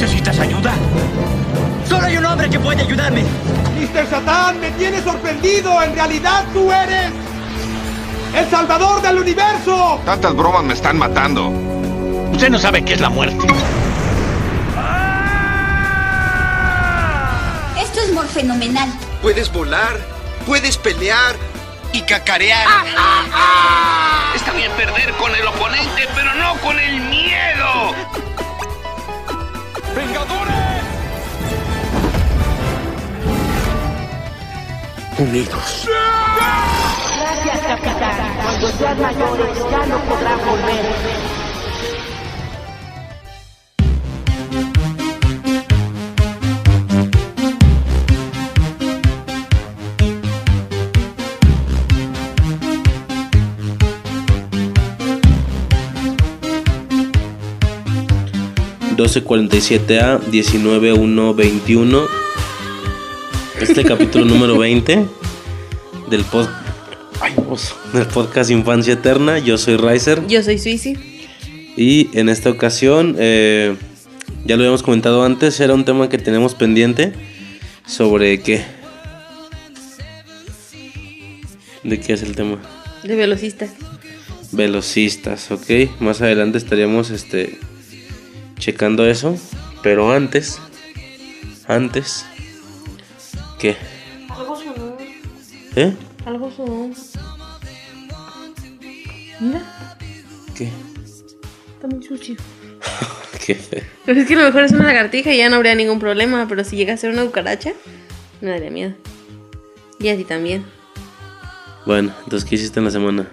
¿Necesitas ayuda? Solo hay un hombre que puede ayudarme. Mr. Satán, me tienes sorprendido. En realidad tú eres el salvador del universo. Tantas bromas me están matando. Usted no sabe qué es la muerte. Esto es morfenomenal. Puedes volar, puedes pelear y cacarear. Está bien perder con el oponente, pero no con el miedo. Unidos. Gracias, capitán. Cuando sean mayores ya no podrán volver. a 19121 Este capítulo número 20 del, pod, ay, oso, del podcast Infancia Eterna. Yo soy Riser. Yo soy Suisi. Y en esta ocasión, eh, ya lo habíamos comentado antes, era un tema que tenemos pendiente. ¿Sobre qué? ¿De qué es el tema? De velocistas. Velocistas, ok. Más adelante estaríamos este checando eso. Pero antes, antes, ¿qué? ¿Eh? Algo sonó. Mira, ¿Qué? está muy sucio. ¿Qué feo. Pero es que a lo mejor es una lagartija y ya no habría ningún problema. Pero si llega a ser una cucaracha, me daría miedo. Y a ti también. Bueno, entonces, ¿qué hiciste en la semana?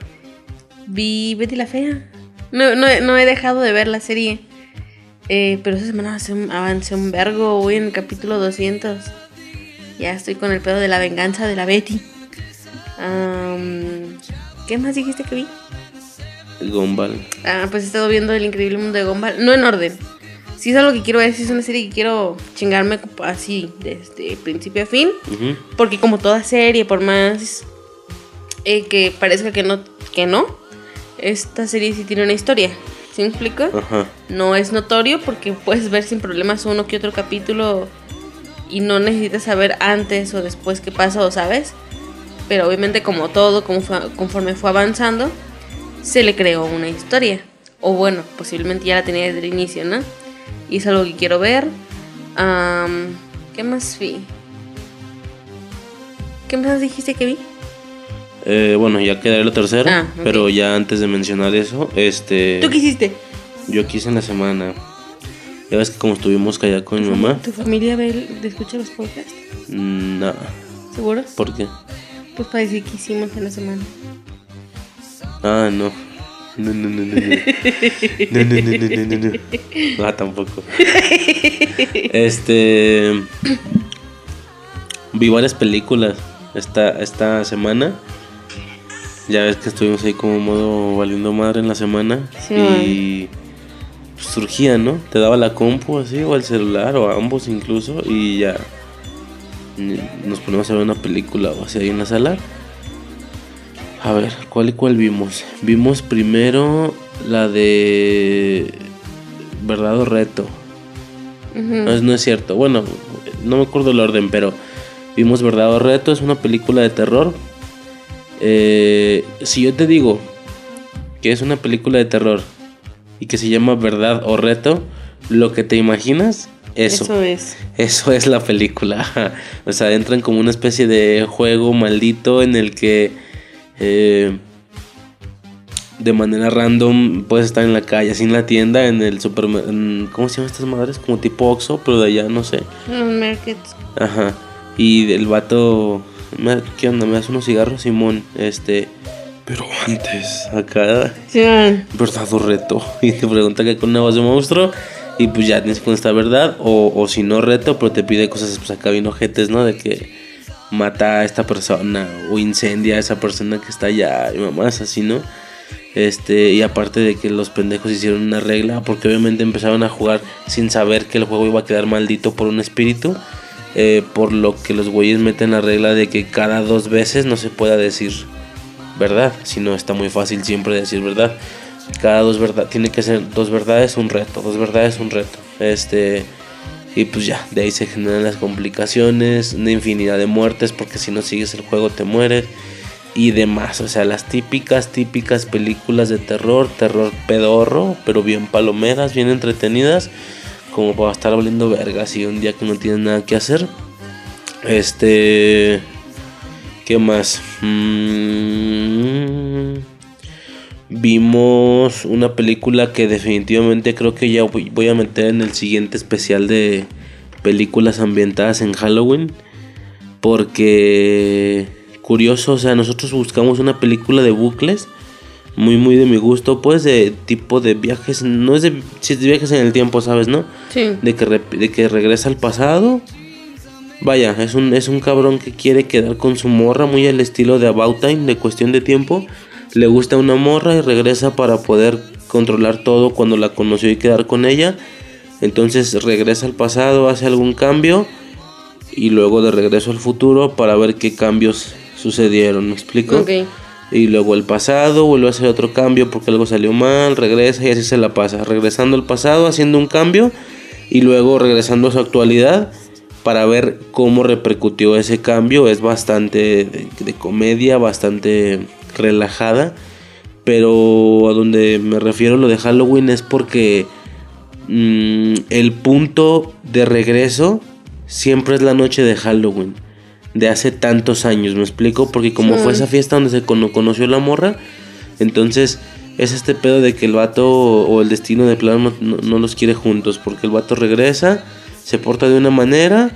Vi Betty la Fea. No, no, he- no he dejado de ver la serie. Eh, pero esa semana avancé un vergo. Voy en el capítulo 200. Ya estoy con el pedo de la venganza de la Betty. Am, ¿Qué más dijiste que vi? Gumball. Ah, pues he estado viendo El Increíble Mundo de Gumball. No en orden. Si es algo que quiero ver, si es una serie que quiero chingarme así, desde principio a fin. Ujú. Porque como toda serie, por más eh, que parezca que no, que no, esta serie sí tiene una historia. ¿Sí me explico? Ajá. No es notorio porque puedes ver sin problemas uno que otro capítulo y no necesitas saber antes o después qué pasó, ¿sabes? Pero obviamente como todo, conforme fue avanzando, se le creó una historia. O bueno, posiblemente ya la tenía desde el inicio, ¿no? Y es algo que quiero ver. Am, ¿Qué más vi? ¿Qué más dijiste que vi? Eh, bueno, ya quedaré lo tercero. Ah. Pero ya antes de mencionar eso, este. ¿Tú qué hiciste? Yo quise en la semana. Ya ves que como estuvimos allá con mi mamá. ¿Tu familia ve, el- escucha los podcasts? mm, No. ¿Seguro? ¿Por qué? Pues para decir que hicimos en la semana. Ah, no. No, no, no, no. No, no, no, no, no, no, no. Ah, tampoco. Este. Vi varias películas esta, esta semana. Ya ves que estuvimos ahí como modo valiendo madre en la semana. Sí, y pues, surgía, ¿no? Te daba la compu así, o el celular, o ambos incluso, y ya. Nos ponemos a ver una película o así ahí en la sala. A ver, ¿cuál y cuál vimos? Vimos primero la de Verdad o Reto. No es, no es cierto. Bueno, no me acuerdo el orden, pero vimos Verdad o Reto. Es una película de terror. Eh, si yo te digo que es una película de terror y que se llama Verdad o Reto, lo que te imaginas, eso. Eso es. Eso es la película. O sea, entran como una especie de juego maldito en el que eh, de manera random puedes estar en la calle, así en la tienda, en el supermercado. ¿Cómo se llaman estas madres? Como tipo Oxxo, pero de allá, no sé. Los markets. Ajá. Y el vato, "Me- ¿qué onda? ¿Me das unos cigarros, Simón? Este, pero antes, acá, Sí, verdad reto. Y te pregunta que con una voz de monstruo. Y pues ya tienes que verdad. O, o si no reto, pero te pide cosas pues acá bien ojetes, ¿no? De que mata a esta persona o incendia a esa persona que está allá y mamás así, ¿no? Este, y aparte de que los pendejos hicieron una regla, porque obviamente empezaron a jugar sin saber que el juego iba a quedar maldito por un espíritu. eh, por lo que los güeyes meten la regla de que cada dos veces no se pueda decir verdad, si no está muy fácil siempre decir verdad. Cada dos verdad tiene que ser dos verdades un reto, dos verdades un reto. Este Y pues ya, de ahí se generan las complicaciones, una infinidad de muertes, porque si no sigues el juego te mueres y demás. O sea, las típicas, típicas películas de terror, terror pedorro, pero bien palomeras, bien entretenidas, como para estar valiendo vergas y un día que no tienes nada que hacer. Este. ¿Qué más? Mm, vimos una película que definitivamente creo que ya voy a meter en el siguiente especial de películas ambientadas en Halloween. Porque curioso, o sea, nosotros buscamos una película de bucles, muy, muy de mi gusto, pues de tipo de viajes, no es de, sí es de viajes en el tiempo, ¿sabes, no? Sí. De que, de que regresa al pasado. Vaya, es un, es un cabrón que quiere quedar con su morra, muy al estilo de About Time, de cuestión de tiempo. Le gusta una morra y regresa para poder controlar todo cuando la conoció y quedar con ella. Entonces regresa al pasado, hace algún cambio y luego de regreso al futuro para ver qué cambios sucedieron, ¿me explico? Y luego el pasado, vuelve a hacer otro cambio porque algo salió mal, regresa y así se la pasa. Regresando al pasado, haciendo un cambio y luego regresando a su actualidad para ver cómo repercutió ese cambio. Es bastante de, de comedia, bastante relajada. Pero a donde me refiero lo de Halloween es porque mm, el punto de regreso siempre es la noche de Halloween. De hace tantos años, ¿me explico? Porque como Sí. fue esa fiesta donde se cono- conoció la morra, entonces es este pedo de que el vato o el destino de plano no, no- no los quiere juntos. Porque el vato regresa, se porta de una manera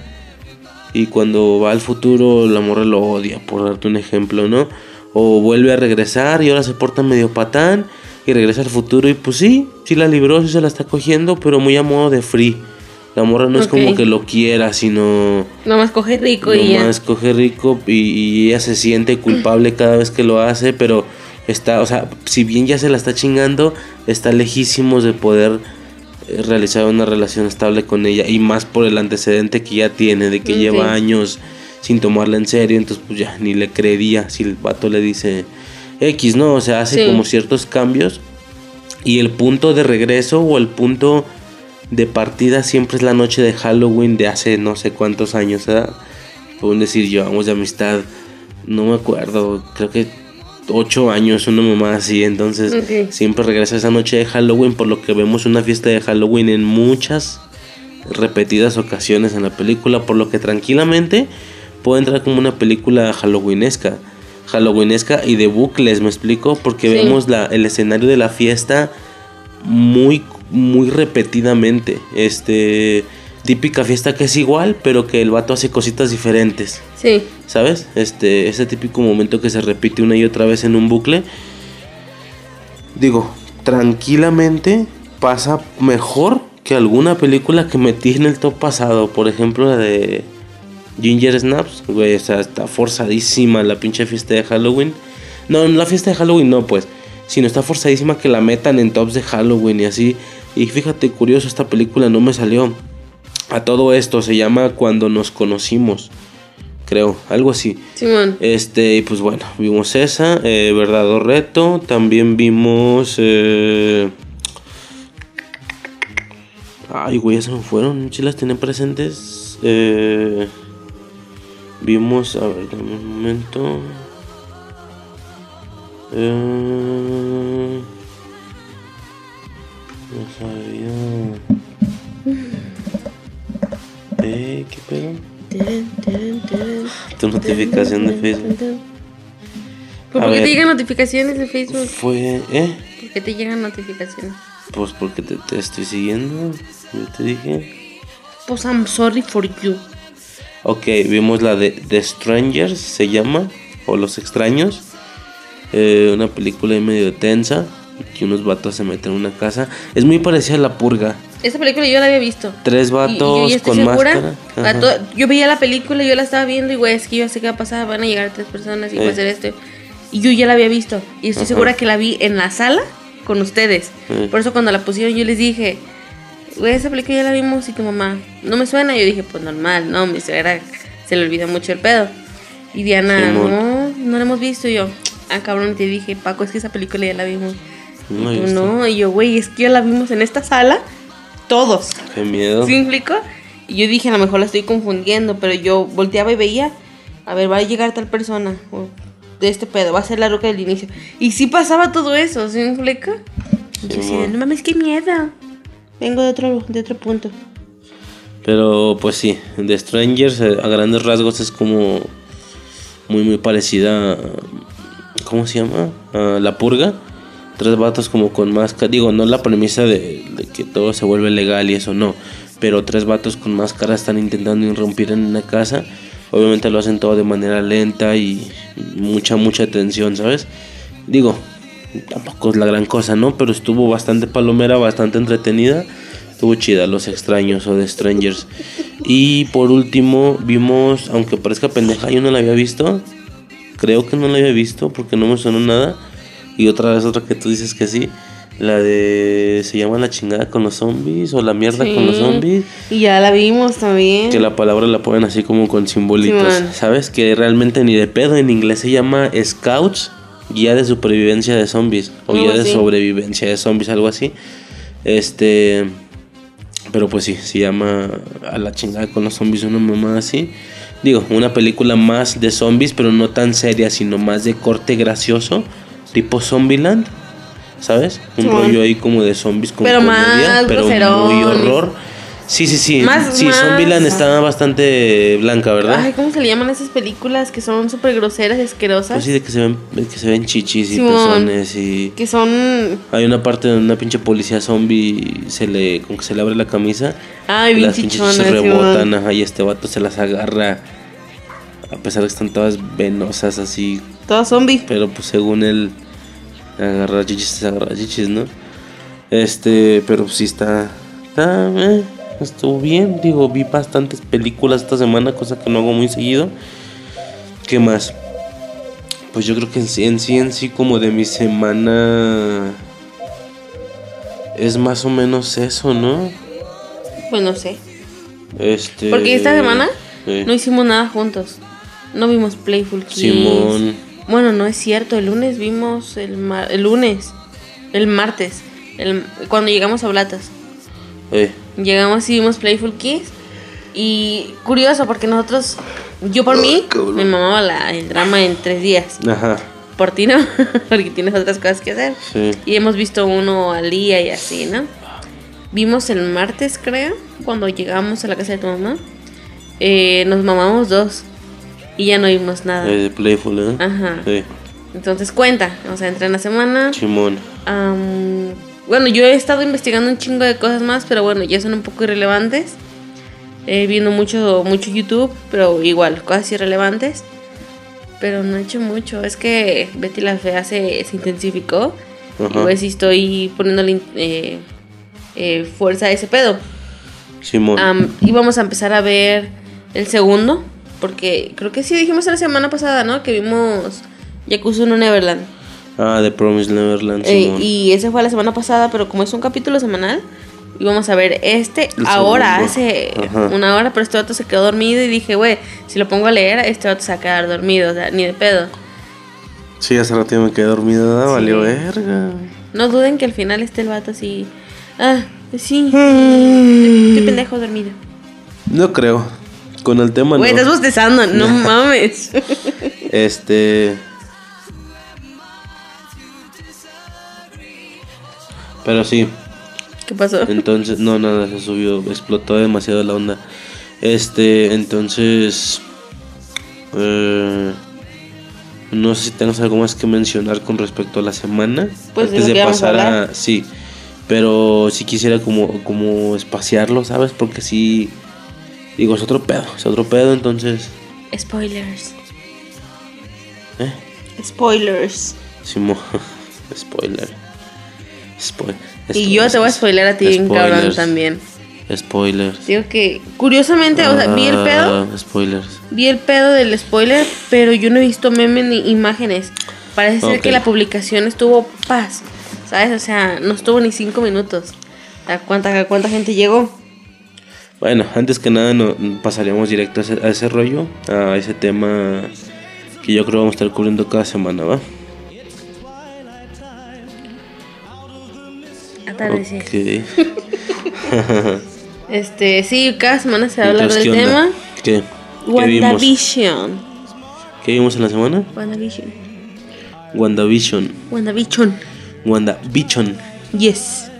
y cuando va al futuro la morra lo odia, por darte un ejemplo, ¿no? O vuelve a regresar y ahora se porta medio patán y regresa al futuro y pues sí, sí la libró, sí se la está cogiendo, pero muy a modo de free. La morra no es como que lo quiera, sino Nomás coge rico y ya. nomás coge rico y, y ella se siente culpable cada vez que lo hace, pero está, o sea, si bien ya se la está chingando, está lejísimos de poder eh, realizar una relación estable con ella y más por el antecedente que ya tiene de que lleva años sin tomarla en serio, entonces pues ya ni le creería si el vato le dice X, ¿no? O sea, hace Sí. como ciertos cambios y el punto de regreso o el punto de partida siempre es la noche de Halloween de hace no sé cuántos años, ¿verdad? Pueden decir, llevamos de amistad, no me acuerdo, creo que ocho años, una mamá así, entonces siempre regresa esa noche de Halloween, por lo que vemos una fiesta de Halloween en muchas repetidas ocasiones en la película, por lo que tranquilamente puede entrar como una película halloweenesca. Halloweenesca y de bucles, me explico, porque Sí. vemos la, el escenario de la fiesta muy, muy repetidamente. Este, típica fiesta que es igual, pero que el vato hace cositas diferentes. Sí. ¿Sabes? Este, ese típico momento que se repite una y otra vez en un bucle. Digo, tranquilamente pasa mejor que alguna película que metí en el top pasado. Por ejemplo, la de Ginger Snaps. Güey, o sea, está forzadísima la pinche fiesta de Halloween. No, la fiesta de Halloween no, pues. Sino está forzadísima que la metan en tops de Halloween y así. Y fíjate, curioso, esta película no me salió. A todo esto se llama Cuando nos conocimos. Creo, algo así. Simón. Este, y pues bueno, vimos esa, eh, Verdad o Reto. También vimos. Eh... Ay, güey, ya se me fueron. Si las tenía presentes. Eh... Vimos. A ver, dame un momento. Eh... No sabía. Eh, ¿qué pedo? Tu notificación de Facebook. ¿Por A qué te llegan notificaciones de Facebook? Fue, ¿eh? ¿Por qué te llegan notificaciones? Pues porque te, te estoy siguiendo. Yo te dije. Pues I'm sorry for you. Ok, vimos la de The Strangers, se llama. O Los Extraños. Eh, una película medio tensa. Que unos vatos se meten en una casa. Es muy parecida a La Purga. Esta película yo la había visto. Tres Y- y vatos ya estoy con segura. máscara. yo veía la película, yo la estaba viendo y güey, es que yo sé qué va a pasar, van a llegar tres personas y va Eh. a hacer esto. Y yo ya la había visto. Y estoy Ajá. segura que la vi en la sala con ustedes. Eh. Por eso cuando la pusieron yo les dije, güey, esa película ya la vimos y tu mamá, no me suena. Yo dije, pues normal, no, mi suegra se le olvida mucho el pedo. Y Diana, Simón. no, no la hemos visto. Y yo, ah, cabrón, te dije, Paco, es que esa película ya la vimos. No, Y tú, no, y yo, güey, es que ya la vimos en esta sala, todos. Qué miedo. ¿Sí explico? Y yo dije, a lo mejor la estoy confundiendo, pero yo volteaba y veía, a ver, va a llegar tal persona o de este pedo, va a ser la roca del inicio. Y sí pasaba todo eso, ¿sí me yo Sí, mo. no mames, qué miedo. Vengo de otro, de otro punto. Pero pues sí, The Strangers eh, a grandes rasgos es como muy muy parecida a, ¿cómo se llama? A La Purga. Tres vatos como con máscara, digo, no la premisa de, que todo se vuelve legal y eso no, pero tres vatos con máscara están intentando irrumpir en una casa. Obviamente lo hacen todo de manera lenta y mucha mucha tensión, ¿sabes? Digo, tampoco es la gran cosa, ¿no? Pero estuvo bastante palomera, bastante entretenida. Estuvo chida, Los Extraños o The Strangers. Y por último, vimos, aunque parezca pendeja, yo no la había visto. Creo que no la había visto porque no me sonó nada. Y otra vez otra que tú dices que sí. La de. Se llama La chingada con los zombies o La mierda con los Sí. zombies. Y ya la vimos también. Que la palabra la ponen así como con simbolitos. Simón. ¿Sabes? Que realmente ni de pedo en inglés se llama Scouts, guía de supervivencia de zombies. O guía de sobrevivencia de zombies, algo así. Este. Pero pues sí, se llama A la chingada con los zombies, una mamá así. Digo, una película más de zombies, pero no tan seria, sino más de corte gracioso, tipo Zombieland. ¿Sabes? Un rollo ahí como de zombies con Pero comedia, más pero muy horror. Sí, sí, sí. Más- sí, más- Zombieland está bastante blanca, ¿verdad? Ay, ¿cómo se le llaman esas películas que son súper groseras y asquerosas? Pues sí, de que se ven, que se ven chichis y Simón. pezones y... Que son... Hay una parte donde una pinche policía zombie se le, como que se le abre la camisa. Ay, bien las pinches Simón. rebotan, ajá, y este vato se las agarra. A pesar de que están todas venosas así. Todas zombie. Pero pues según él, agarra chichis, agarra chichis, ¿no? Este, pero sí está... está eh, estuvo bien. Digo, vi bastantes películas esta semana, cosa que no hago muy seguido. ¿Qué más? Pues yo creo que en sí, en sí, en sí, como de mi semana... Es más o menos eso, ¿no? Pues no sé. Este... Porque esta semana eh, no hicimos nada juntos. No vimos Playful Kids. Simón. Bueno, no es cierto. El lunes vimos el, mar- el lunes. El martes. El, cuando llegamos a Blatas. eh, Llegamos y vimos Playful Kids. Y curioso porque nosotros, yo por mí, me mamaba la- el drama en tres días. ajá, Por ti no, porque tienes otras cosas que hacer. sí. Y hemos visto uno al día y así, ¿no? Vimos el martes, creo, cuando llegamos a la casa de tu mamá. Eh, nos mamamos dos. Y ya no vimos nada. Eh, Playful, ¿eh? Ajá. Sí, Entonces cuenta. O sea, entre la semana. Simón. am, bueno, yo he estado investigando un chingo de cosas más, pero bueno, ya son un poco irrelevantes. Eh, viendo mucho, mucho YouTube, pero igual, cosas irrelevantes. Pero no he hecho mucho. Es que Betty la Fea se, se intensificó. Y Ajá. pues sí estoy poniéndole eh, eh, fuerza a ese pedo. Simón. Am, y vamos a empezar a ver el segundo. Porque creo que sí dijimos la semana pasada, ¿no? Que vimos Yakuza no Neverland. Ah, The Promised Neverland, Eh, y ese fue la semana pasada, pero como es un capítulo semanal, íbamos a ver este El ahora, segundo. hace Ajá. una hora, pero este vato se quedó dormido y dije, güey, si lo pongo a leer, este vato se va a quedar dormido, o sea, ni de pedo. Sí, hace rato me quedé dormido, ¿verdad? Sí. Valió verga. No duden que al final esté el vato así, ah, sí, estoy pendejo dormido. No creo. Con el tema Güey, no. estás bostezando, no mames. Este. Pero sí, ¿Qué pasó? entonces, no, nada, se subió, explotó demasiado la onda. Este, entonces. eh, no sé si tengas algo más que mencionar con respecto a la semana. Pues de lo que vamos a. Sí, pero si quisiera como, como espaciarlo, ¿sabes? Porque sí. Digo, es otro pedo, es otro pedo, entonces. Spoilers. ¿Eh? Spoilers. Simo. Spoiler. Y yo te voy a spoiler a ti, bien cabrón, también. Spoilers. Digo que, curiosamente, o sea, vi el pedo. Ah, Spoilers. Vi el pedo del spoiler, pero yo no he visto memes ni imágenes. Parece ser que la publicación estuvo paz, ¿sabes? O sea, no estuvo ni cinco minutos. ¿A cuánta, a cuánta gente llegó? Bueno, antes que nada no, pasaríamos directo a ese, a ese rollo, a ese tema que yo creo vamos a estar cubriendo cada semana, ¿va? Atardecer. Ok. Este, sí, cada semana se va a hablar del tema. ¿Qué? WandaVision. ¿Qué vimos en la semana? WandaVision. WandaVision. WandaVision. WandaVision. Yes.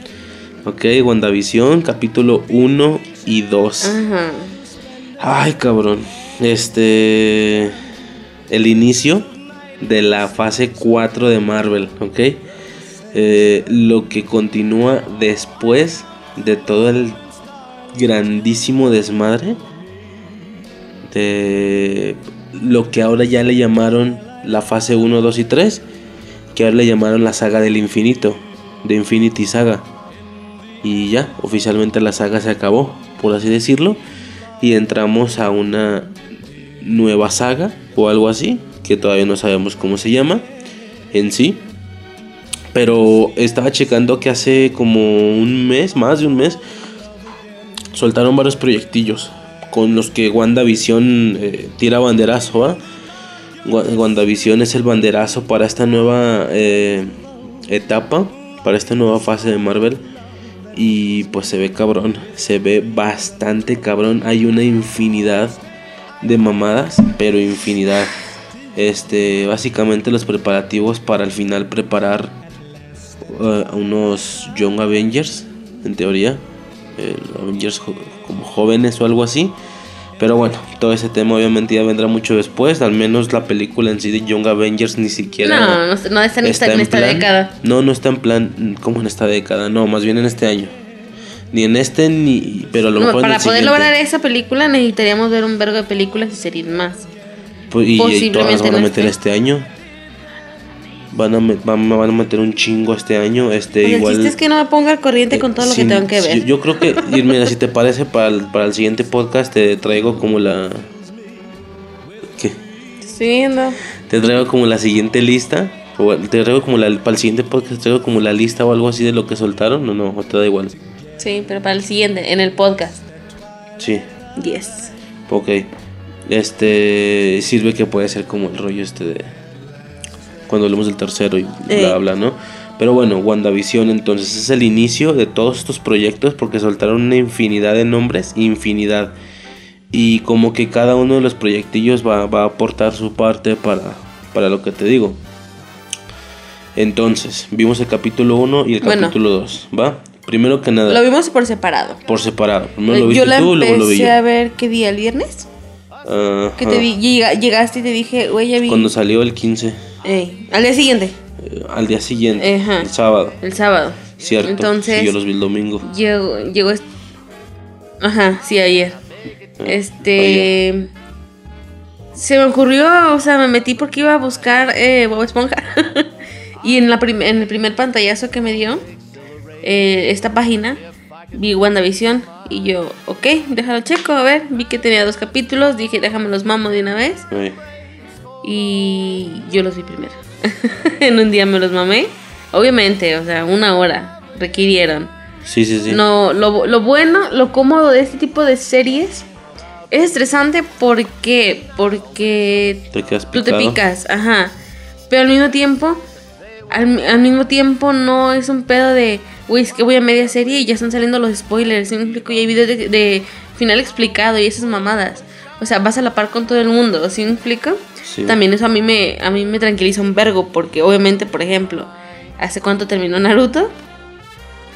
Ok, WandaVision, capítulo 1 y 2. Ajá. Ay, cabrón. Este. El inicio de la fase 4 de Marvel, ¿ok? Eh, lo que continúa después de todo el grandísimo desmadre de lo que ahora ya le llamaron la fase 1, 2 y 3, que ahora le llamaron la saga del infinito, de Infinity Saga. Y ya, oficialmente la saga se acabó, por así decirlo, y entramos a una nueva saga o algo así, que todavía no sabemos cómo se llama en sí. Pero estaba checando que hace como un mes, más de un mes, soltaron varios proyectillos con los que WandaVision eh, tira banderazo. ¿va? Wa- WandaVision es el banderazo para esta nueva eh, etapa, para esta nueva fase de Marvel. Y pues se ve cabrón, se ve bastante cabrón. Hay una infinidad de mamadas, pero infinidad. Este, básicamente los preparativos para al final preparar a unos Young Avengers, en teoría. eh, Avengers jo- como jóvenes o algo así. Pero bueno, todo ese tema obviamente ya vendrá mucho después. Al menos la película en sí de Young Avengers ni siquiera. No, no, no está en esta, en esta plan- década. No, no está en plan. ¿Cómo en esta década? No, más bien en este año. Ni en este ni. Pero a lo No, mejor en para el poder siguiente. lograr esa película necesitaríamos ver un vergo de películas y series más. Pues, y, y todas van a meter este año. Van a, me- van, van a meter un chingo este año. Este, Pues el igual. chiste es que no me ponga al corriente con todo lo que tengo que ver. Yo, yo creo que, y mira, si te parece, para el, para el siguiente podcast te traigo como la. ¿Qué? Estoy viendo. Te traigo como la siguiente lista. O te traigo como la. Para el siguiente podcast te traigo como la lista o algo así de lo que soltaron. No, no, te da igual. Sí, pero para el siguiente, en el podcast. Sí, Yes. ok. Este. Sirve que puede ser como el rollo este de. Cuando hablemos del tercero y Eh. bla, bla, ¿no? Pero bueno, WandaVision entonces es el inicio de todos estos proyectos porque soltaron una infinidad de nombres, infinidad. Y como que cada uno de los proyectillos va, va a aportar su parte para, para lo que te digo. Entonces, vimos el capítulo 1 y el Bueno. capítulo 2, ¿va? Primero que nada, Lo vimos por separado. por separado. Primero lo viste yo la tú, luego lo vi yo. a ver, ¿qué día? ¿El viernes? Que te vi, llega- llegaste y te dije, güey, ya vi. Cuando salió el 15, Ey, al día siguiente, eh, al día siguiente, Ajá. el sábado, el sábado. cierto. Entonces, sí, yo los vi el domingo. llegó, llegó est- Ajá, sí, ayer. Ah, Este... Se me ocurrió, o sea, me metí porque iba a buscar eh, Bob Esponja. y en, la prim- en el primer pantallazo que me dio, eh, esta página, vi WandaVision. Y yo, ok, déjalo checo, a ver. Vi que tenía dos capítulos, dije, déjame los mamo de una vez. Y yo los vi primero. en un día me los mamé. Obviamente, o sea, una hora requirieron. Sí, sí, sí. No, lo, lo bueno, lo cómodo de este tipo de series es estresante porque porque Te tú te picas, ajá. Pero al mismo tiempo, al, al mismo tiempo no es un pedo de, uy, es que voy a media serie y ya están saliendo los spoilers, ¿sí me explico? Y hay videos de, de final explicado y esas mamadas. O sea, vas a la par con todo el mundo, ¿sí me explico? Sí. También eso a mí me a mí me tranquiliza un vergo porque obviamente, por ejemplo, ¿hace cuánto terminó Naruto?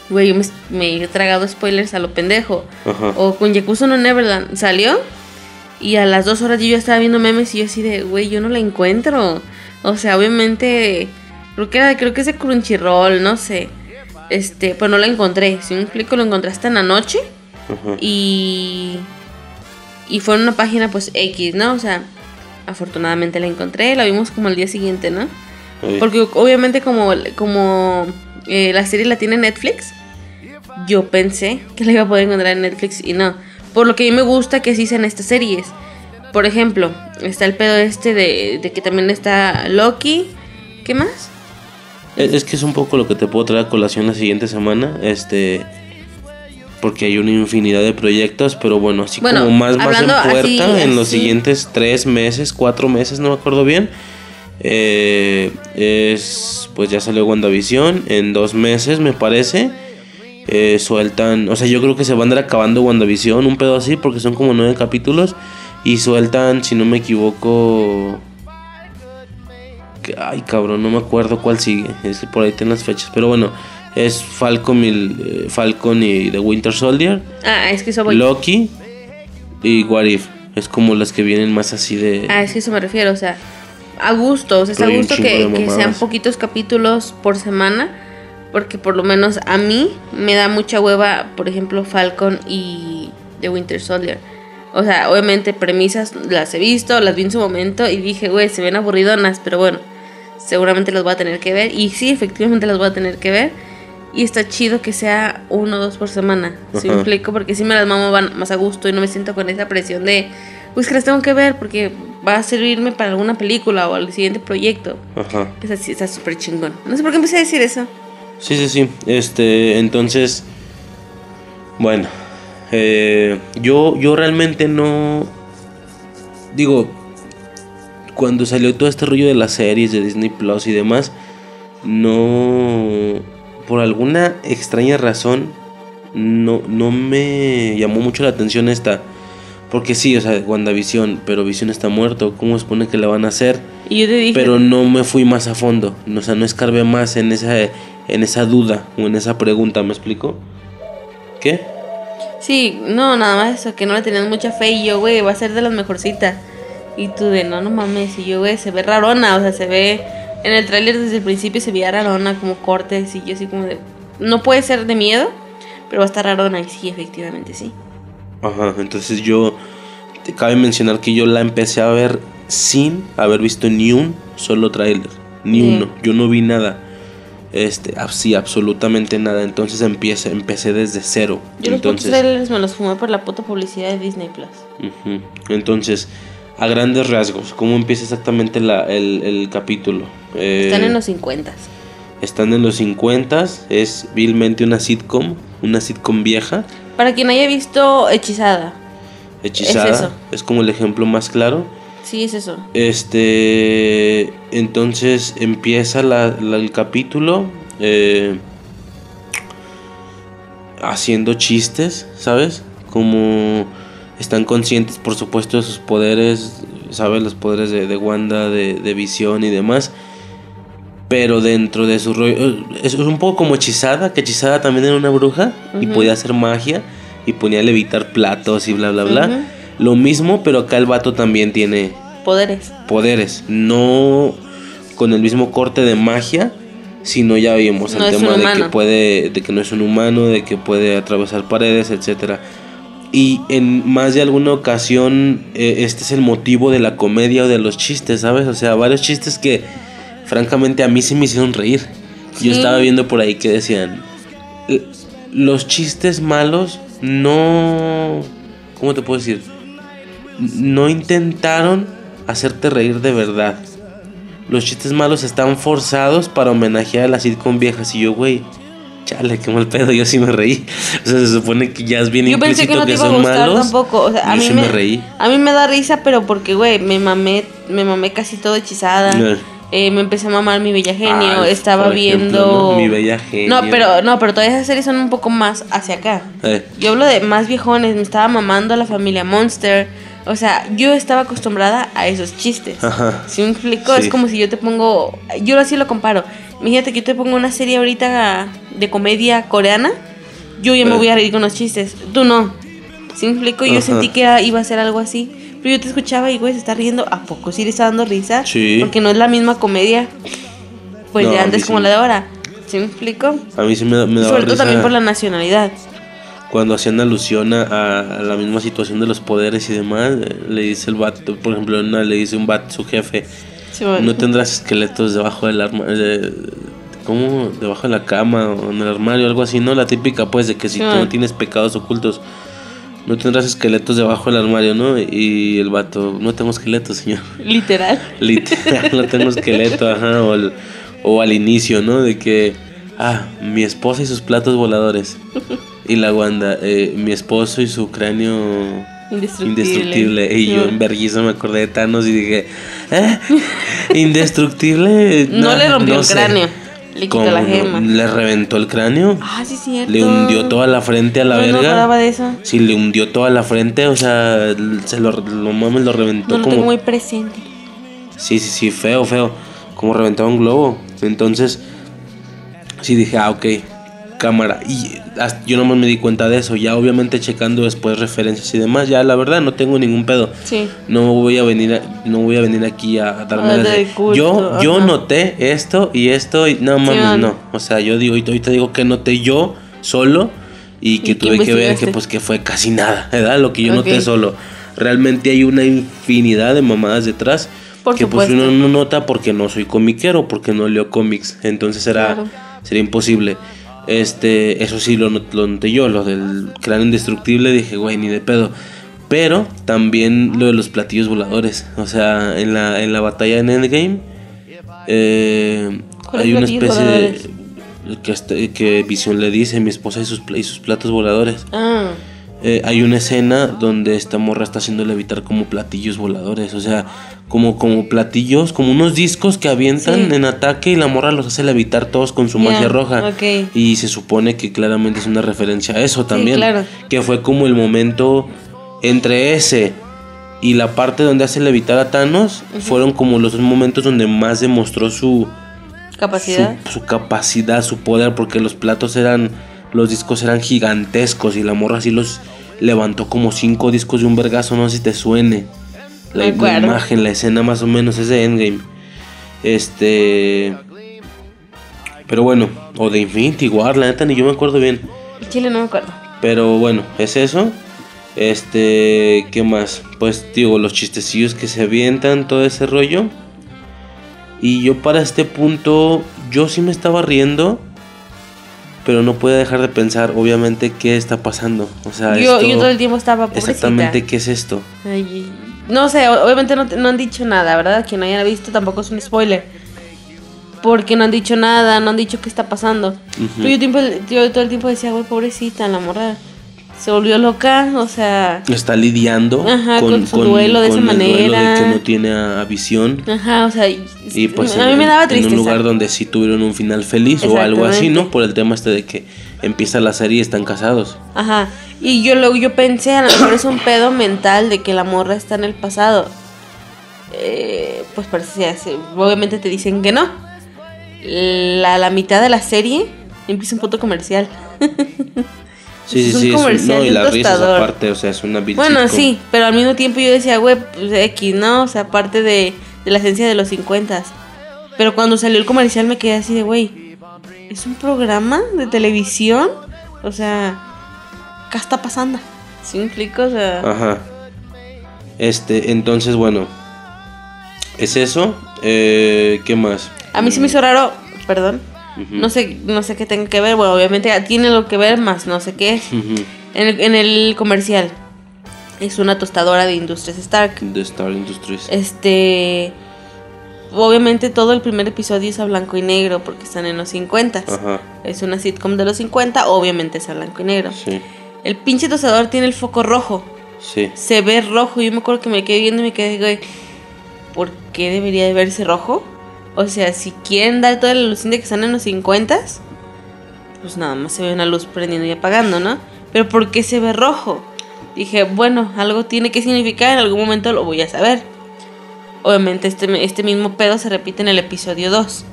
Güey, yo me, me he tragado spoilers a lo pendejo. Ajá. O con Yakuza no Neverland salió y a las dos horas yo ya estaba viendo memes y yo así de, güey, yo no la encuentro. O sea, obviamente, creo que era, creo que es de Crunchyroll, no sé. Este, pero no la encontré. Si me explico, lo encontré hasta en la noche Ajá. y y fue en una página pues X, ¿no? O sea, afortunadamente la encontré, la vimos como el día siguiente, ¿no? Porque obviamente como, como eh, la serie la tiene Netflix, yo pensé que la iba a poder encontrar en Netflix y no. Por lo que a mí me gusta que sí sean estas series. Por ejemplo, está el pedo este de, de que también está Loki. ¿Qué más? Es, es que es un poco lo que te puedo traer a colación la siguiente semana. Este. Porque hay una infinidad de proyectos, pero bueno, así Bueno, como más, más en puerta, así- en los así. siguientes tres meses, cuatro meses, no me acuerdo bien. eh, es. Pues ya salió WandaVision en dos meses, me parece. eh, sueltan, o sea, yo creo que se van a andar acabando WandaVision, un pedo así, porque son como nueve capítulos. Y sueltan, si no me equivoco. ay, cabrón, no me acuerdo cuál sigue. Es que por ahí tienen las fechas. Pero bueno, es Falcon y, eh, Falcon y The Winter Soldier, Ah, es que eso voy. Loki y What If. Es como las que vienen más así de. Ah, es que eso me refiero, o sea, a gusto, o sea, está a gusto que, que sean poquitos capítulos por semana, porque por lo menos a mí me da mucha hueva, por ejemplo, Falcon y The Winter Soldier. O sea, obviamente premisas las he visto, las vi en su momento y dije, güey, se ven aburridonas, pero bueno, seguramente las voy a tener que ver. Y sí, efectivamente las voy a tener que ver. Y está chido que sea uno o dos por semana. ¿Sí me explico? Porque si me las mamo van más a gusto y no me siento con esa presión de, pues que las tengo que ver porque va a servirme para alguna película o al siguiente proyecto. Ajá. Es así, está súper chingón. No sé por qué empecé a decir eso. Sí, sí, sí. Este, entonces, bueno, eh, yo, yo realmente no, digo, cuando salió todo este rollo de las series de Disney Plus y demás, no, por alguna extraña razón, no, no me llamó mucho la atención esta. Porque sí, o sea, WandaVision, pero Vision está muerto. ¿Cómo se supone que la van a hacer? Y yo te dije, pero no me fui más a fondo. O sea, no escarbé más en esa, en esa duda o en esa pregunta, ¿me explico? ¿Qué? sí, no, nada más eso, que no le tenías mucha fe y yo, güey, va a ser de las mejorcitas. Y tú de, no, no mames, y yo, güey, se ve rarona, o sea, se ve, en el tráiler desde el principio se veía rarona, como cortes, y yo así como de, no puede ser de miedo, pero va a estar rarona, y sí, efectivamente, sí. Ajá, entonces yo, te cabe mencionar que yo la empecé a ver sin haber visto ni un solo tráiler, ni Sí. uno. Yo no vi nada. Este, así, absolutamente nada. Entonces empecé, empecé desde cero. Yo los entonces, trailers me los fumé por la puta publicidad de Disney Plus. Ujú. Entonces, a grandes rasgos, ¿cómo empieza exactamente la, el, el capítulo? Eh, Están en los 50 Están en los 50, es vilmente una sitcom, una sitcom vieja, Para quien haya visto Hechizada, hechizada, Es eso. es como el ejemplo más claro. sí es eso. Este, entonces empieza la- la- el capítulo eh, haciendo chistes, ¿sabes? Como están conscientes, por supuesto, de sus poderes, ¿sabes? Los poderes de, de Wanda, de, de visión y demás. Pero dentro de su rollo. Es un poco como hechizada, que hechizada también era una bruja y podía hacer magia y ponía a levitar platos y bla, bla, bla. Lo mismo, pero acá el vato también tiene Poderes. poderes, no con el mismo corte de magia, sino ya vimos No el tema de que puede, de que no es un humano, de que puede atravesar paredes, etcétera. Y en más de alguna ocasión eh, este es el motivo de la comedia o de los chistes, ¿sabes? O sea, varios chistes que francamente a mí sí me hicieron reír. Yo estaba viendo por ahí que decían, "L- los chistes malos no... ¿Cómo te puedo decir? no intentaron hacerte reír de verdad. Los chistes malos están forzados para homenajear a las sitcom viejas. Y yo, güey, chale, qué mal pedo, yo sí me reí. O sea, se supone que ya es bien Yo pensé que no te que iba a son gustar malos. tampoco. O sea, a yo mí sí me, me reí. A mí me da risa, pero porque, güey, me mamé, me mamé casi todo hechizada. Eh. Eh, me empecé a mamar mi bella genio. Estaba ejemplo, viendo. ¿no? Mi Bella Genio. No, pero, no, pero todas esas series son un poco más hacia acá. Eh, Yo hablo de más viejones, me estaba mamando a la familia Monster. O sea, yo estaba acostumbrada a esos chistes. Ajá. Si me explico, Sí. es como si yo te pongo. Yo así lo comparo. Imagínate que yo te pongo una serie ahorita de comedia coreana. Yo ya me voy a reír con los chistes. Tú no. Si me explico, yo Ajá. sentí que era- iba a ser algo así. Pero yo te escuchaba y, güey, se está riendo. ¿A poco sí le está dando risa? Sí. Porque no es la misma comedia. Pues No, de antes sí como me- la de ahora. ¿Sí me explico? a mí sí me, me daba sobre todo risa también por la nacionalidad. cuando hacían alusión a, a la misma situación de los poderes y demás. eh, Le dice el vato, por ejemplo, una le dice un vato, su jefe, Sí, bueno. No tendrás esqueletos debajo del armario. ¿Cómo? Debajo de la cama o en el armario, algo así, ¿no? La típica, pues, de que si Sí, tú no tienes pecados ocultos, no tendrás esqueletos debajo del armario, ¿no? Y el vato, no tengo esqueletos, señor. Literal. Literal, no tengo esqueleto, ajá. O, el- o al inicio, ¿no? De que, ah, mi esposa y sus platos voladores. Y la Wanda, eh, mi esposo y su cráneo Indestructible. indestructible. Y yo en vergüenza me acordé de Thanos y dije, ¿eh? ¿Indestructible? No le rompió el sé. cráneo. Le quitó la gema. Le reventó el cráneo. Ah, sí, cierto. Le hundió toda la frente a la No, no verga. acordaba de eso. Sí, le hundió toda la frente, o sea, se lo, lo mames, lo reventó No lo como... tengo muy presente. Sí, sí, sí, feo, feo. Como reventaba un globo. Entonces, sí dije, ah, ok, cámara. Y yo nomás me di cuenta de eso. Ya obviamente checando después referencias y demás. Ya la verdad no tengo ningún pedo. Sí. No voy a venir, a- no voy a venir aquí a darme A las darle de- culto, Yo, yo ajá. noté esto y esto y no mames, man. no. O sea, yo digo, ahorita ahorita digo que noté yo solo y que ¿Y tuve que ver que pues que fue casi nada, ¿verdad? Lo que yo Ok. noté solo. Realmente hay una infinidad de mamadas detrás Por que pues supuesto. uno no nota porque no soy comiquero, porque no leo cómics, entonces será Claro. sería imposible. Este, eso sí lo, lo noté yo, lo del cráneo indestructible, dije, güey, ni de pedo. Pero también lo de los platillos voladores. O sea, en la, en la batalla en Endgame eh, ¿Cuáles hay una especie de... Que, que Visión le dice, mi esposa y sus, y sus platos voladores. Ah, Eh, hay una escena donde esta morra está haciéndole evitar como platillos voladores, o sea, como, como platillos, como unos discos que avientan Sí. en ataque y la morra los hace levitar todos con su magia roja. Y se supone que claramente es una referencia a eso también. claro. Que fue como el momento entre ese y la parte donde hace levitar a Thanos, fueron como los dos momentos donde más demostró su, capacidad. su, su capacidad, su poder, porque los platos eran, los discos eran gigantescos y la morra así los levantó como cinco discos de un vergazo, no sé si te suene. La, imagen, la escena más o menos es de Endgame. Este... Pero bueno, o de Infinity War, la neta ni yo me acuerdo bien. Chile no me acuerdo. Pero bueno, es eso. Este, ¿qué más? Pues digo, los chistecillos que se avientan, todo ese rollo. Y yo para este punto, yo sí me estaba riendo. Pero no puedo dejar de pensar, obviamente, qué está pasando. O sea, Yo, esto- yo todo el tiempo estaba pobrecita. exactamente qué es esto. Ay, no sé, obviamente no, no han dicho nada, ¿verdad? Quien no haya visto tampoco es un spoiler. Porque no han dicho nada, no han dicho qué está pasando. Pero yo, tiempo, yo todo el tiempo decía, güey, pobrecita, la morra se volvió loca, o sea... Está lidiando Ajá, con su duelo de esa el duelo de manera. que no tiene a, a visión. Ajá, o sea, y- pues a mí en, me daba en tristeza. un lugar donde sí tuvieron un final feliz o algo así. ¿no? Por el tema este de que empieza la serie y están casados. Ajá. Y yo luego yo pensé, a lo mejor es un pedo mental de que la morra está en el pasado. Eh, pues parece así. Obviamente te dicen que no. La, la mitad de la serie empieza un punto comercial. Sí, Es sí, un sí. es un- comercial no, y las risas aparte, o sea, es una Bueno, sitcom. sí, pero al mismo tiempo yo decía, güey, pues X, ¿no? O sea, parte de, de la esencia de los 50 Pero cuando salió el comercial me quedé así de, güey, ¿es un programa de televisión? O sea, ¿qué está pasando? ¿Sí me explico? O sea, Ajá. Este, entonces, bueno. Es eso. Eh, ¿Qué más? a mí sí me hizo raro, perdón, No sé no sé qué tenga que ver, bueno, obviamente tiene lo que ver, más no sé qué. En el, en el comercial es una tostadora de Industrias Stark. The Star Industries. Este. Obviamente todo el primer episodio es a blanco y negro porque están en los 50. Ajá. Es una sitcom de los 50, obviamente es a blanco y negro. Sí. El pinche tostador tiene el foco rojo. Sí. Se ve rojo. Yo me acuerdo que me quedé viendo y me quedé, güey, ¿por qué debería de verse rojo? O sea, si quieren dar toda la luz de que están en los 50, pues nada más se ve una luz prendiendo y apagando, ¿no? Pero ¿por qué se ve rojo? Dije, bueno, algo tiene que significar, en algún momento lo voy a saber. Obviamente este, este mismo pedo se repite en el episodio 2.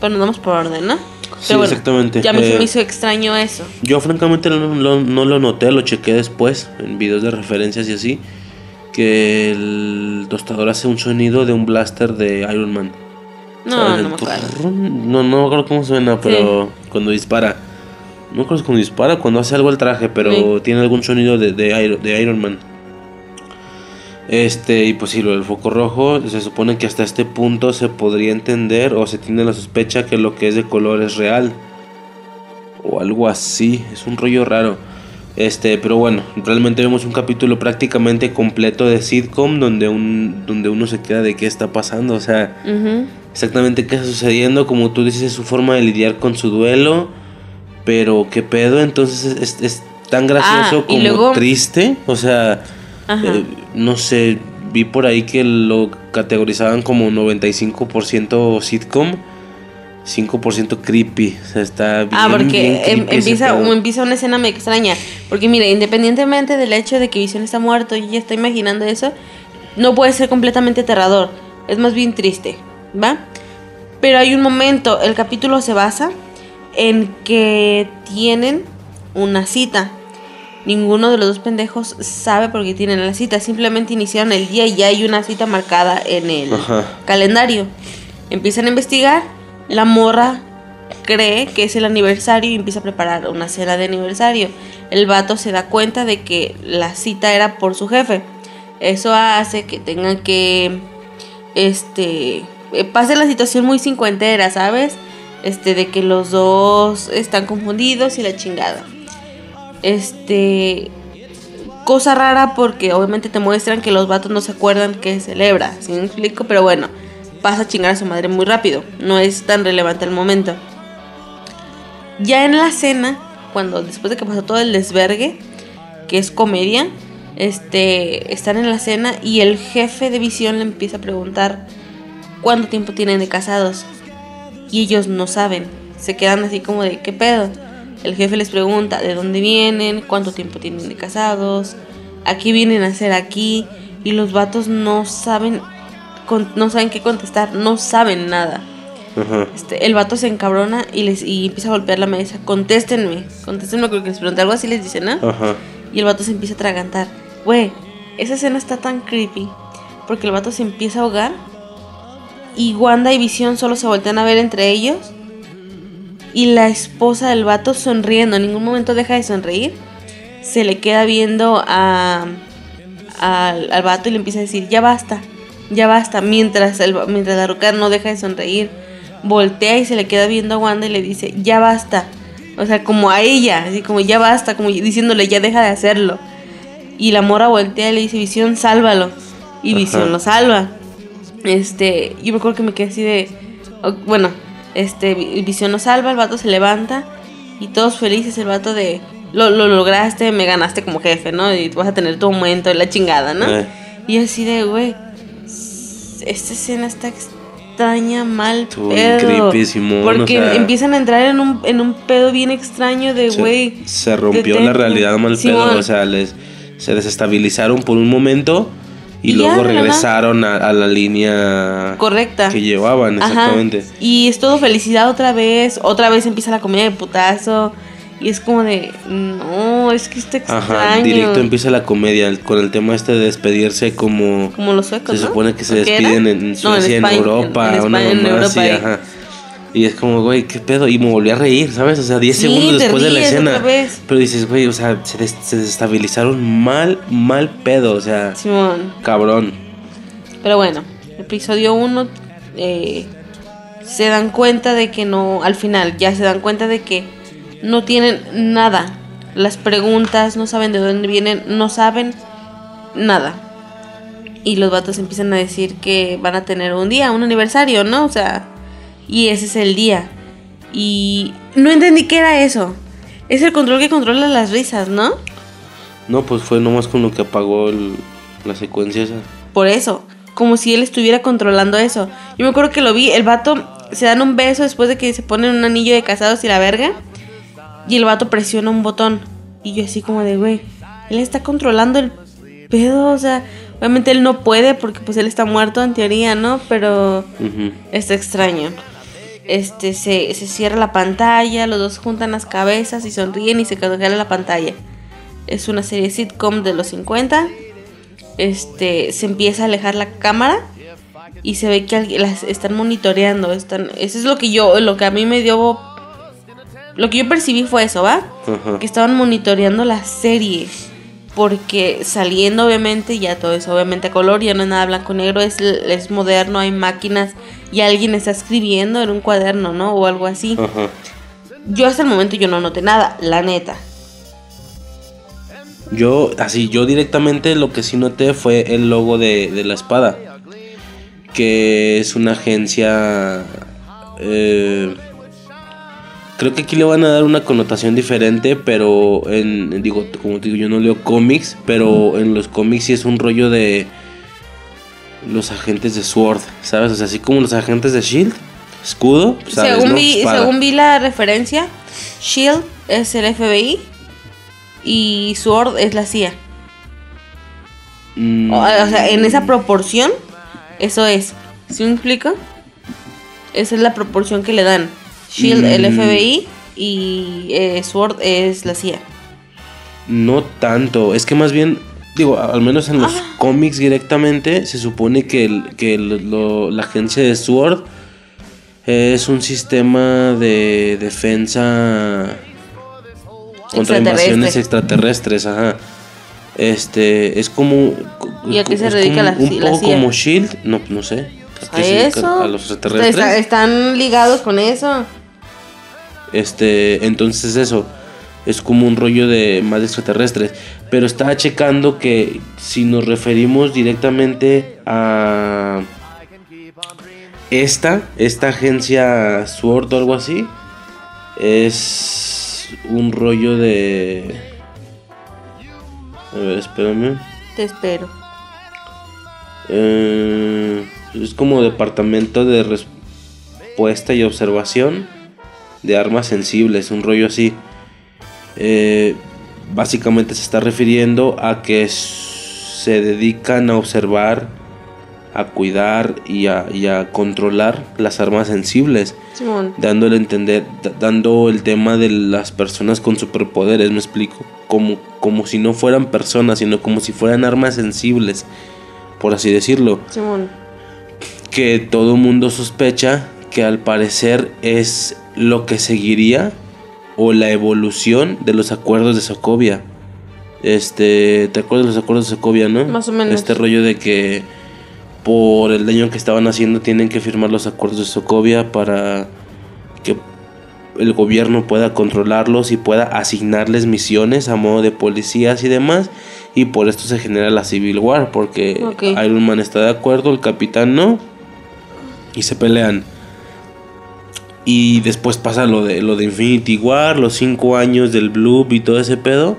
Pero nos vamos por orden, ¿no? Sí, exactamente. Ya me, Eh, me hizo extraño eso. Yo francamente no, no- no lo noté, lo chequé después en videos de referencias y así. Que el tostador hace un sonido de un blaster de Iron Man. No, no me acuerdo. turrún. No, no me acuerdo cómo suena, pero cuando dispara. No me acuerdo cuando dispara, cuando hace algo el traje, pero Sí. tiene algún sonido de, de, Iron, de Iron Man. Este, y pues sí, lo del foco rojo, se supone que hasta este punto se podría entender o se tiene la sospecha que lo que es de color es real. O algo así, es un rollo raro. Este, pero bueno, realmente vemos un capítulo prácticamente completo de sitcom donde, un, donde uno se queda de qué está pasando, o sea. Exactamente qué está sucediendo, como tú dices, es su forma de lidiar con su duelo, pero qué pedo, entonces es, tan gracioso Ah, como luego- triste, o sea, eh, no sé, vi por ahí que lo categorizaban como 95% sitcom 5% creepy. O sea, está bien. Ah, porque bien em- empieza, empieza una escena me extraña. Porque mire, independientemente del hecho de que Visión está muerto y ya está imaginando eso, no puede ser completamente aterrador. Es más bien triste, ¿va? Pero hay un momento, el capítulo se basa en que tienen una cita. Ninguno de los dos pendejos sabe por qué tienen la cita. Simplemente iniciaron el día y ya hay una cita marcada en el Ajá. calendario. Empiezan a investigar. La morra cree que es el aniversario y empieza a preparar una cena de aniversario. El vato se da cuenta de que la cita era por su jefe. Eso hace que tengan que. Este. Eh, Pase la situación muy cincuentera, ¿sabes? Este, de que los dos están confundidos y la chingada. Este. Cosa rara porque obviamente te muestran que los vatos no se acuerdan que celebra. ¿Sí me explico? Pero bueno, pasa a chingar a su madre muy rápido. No es tan relevante el momento. Ya en la cena, cuando después de que pasó todo el desvergue, que es comedia, este, están en la cena y el jefe de visión le empieza a preguntar cuánto tiempo tienen de casados. Y ellos no saben. Se quedan así como de, ¿qué pedo? El jefe les pregunta de dónde vienen, cuánto tiempo tienen de casados, a qué vienen a hacer aquí. Y los vatos no saben, con- no saben qué contestar, no saben nada. Este, el vato se encabrona y les y empieza a golpear la mesa. Contéstenme, contéstenme creo que les pregunta algo así les dice, ¿no? Y el vato se empieza a atragantar. Güey, esa escena está tan creepy. Porque el vato se empieza a ahogar. Y Wanda y Visión solo se voltean a ver entre ellos. Y la esposa del vato sonriendo. En ningún momento deja de sonreír. Se le queda viendo a, al, al vato y le empieza a decir, ya basta, ya basta. Mientras, el, mientras la roca no deja de sonreír. Voltea y se le queda viendo a Wanda y le dice, ya basta. O sea, como a ella, así como ya basta, como diciéndole ya deja de hacerlo. Y la mora voltea y le dice, Visión, sálvalo. Y Ajá. Visión lo salva. Este, yo me acuerdo que me quedé así de, bueno, este, Vi- Visión lo salva, el vato se levanta y todos felices, el vato de, lo, lo lograste, me ganaste como jefe, ¿no? Y vas a tener tu aumento y la chingada, ¿no? Eh. Y así de, güey, esta escena está extraña, mal Estuvo pedo. porque o sea- empiezan a entrar en un, en un pedo bien extraño de, güey. Se, rompió la realidad mal Simón. pedo. O sea, les, se desestabilizaron por un momento y, luego regresaron a, a la línea Correcta. que llevaban, Ajá. exactamente. Y es todo felicidad otra vez. Otra vez empieza la comedia de putazo. Y es como de, no, es que está extraño. Ajá, directo empieza la comedia con el tema este de despedirse como... Como los suecos, Se ¿no? supone que se ¿O qué despiden en No, Suecia, en, España, Europa, en España, en mamá Europa así, y- ajá. Y es como, güey, qué pedo. Y me volví a reír, ¿sabes? O sea, 10 Sí, segundos después de la escena. Pero dices, güey, o sea, se, des- se desestabilizaron mal, mal pedo. O sea, Simón. cabrón. Pero bueno, episodio 1 se dan cuenta de que no, al final ya se dan cuenta de que no tienen nada. Las preguntas, no saben de dónde vienen, no saben nada. Y los vatos empiezan a decir que van a tener un día, un aniversario, ¿no? O sea, y ese es el día. Y no entendí qué era eso. Es el control que controla las risas, ¿no? No, pues fue nomás con lo que apagó el- la secuencia esa. Por eso, como si él estuviera controlando eso. Yo me acuerdo que lo vi, el vato se dan un beso después de que se ponen un anillo de casados y la verga. Y el vato presiona un botón. Y yo así como de, güey, él está controlando el pedo, o sea, obviamente él no puede porque pues él está muerto en teoría, ¿no? Pero Ujú. está extraño. Este, se, se cierra la pantalla, los dos juntan las cabezas y sonríen y se congela la pantalla. Es una serie sitcom de los 50. Este, se empieza a alejar la cámara y se ve que alguien las están monitoreando, están eso es lo que yo lo que a mí me dio lo que yo percibí fue eso, ¿va? Que estaban monitoreando la serie. Porque saliendo obviamente, ya todo es obviamente a color, ya no es nada blanco negro, es, es moderno, hay máquinas y alguien está escribiendo en un cuaderno, ¿no? O algo así. Ajá. Yo hasta el momento yo no noté nada, la neta. Yo, así, yo directamente lo que sí noté fue el logo de, de la espada. Que es una agencia. eh, creo que aquí le van a dar una connotación diferente, pero en, digo, como te digo, yo no leo cómics, pero en los cómics sí es un rollo de los agentes de Sword, ¿sabes? O sea, así como los agentes de Shield, escudo, ¿sabes, según, no? vi, Espada. según vi la referencia, Shield es el FBI y Sword es la CIA. Mm, O, o sea, en esa proporción, eso es. ¿Sí me explico? Esa es la proporción que le dan. Shield, el Mm. FBI y eh, Sword es la CIA. No tanto, es que más bien, digo, al menos en los Ah. cómics directamente, se supone que, el- que el- lo- la agencia de Sword es un sistema de defensa contra invasiones extraterrestres, ajá. Este, es como... ¿Y a qué se dedica como la- Un la poco CIA? como Shield, no, no sé. ¿A se eso. A los extraterrestres. Está- están ligados con eso. Este, entonces eso es como un rollo de más de extraterrestres. Pero estaba checando que si nos referimos directamente a esta, esta agencia SWORD o algo así, es un rollo de... A ver, espérame. Te espero. Eh, es como departamento de respuesta y observación de armas sensibles, un rollo así. Eh, básicamente se está refiriendo a que se dedican a observar, a cuidar y a, y a controlar las armas sensibles, Simón. dándole a entender, da- dando el tema de las personas con superpoderes, me explico, como, como si no fueran personas, sino como si fueran armas sensibles, por así decirlo Simón. que todo mundo sospecha que al parecer es lo que seguiría o la evolución de los acuerdos de Sokovia. Este, ¿te acuerdas de los acuerdos de Sokovia, no? Más o menos. Este rollo de que por el daño que estaban haciendo tienen que firmar los acuerdos de Sokovia para que el gobierno pueda controlarlos y pueda asignarles misiones a modo de policías y demás. Y por esto se genera la Civil War, porque Ok. Iron Man está de acuerdo, el capitán no. Y se pelean. Y después pasa lo de, lo de Infinity War, los cinco años del Bloop y todo ese pedo.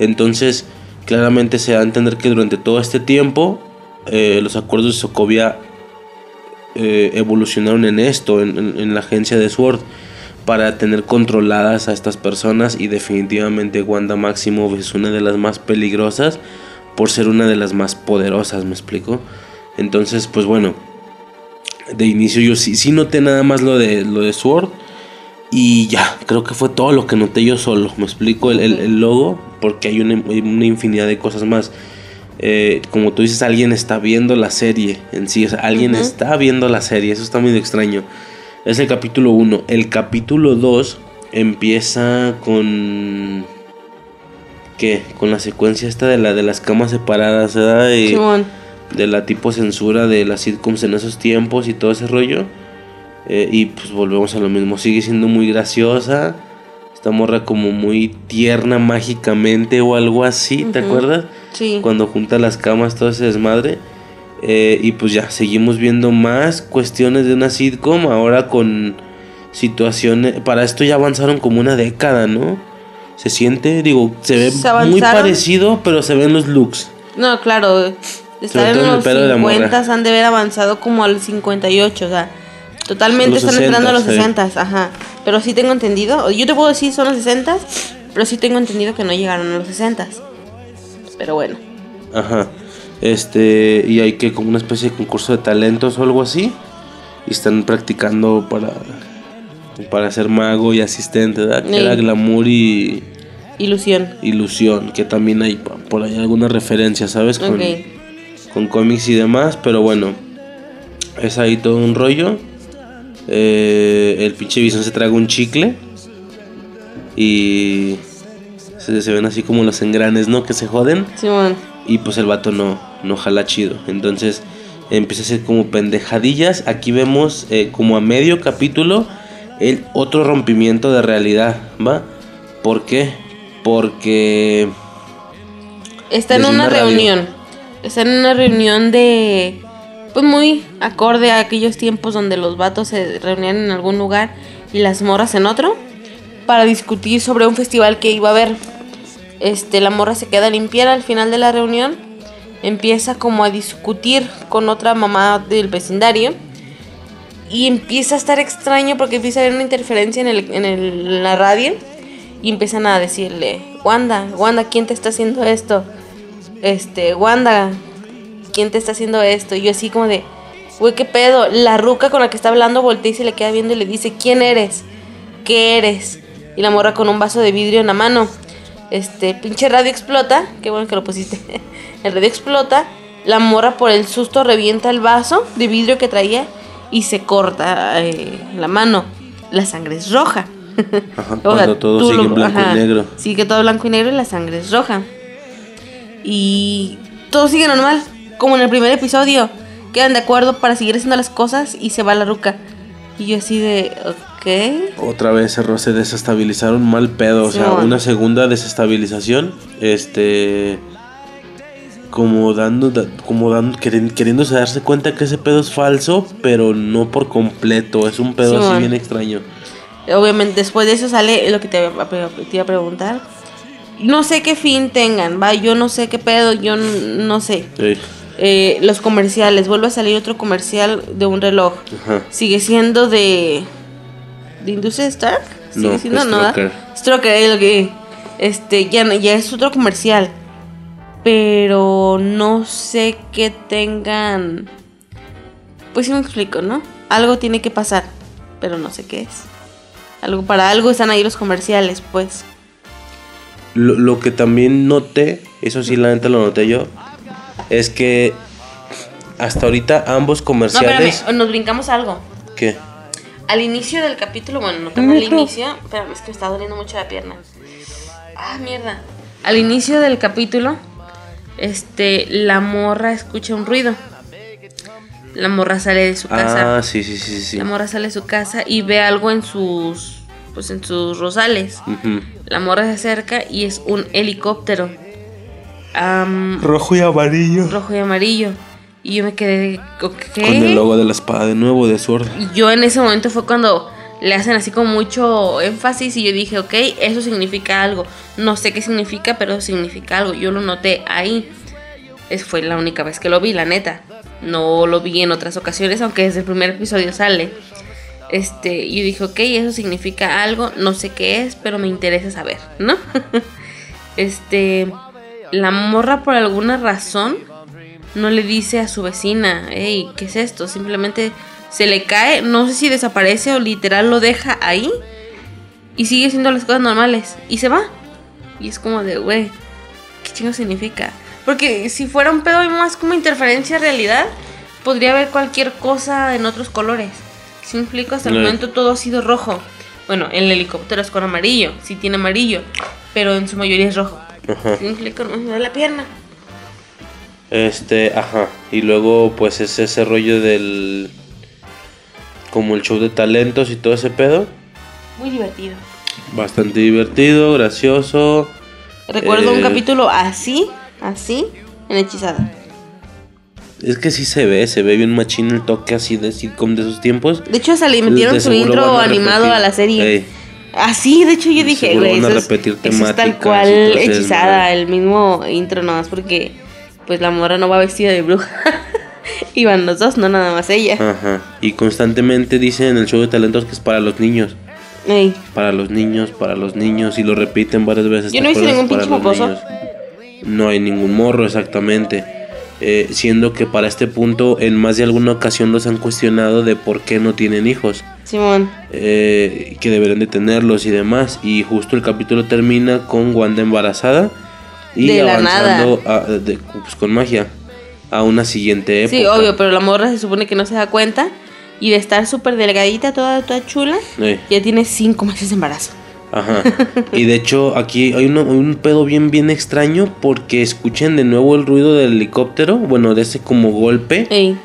Entonces, claramente se da a entender que durante todo este tiempo, eh, los acuerdos de Sokovia eh, evolucionaron en esto, en, en- en la agencia de Sword, para tener controladas a estas personas. Y definitivamente Wanda Maximoff es una de las más peligrosas por ser una de las más poderosas, ¿me explico? Entonces, pues bueno, de inicio yo sí, sí noté nada más lo de, lo de Sword. Y ya, creo que fue todo lo que noté yo solo. Me explico el, el- el logo, porque hay una, hay una infinidad de cosas más. Eh, como tú dices, alguien está viendo la serie en sí. O sea, alguien está viendo la serie. Eso está muy extraño. Es el capítulo 1. El capítulo 2 empieza con. ¿Qué? Con la secuencia esta de, la, de las camas separadas, Simón. De la tipo censura de las sitcoms en esos tiempos y todo ese rollo. Eh, y pues volvemos a lo mismo. Sigue siendo muy graciosa. Esta morra como muy tierna mágicamente o algo así, ¿te acuerdas? Sí. Cuando junta las camas, todo ese desmadre. Eh, y pues ya, seguimos viendo más cuestiones de una sitcom. Ahora con situaciones. Para esto ya avanzaron como una década, ¿no? Se siente, digo, se ve Se muy parecido, pero se ven los looks. No, claro. Estar en los pelo de la morra. 50 han de haber avanzado como al 58, o sea, totalmente están entrando a los 60, 60, ajá. Pero sí tengo entendido, yo te puedo decir son los 60, pero sí tengo entendido que no llegaron a los 60. Pero bueno, Ajá. Este, y hay que como una especie de concurso de talentos o algo así. Y están practicando para para ser mago y asistente, ¿verdad? Que Sí. era glamour y ilusión. ilusión, que también hay por ahí alguna referencia, ¿sabes? Con. Con cómics y demás, pero bueno, es ahí todo un rollo. Eh, el pinche Bison se traga un chicle y se, se ven así como los engranes, ¿no? Que se joden. Y pues el vato no, no jala chido. Entonces empieza a hacer como pendejadillas. Aquí vemos eh, como a medio capítulo el otro rompimiento de realidad, ¿va? ¿Por qué? Porque... Está en una reunión. Está en una reunión de. Pues muy acorde a aquellos tiempos donde los vatos se reunían en algún lugar y las morras en otro. Para discutir sobre un festival que iba a haber. Este, la morra se queda limpiar al final de la reunión. Empieza como a discutir con otra mamá del vecindario. Y empieza a estar extraño porque empieza a haber una interferencia en, el, en, el- en la radio. Y empiezan a decirle, Wanda, Wanda, ¿quién te está haciendo esto? Este, Wanda, ¿quién te está haciendo esto? Y yo así como de, güey, ¿qué pedo? La ruca con la que está hablando voltea y se le queda viendo y le dice, ¿quién eres? ¿Qué eres? Y la morra con un vaso de vidrio en la mano. Este, pinche radio explota. Qué bueno que lo pusiste. El radio explota. La morra por el susto revienta el vaso de vidrio que traía y se corta eh, la mano. La sangre es roja. Ajá, O sea, cuando todo sigue lo- en blanco ajá, y negro. Sigue todo blanco y negro y la sangre es roja. Y todo sigue normal, como en el primer episodio. Quedan de acuerdo para seguir haciendo las cosas y se va la ruca. Y yo así de, ok. Otra vez se, se desestabilizaron mal pedo. O sea, una segunda desestabilización. Este. Como dando. da- Como dando. queri- Queriéndose darse cuenta que ese pedo es falso. Pero no por completo. Es un pedo así Simón. bien extraño. Obviamente después de eso sale lo que te, te iba a preguntar. No sé qué fin tengan, va, yo no sé qué pedo, yo no sé. Eh, los comerciales, vuelve a salir otro comercial de un reloj. Ajá. Sigue siendo de. ¿De Industria Stark? Sigue No, siendo nada. Stroker. Stroker, es lo que. Este, ya, no- ya es otro comercial. Pero no sé qué tengan. Pues sí me explico, ¿no? Algo tiene que pasar, pero no sé qué es. Algo para algo están ahí los comerciales, pues. Lo, lo que también noté. Eso sí, la neta lo noté yo. Es que. Hasta ahorita ambos No, comerciales. espérame, nos brincamos algo. ¿Qué? Al inicio del capítulo, bueno, no tanto al inicio, pero es que me está doliendo mucho la pierna. Ah, mierda. Al inicio del capítulo, este, la morra escucha un ruido. La morra sale de su casa. Ah, sí, sí, sí, sí. La morra sale de su casa y ve algo en sus, pues en sus rosales. La morra se acerca y es un helicóptero. Am, Rojo y amarillo. rojo y amarillo. Y yo me quedé. Con el logo de la espada de nuevo de Sword. Y yo en ese momento fue cuando le hacen así con mucho énfasis y yo dije, ok, eso significa algo. No sé qué significa, pero significa algo. Yo lo noté ahí. Es, fue la única vez que lo vi, la neta. No lo vi en otras ocasiones, aunque desde el primer episodio sale. Este, yo dije, ok, eso significa algo, no sé qué es, pero me interesa saber, ¿no? este, la morra por alguna razón no le dice a su vecina, hey, ¿qué es esto? Simplemente se le cae, no sé si desaparece o literal lo deja ahí y sigue haciendo las cosas normales y se va. Y es como de, güey, ¿qué chingo significa? Porque si fuera un pedo más como interferencia realidad, podría haber cualquier cosa en otros colores. Si me explico, hasta el No. momento todo ha sido rojo. Bueno, el helicóptero es con amarillo, sí tiene amarillo, pero en su mayoría es rojo. Ajá. Si me explico, no me da la pierna. Este, ajá. Y luego, pues es ese rollo del. Como el show de talentos y todo ese pedo. Muy divertido. Bastante divertido, gracioso. Recuerdo un Eh, capítulo así, así, en Hechizada. Es que sí se ve, se ve bien machín el toque así de sitcom de esos tiempos. De hecho, hasta le metieron su intro a animado a la serie. Ey. Así, de hecho, yo dije, güey, eso, es, repetir eso es tal cual hechizada, el mismo intro, nada más porque, pues la mora no va vestida de bruja. Iban los dos, no nada más ella. Ajá. Y constantemente dicen en el show de talentos que es para los niños. Ey, Para los niños, para los niños. Y lo repiten varias veces. Yo ¿te no hice ningún pinche mocoso. No hay ningún morro, exactamente. Eh, siendo que para este punto, en más de alguna ocasión los han cuestionado de por qué no tienen hijos. Simón. eh, que deberían de tenerlos y demás. Y justo el capítulo termina con Wanda embarazada y De la avanzando a- de- pues, con magia a una siguiente época. Sí, obvio, pero la morra se supone que no se da cuenta. Y de estar súper delgadita, toda, toda chula, ya tiene cinco meses de embarazo. Ajá. Y de hecho aquí hay uno- un pedo bien bien extraño porque escuchen de nuevo el ruido del helicóptero, bueno, de ese como golpe. Ey,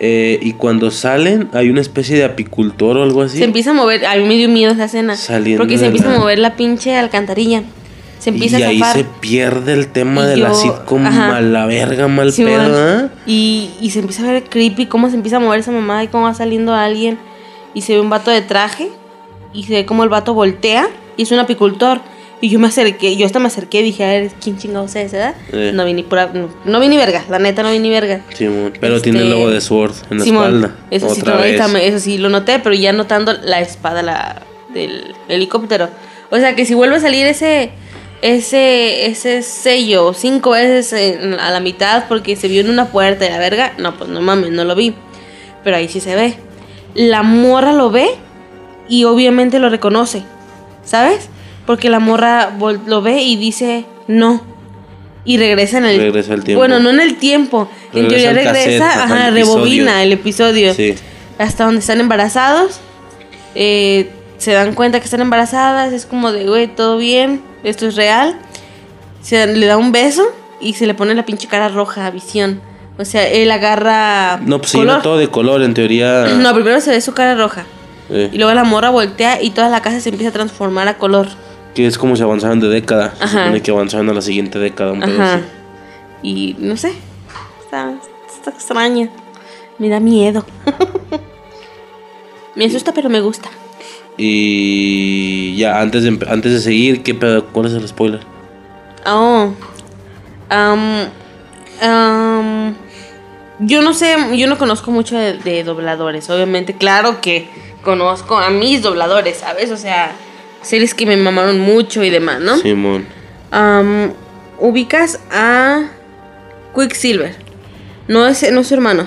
eh, y cuando salen hay una especie de apicultor o algo así. se empieza a mover, a mí me dio miedo esa escena. Saliendo porque se empieza la- a mover la pinche alcantarilla. Se empieza y a ahí se pierde el tema Y de la yo- sitcom ajá. a la verga, mal Sí, pedo. ¿ah? y, y se empieza a ver creepy cómo se empieza a mover esa mamá y cómo va saliendo alguien. Y se ve un vato de traje. Y se ve como el vato voltea. Y es un apicultor. Y yo me acerqué, yo hasta me acerqué y dije, a ver, ¿quién chingados es, verdad? Eh. No vi ni pura, no, no vi ni verga, la neta no vi ni verga. Simón, pero Este, tiene el logo de Sword en la Simón, espalda. Eso sí, vez. eso sí lo noté, pero ya notando la espada la, del helicóptero. O sea que si vuelve a salir ese ese ese sello cinco veces en- a la mitad porque se vio en una puerta de la verga, no, pues no mames, no lo vi. Pero ahí sí se ve. La morra lo ve y obviamente lo reconoce, ¿sabes? Porque la morra lo ve y dice no. Y regresa en el Regresa al tiempo. Bueno, no en el tiempo. en teoría cassette, regresa, ajá, rebobina el episodio. Sí. Hasta donde están embarazados. eh, se dan cuenta que están embarazadas. Es como de, güey, todo bien. Esto es real. Se le da un beso y se le pone la pinche cara roja a visión. O sea, él agarra. No, pues se color. llena todo de color, en teoría. No, primero se ve su cara roja. Eh, Y luego la morra voltea y toda la casa se empieza a transformar a color. que es como si avanzaran de década. Se Ajá. supone que avanzaran a la siguiente década. Un pedo Ajá. así. Y no sé. Está, está extraña. Me da miedo. me asusta, pero me gusta. Y ya, antes de, antes de seguir, ¿qué pedo? ¿Cuál es el spoiler? Oh. Am, am, yo no sé, yo no conozco mucho de, de dobladores. Obviamente, claro que conozco a mis dobladores, ¿sabes? O sea, series que me mamaron mucho y demás, ¿no? Simón. Ubicas a Quicksilver. No es, no es su hermano.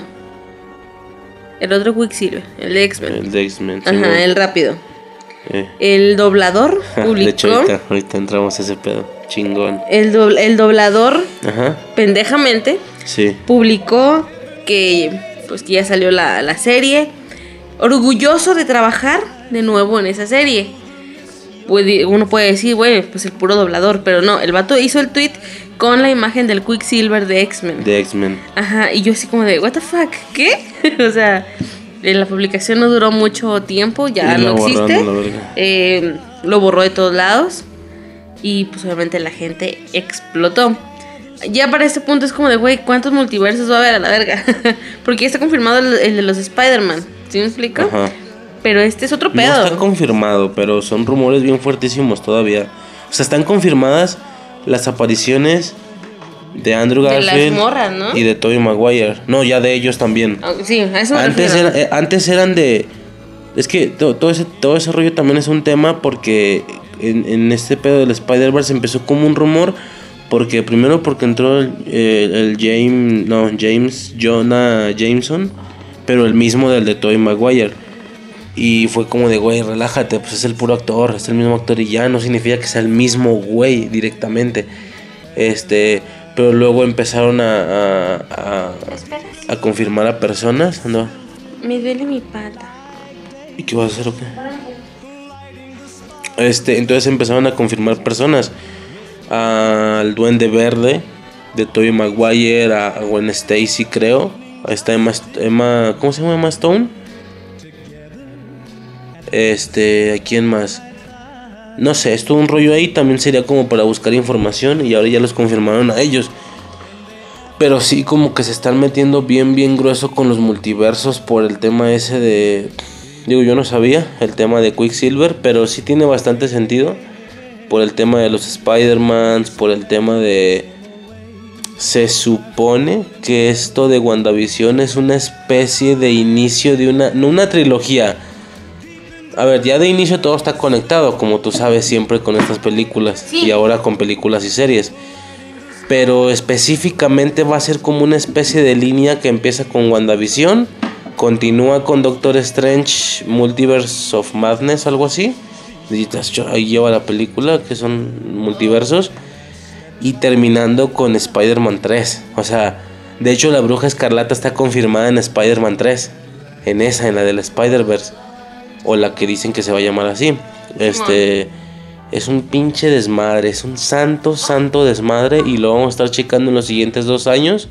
El otro Quicksilver, el de X-Men. El de X-Men. Simón. Ajá, el rápido. Eh. El doblador de hecho, publicó. ahorita, ahorita entramos a ese pedo. Chingón. El, el doblador, Ajá. pendejamente, Sí. publicó que pues que ya salió la, la serie. Orgulloso de trabajar de nuevo en esa serie. Puede- uno puede decir, bueno, pues el puro doblador, pero no, el vato hizo el tweet con la imagen del Quicksilver de X-Men. De X-Men. Ajá, y yo así como de, ¿What the fuck? ¿Qué? o sea, eh, la publicación no duró mucho tiempo, ya Y no existe. Eh, lo borró de todos lados. Y pues obviamente la gente explotó. Ya para este punto es como de, güey, ¿cuántos multiversos va a haber a la verga? Porque ya está confirmado el, el de los Spider-Man. ¿Sí me explico? Ajá. Pero este es otro No pedo. está confirmado, pero son rumores bien fuertísimos todavía. O sea, están confirmadas las apariciones de Andrew De las Garfield morras, ¿no? y de Tobey Maguire. No, ya de ellos también. Ah, sí, a eso me Antes, refiero. era- eh, antes eran de... Es que to- todo ese, todo ese rollo también es un tema porque en, en este pedo del Spider-Verse empezó como un rumor. Porque primero porque entró el, el James, no, James Jonah Jameson, pero el mismo del de Tobey Maguire. Y fue como de, güey, relájate, pues es el puro actor, es el mismo actor y ya no significa que sea el mismo güey directamente. Este, pero luego empezaron a, a, a, a confirmar a personas. ¿no? Me duele mi pata. ¿Y qué vas a hacer o qué? Este, entonces empezaron a confirmar personas. Al Duende Verde de Tobey Maguire, a Gwen Stacy, creo. Ahí está Emma, Emma. ¿Cómo se llama Emma Stone? Este, ¿a quién más? No sé, es todo un rollo ahí. También sería como para buscar información. Y ahora ya los confirmaron a ellos. Pero sí, como que se están metiendo bien, bien grueso con los multiversos por el tema ese de. Digo, yo no sabía el tema de Quicksilver, pero sí tiene bastante sentido. Por el tema de los Spider-Mans, por el tema de. Se supone que esto de WandaVision es una especie de inicio de una. No una trilogía. A ver, ya de inicio todo está conectado, como tú sabes siempre con estas películas. Sí. Y ahora con películas y series pero específicamente va a ser como una especie de línea que empieza con WandaVision, continúa con Doctor Strange Multiverse of Madness, algo así. Ahí lleva la película, que son multiversos, y terminando con Spider-Man 3. O sea, de hecho la bruja escarlata está confirmada en Spider-Man 3, en esa, en la del Spider-Verse, o la que dicen que se va a llamar así. Este. Es un pinche desmadre, es un santo, santo desmadre y lo vamos a estar checando en los siguientes dos años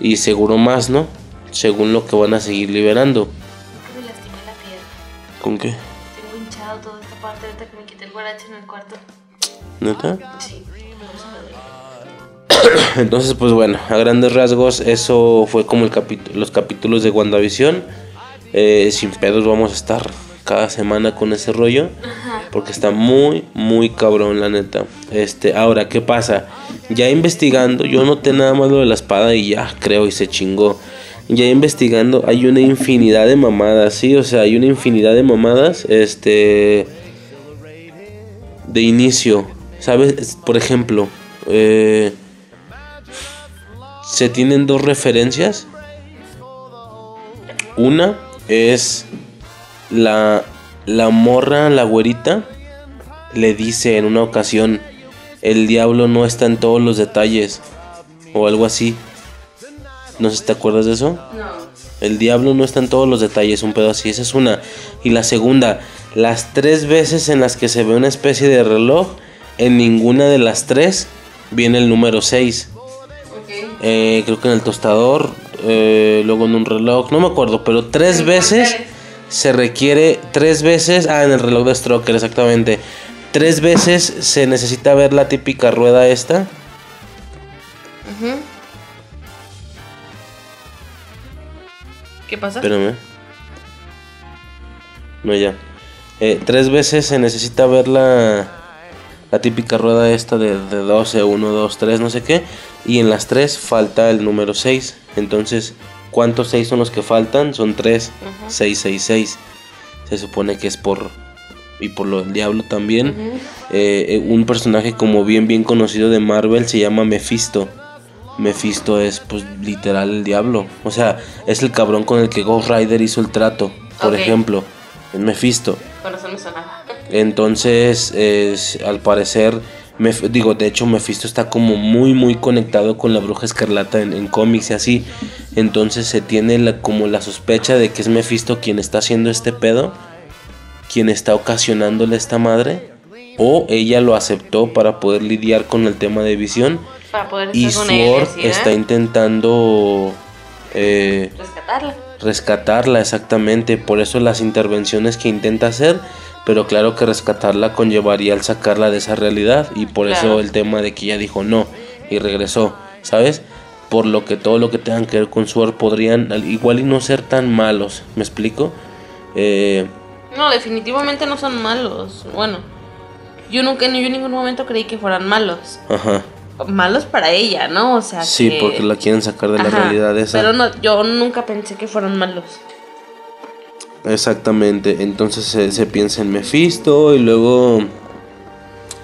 y seguro más, ¿no? Según lo que van a seguir liberando. ¿Con qué? Guarache en el cuarto. ¿Neta? Sí. Entonces, pues bueno, a grandes rasgos, eso fue como el capítulo, los capítulos de WandaVision. Eh, sin pedos vamos a estar cada semana con ese rollo. Porque está muy, muy cabrón, la neta. Este, ahora, ¿qué pasa? Ya investigando, yo noté nada más lo de la espada y ya, creo, y se chingó. Ya investigando, hay una infinidad de mamadas, sí, o sea, hay una infinidad de mamadas, este, de inicio, ¿sabes? Por ejemplo, eh, se tienen dos referencias. Una es la, la morra, la güerita, le dice en una ocasión, el diablo no está en todos los detalles, o algo así. No sé si te acuerdas de eso. No. El diablo no está en todos los detalles, un pedo así. Esa es una. Y la segunda, las tres veces en las que se ve una especie de reloj, en ninguna de las tres viene el número 6. Eh, creo que en el tostador, eh, luego en un reloj, no me acuerdo, pero tres veces se requiere, tres veces, ah, en el reloj de Stroker, exactamente. Tres veces se necesita ver la típica rueda esta. ¿Qué pasa? Espérame. No, ya. Eh, tres veces se necesita ver la, la típica rueda esta de, de 12, 1, 2, 3, no sé qué. Y en las tres falta el número 6. Entonces, ¿cuántos 6 son los que faltan? Son 3. 6, 6, 6. Se supone que es por... Y por lo del diablo también. Eh, eh, un personaje como bien, bien conocido de Marvel se llama Mephisto. Mephisto es pues literal el diablo. O sea, es el cabrón con el que Ghost Rider hizo el trato. Por Ok. ejemplo, es Mephisto. Me sonaba. Entonces, es, al parecer, Mef- digo, de hecho, Mephisto está como muy, muy conectado con la bruja escarlata en, en cómics y así. Entonces se tiene la, como la sospecha de que es Mephisto quien está haciendo este pedo, quien está ocasionándole esta madre, o ella lo aceptó para poder lidiar con el tema de visión. Para poder Y él. Sword ¿eh? está intentando eh, Rescatarla. Rescatarla exactamente, por eso las intervenciones que intenta hacer, pero claro que rescatarla conllevaría el sacarla de esa realidad y por Claro. eso el tema de que ella dijo no y regresó, ¿sabes? Por lo que todo lo que tengan que ver con Sword podrían al- igual y no ser tan malos, ¿me explico? Eh, No, definitivamente no son malos. Bueno, yo nunca, yo en ningún momento creí que fueran malos. ajá, Malos para ella, ¿no? O sea, sí, que- porque la quieren sacar de la realidad esa. Pero no, yo nunca pensé que fueran malos. Exactamente, entonces se, se piensa en Mephisto y luego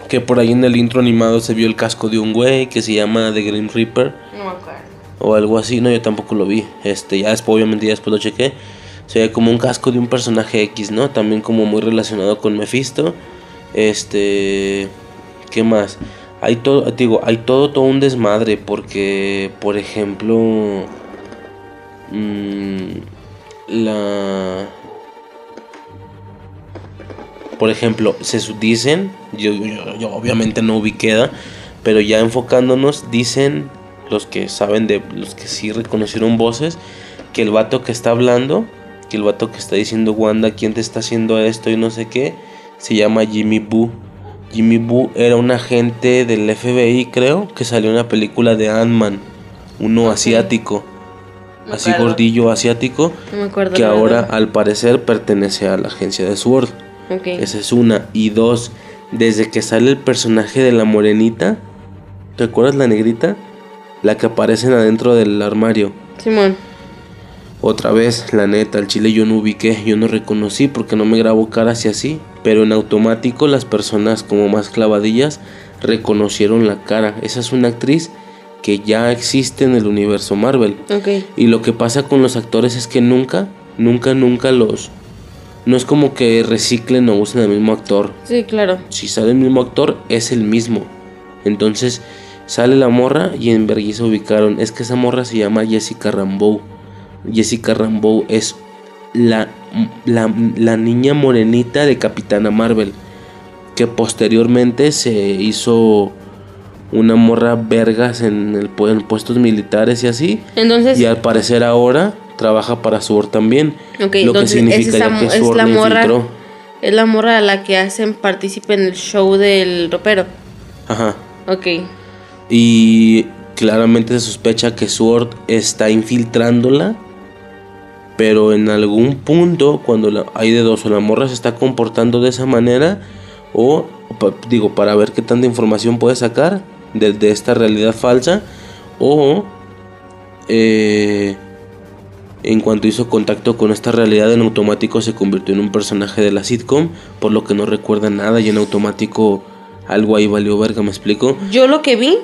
que por ahí en el intro animado se vio el casco de un güey que se llama The Grim Reaper No me acuerdo. o algo así, no, yo tampoco lo vi, este, ya después obviamente ya después lo chequé, se ve como un casco de un personaje X, ¿no? También como muy relacionado con Mephisto, este, ¿qué más? Hay todo, digo, hay todo, todo un desmadre porque, por ejemplo, mm, la por ejemplo, se dicen, yo obviamente no ubiqueda, pero ya enfocándonos, dicen los que saben de los que sí reconocieron voces, que el vato que está hablando, que el vato que está diciendo Wanda, quién te está haciendo esto y no sé qué, se llama Jimmy Boo. Jimmy Boo era un agente del FBI, creo, que salió en una película de Ant-Man, uno asiático, así acuerdo. gordillo asiático, No me acuerdo. que la ahora al parecer pertenece a la agencia de Sword. Ok. Esa es una. Y dos, desde que sale el personaje de la morenita, ¿te acuerdas la negrita? La que aparecen adentro del armario. Simón. Otra vez, la neta, el chile yo no ubiqué, yo no reconocí porque no me grabo caras y así. Pero en automático las personas como más clavadillas reconocieron la cara. Esa es una actriz que ya existe en el universo Marvel. Ok. Y lo que pasa con los actores es que nunca, nunca, nunca los... No es como que reciclen o usen al mismo actor. Sí, claro. Si sale el mismo actor, es el mismo. Entonces sale la morra y en Berguisa ubicaron. Es que esa morra se llama Jessica Rambeau. Jessica Rambeau es la, la, la niña morenita de Capitana Marvel. Que posteriormente se hizo una morra vergas en, el, en puestos militares y así. Entonces, Y al parecer ahora trabaja para Sword también. lo que es, significa esa, ya que es Sword la la morra. infiltró. Es la morra a la que hacen partícipe en el show del ropero. Ajá. Ok. Y claramente se sospecha que Sword está infiltrándola. Pero en algún punto, cuando hay de dos, o la morra se está comportando de esa manera, o digo para ver qué tanta información puede sacar de, de esta realidad falsa o eh, en cuanto hizo contacto con esta realidad en automático se convirtió en un personaje de la sitcom por lo que no recuerda nada y en automático algo ahí valió verga me explico Yo lo que vi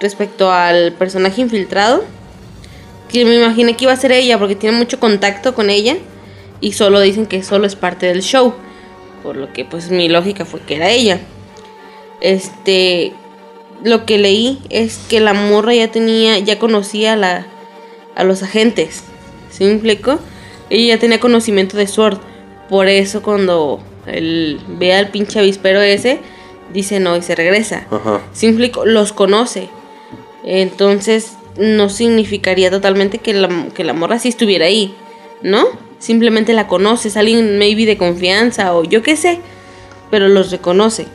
respecto al personaje infiltrado, que me imaginé que iba a ser ella porque tiene mucho contacto con ella y solo dicen que solo es parte del show, por lo que pues mi lógica fue que era ella. Este, lo que leí es que la morra ya tenía, ya conocía a, la, a los agentes, ¿sí me explico? Ella ya tenía conocimiento de Sword, por eso cuando él ve al pinche avispero ese, dice no y se regresa. Ajá. ¿Sí me explico? Los conoce. Entonces, no significaría totalmente que la, que la morra sí estuviera ahí, ¿no? Simplemente la conoce, es alguien maybe de confianza o yo qué sé, pero los reconoce.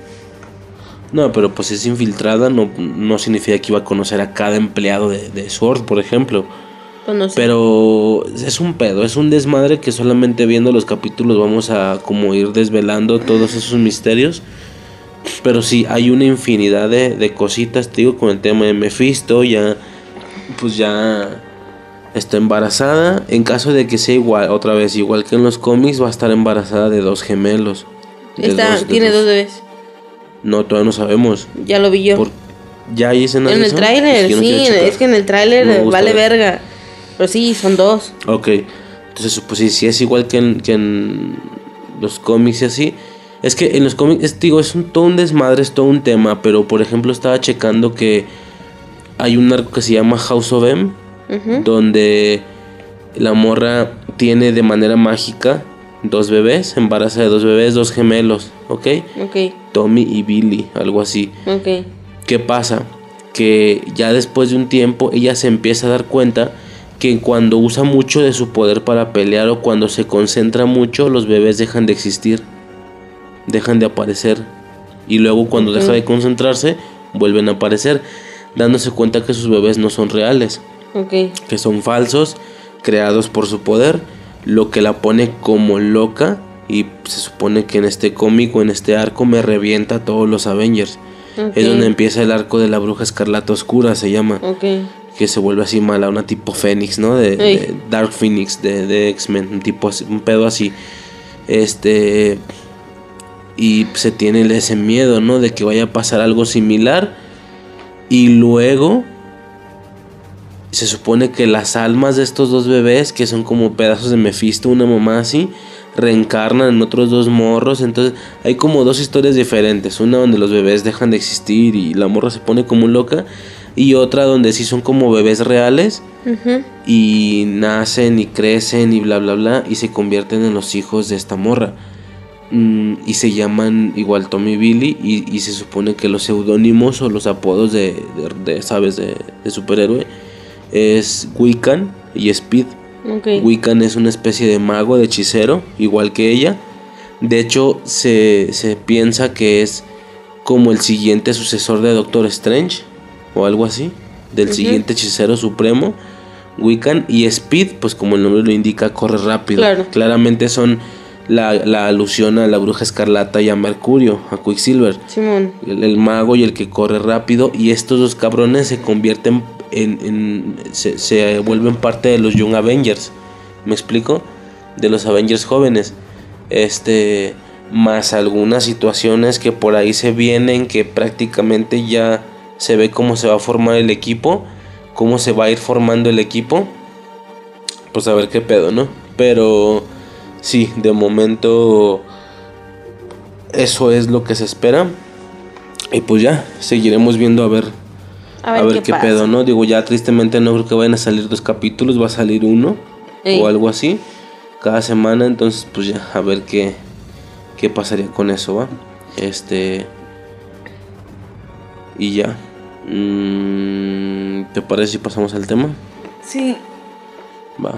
No, pero pues es infiltrada, no, no significa que iba a conocer a cada empleado de, de Sword, por ejemplo. Pues no sé. Pero es un pedo, es un desmadre que solamente viendo los capítulos vamos a como ir desvelando todos esos misterios. Pero sí, hay una infinidad de, de cositas, te digo, con el tema de Mephisto, ya, pues ya está embarazada. En caso de que sea igual, otra vez, igual que en los cómics, va a estar embarazada de dos gemelos. De Está- dos- de tiene dos bebés. No, todavía no sabemos. Ya lo vi yo. Por- ¿Ya hay escenas en el tráiler, Es que yo no sí, es que en el tráiler No vale ver. verga. Pero sí, son dos. Ok, entonces pues sí, sí es igual que en, que en los cómics y así. Es que en los cómics, es, digo, es un, todo un desmadre, es todo un tema, pero por ejemplo estaba checando que hay un arco que se llama House of M, donde la morra tiene de manera mágica dos bebés, embaraza de dos bebés, dos gemelos, ¿ok? Ok, Tommy y Billy, algo así. ok. ¿Qué pasa? Que ya después de un tiempo ella se empieza a dar cuenta que cuando usa mucho de su poder para pelear o cuando se concentra mucho, los bebés dejan de existir, dejan de aparecer. Y luego cuando deja de concentrarse, vuelven a aparecer, dándose cuenta que sus bebés no son reales, que son falsos, creados por su poder, lo que la pone como loca y se supone que en este cómic o en este arco me revienta a todos los Avengers. Es donde empieza el arco de la bruja escarlata oscura, se llama. Que se vuelve así mala, una tipo Fénix, ¿no? De, Dark Phoenix, de, de X-Men, un tipo así, un pedo así. Este. Y se tiene ese miedo, ¿no? De que vaya a pasar algo similar. Y luego. Se supone que las almas de estos dos bebés, que son como pedazos de Mephisto, una mamá así, reencarnan en otros dos morros. Entonces hay como dos historias diferentes. Una donde los bebés dejan de existir y la morra se pone como loca. Y otra donde sí son como bebés reales y nacen y crecen y bla bla bla y se convierten en los hijos de esta morra. Mm, y se llaman igual Tommy Billy y, y se supone que los seudónimos o los apodos de, de- de, ¿sabes? De, de superhéroe es Wiccan y Speed. Wiccan es una especie de mago, de hechicero, igual que ella. De hecho, se, se piensa que es como el siguiente sucesor de Doctor Strange, o algo así, del siguiente hechicero supremo, Wiccan. Y Speed, pues como el nombre lo indica, corre rápido. Claro. Claramente son la, la alusión a la bruja escarlata y a Mercurio, a Quicksilver. Simón. el, el mago y el que corre rápido y estos dos cabrones se convierten en, en- se, se vuelven parte de los Young Avengers. Me explico de los Avengers jóvenes. Este más algunas situaciones que por ahí se vienen que prácticamente ya se ve cómo se va a formar el equipo cómo se va a ir formando el equipo. Pues a ver qué pedo no pero sí de momento eso es lo que se espera. Y pues ya, seguiremos viendo a ver, A a ver, qué, pedo, ¿no? Digo, ya tristemente no creo que vayan a salir dos capítulos, va a salir uno Ey. o algo así cada semana, entonces pues ya, a ver qué, qué pasaría con eso, ¿va? Este... Y ya. Mm, ¿Te parece si pasamos al tema? Sí. Va.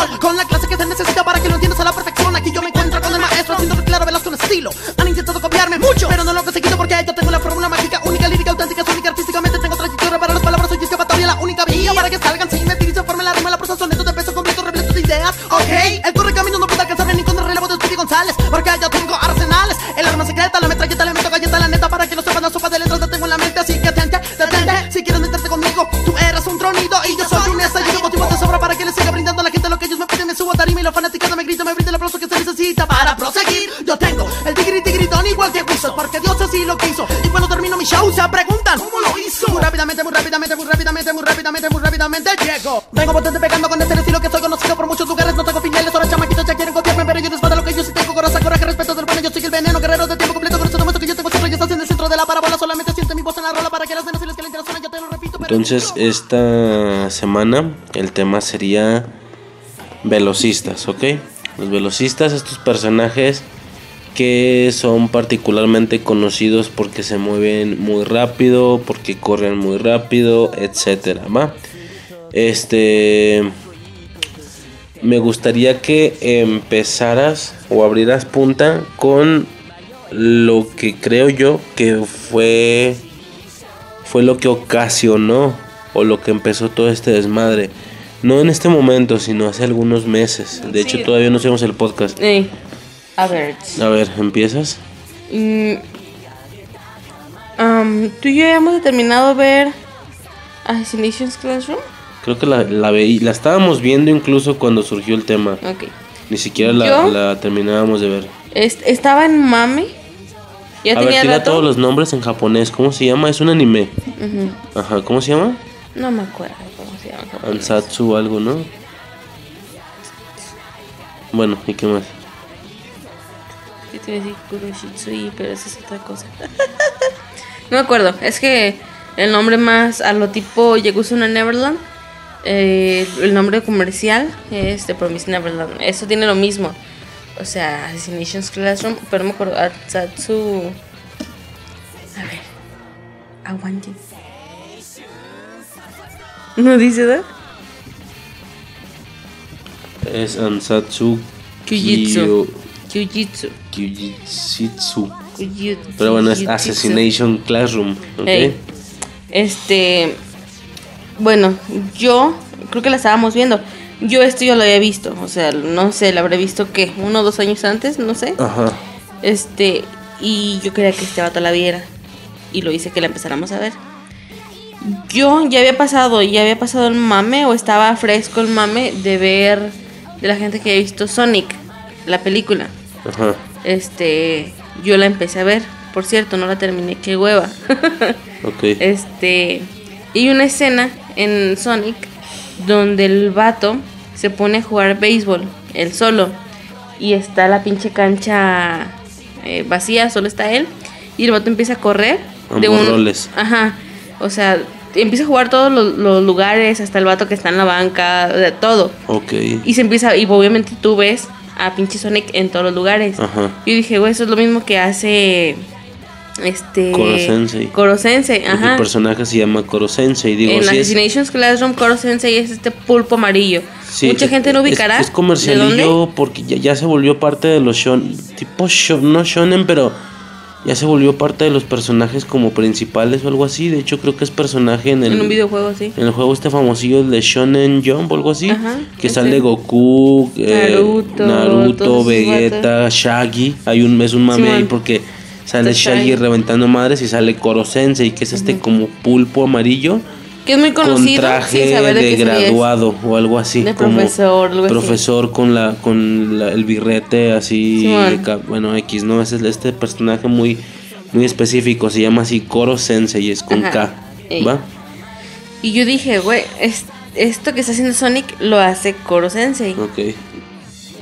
Español Con la clase que se necesita para que lo entiendas a la perfección Aquí yo me encuentro con el maestro haciendo claro velas con estilo Han intentado copiarme mucho, pero no lo he conseguido porque yo tengo la fórmula mágica Única, lírica, auténtica, única, artísticamente tengo trayectoria para las palabras Soy escapatoria, la única vía para que salgan sin se forme la rima la prosa soneto de peso completo repleto de ideas, ok. El corre camino no puede alcanzarme ni con el relevo de Speedy González, porque yo tengo arsenales. El arma secreta, la metralleta, le meto galleta, la neta, para que no sepan la sopa de letras la tengo en la mente, así que atente, detente. Si quieres meterte conmigo, tú eres y yo soy un estallido. Motivo de sobra para que le siga brindando a la gente lo que ellos me piden. Me subo a tarima y los fanáticos me gritan, me brinda el aplauso que se necesita para proseguir. Yo tengo el tigri tigritón igual que Wizard, porque Dios así lo quiso. Y cuando termino mi show se preguntan, ¿cómo lo hizo? Muy rápidamente, muy rápidamente, muy rápidamente, muy rápidamente, muy rápidamente llego. Vengo potente pegando con este estilo que soy conocido por muchos lugares. No tengo finales, ahora chamaquitos ya quieren copiarme, pero yo despada lo que yo sí tengo. Coraza, coraje, respeto del yo soy el veneno, guerrero de tiempo completo. Por eso demuestro que yo tengo siempre, y estás en el centro de la parábola. Solamente siente mi voz en la rola para que las venas y las que le interesan, yo te lo repito. pero- Entonces, esta semana el tema sería velocistas, ¿ok? Los velocistas, estos personajes que son particularmente conocidos porque se mueven muy rápido, porque corren muy rápido, etcétera, ¿va? Este me gustaría que empezaras o abrieras punta con lo que creo yo que fue fue lo que ocasionó o lo que empezó todo este desmadre. No en este momento, sino hace algunos meses. De hecho, todavía no hacemos el podcast. Eh, a ver. A ver, ¿empiezas? mm, Tú y yo ya hemos determinado ver Assassinations Classroom. Creo que la, la, veí- la estábamos viendo incluso cuando surgió el tema. Ok. Ni siquiera la, la terminábamos de ver. Est- estaba en Mame. Ya A ver, tenía tira rato. todos los nombres en japonés. ¿Cómo se llama? Es un anime. Ujú. Ajá, ¿cómo se llama? No me acuerdo cómo se llama. en japonés. Ansatsu o algo, ¿no? Bueno, ¿y qué más? Yo te iba a decir Kuroshitsui, pero esa es otra cosa. no me acuerdo. Es que el nombre más a lo tipo Yakuza Neverland. Eh, el nombre comercial es The Promised Neverland. Eso tiene lo mismo. O sea, Assassinations Classroom. Pero no me acuerdo. Atsatsu. A ver. Aguante. ¿No dice nada? Es Ansatsu Kyujitsu. Kyujitsu. Kyujitsu. Pero bueno, es. Assassination Classroom. ¿ok? Ey. Este. Bueno, yo creo que la estábamos viendo. Yo esto ya lo había visto. O sea, no sé, la habré visto que uno o dos años antes, no sé. Ajá. Este. Y yo quería que este vato la viera. Y lo hice que la empezáramos a ver. Yo ya había pasado, ya había pasado el mame, o estaba fresco el mame de ver de la gente que había visto Sonic, la película. Ajá. Este. Yo la empecé a ver. Por cierto, no la terminé, qué hueva. Ok. Este. Y hay una escena en Sonic donde el vato se pone a jugar béisbol, él solo. Y está la pinche cancha eh, vacía, solo está él. Y el vato empieza a correr. Ambos roles. Ajá. O sea, empieza a jugar todos los, los lugares, hasta el vato que está en la banca, de todo. Ok. Y se empieza, y obviamente tú ves a pinche Sonic en todos los lugares. Ajá. Yo dije, güey, eso es lo mismo que hace este Koro Sensei. Koro Sensei, Porque ajá. El personaje se llama Koro Sensei. Digo, en es, Assassinations Classroom, Koro Sensei es este pulpo amarillo. sí, Mucha es- gente no es- ubicará. Es, ¿De comercialillo porque ya, ya se volvió parte de los shonen. Tipo shon- no shonen, pero ya se volvió parte de los personajes como principales o algo así. De hecho, creo que es personaje en el. En un videojuego, sí. En el juego este famosillo el de Shonen Jump o algo así. Ajá, que ese. sale Goku, eh, Naruto, Vegeta, Shaggy. Hay un, es un mame ahí porque sale Shaggy reventando madres y sale Koro Sensei, que es este como pulpo amarillo Que es muy con conocido. traje sin saber de, graduado o algo así. De como profesor, algo así. profesor con la con la- el birrete así. De bueno, X, ¿no? Es este personaje muy, muy específico. Se llama así Koro Sensei, es con Ajá. K. Ey. ¿Va? Y yo dije, güey, es- esto que está haciendo Sonic lo hace Koro Sensei. Ok.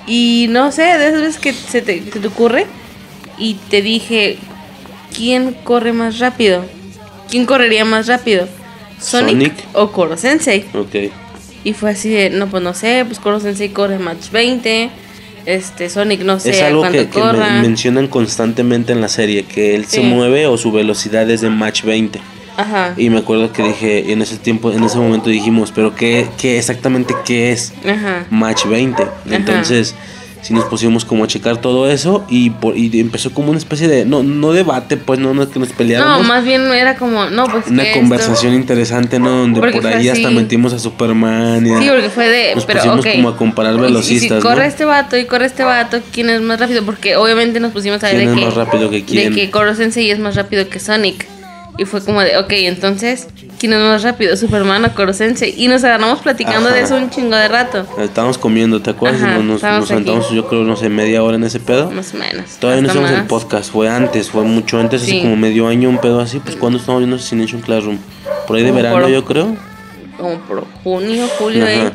Y no sé, de esas veces que se te, se te ocurre y te dije, ¿quién corre más rápido? ¿Quién correría más rápido? ¿Sonic, Sonic. o Koro Sensei? Ok. Y fue así de, no, pues no sé, pues Koro Sensei corre match 20, este Sonic no sé es algo cuánto que, que men- mencionan constantemente en la serie, que él se mueve o su velocidad es de Match 20. Ajá. Y me acuerdo que dije, en ese tiempo, en ese momento dijimos, pero ¿qué, qué exactamente qué es Ajá. Match 20? Entonces, sí nos pusimos como a checar todo eso y, por, y empezó como una especie de, no, no debate, pues no, no es que nos peleáramos. No, más bien era como, no, pues una que conversación interesante, ¿no? Donde Porque por ahí hasta metimos a Superman y esto- Sí, porque fue de, nos pero pusimos ok. como a comparar velocistas, y si corre ¿no? este vato y corre este vato, ¿quién es más rápido? Porque obviamente nos pusimos a ver ¿Quién de es que, más rápido que quién? de que Koro Sensei es más rápido que Sonic. Y fue como de, ok, entonces, ¿quién es más rápido? ¿Superman o Koro Sensei? Y nos agarramos platicando de Ajá. eso un chingo de rato. Estábamos comiendo, ¿te acuerdas? Ajá, nos nos, sentamos, yo creo, no sé, media hora en ese pedo. Más o menos. Todavía no el más. podcast, fue antes, fue mucho antes, Sí. hace como medio año, un pedo así. Pues cuando estábamos viendo Assassination Classroom, por ahí de Como verano, por- yo creo. Como por junio, julio, Ajá. eh.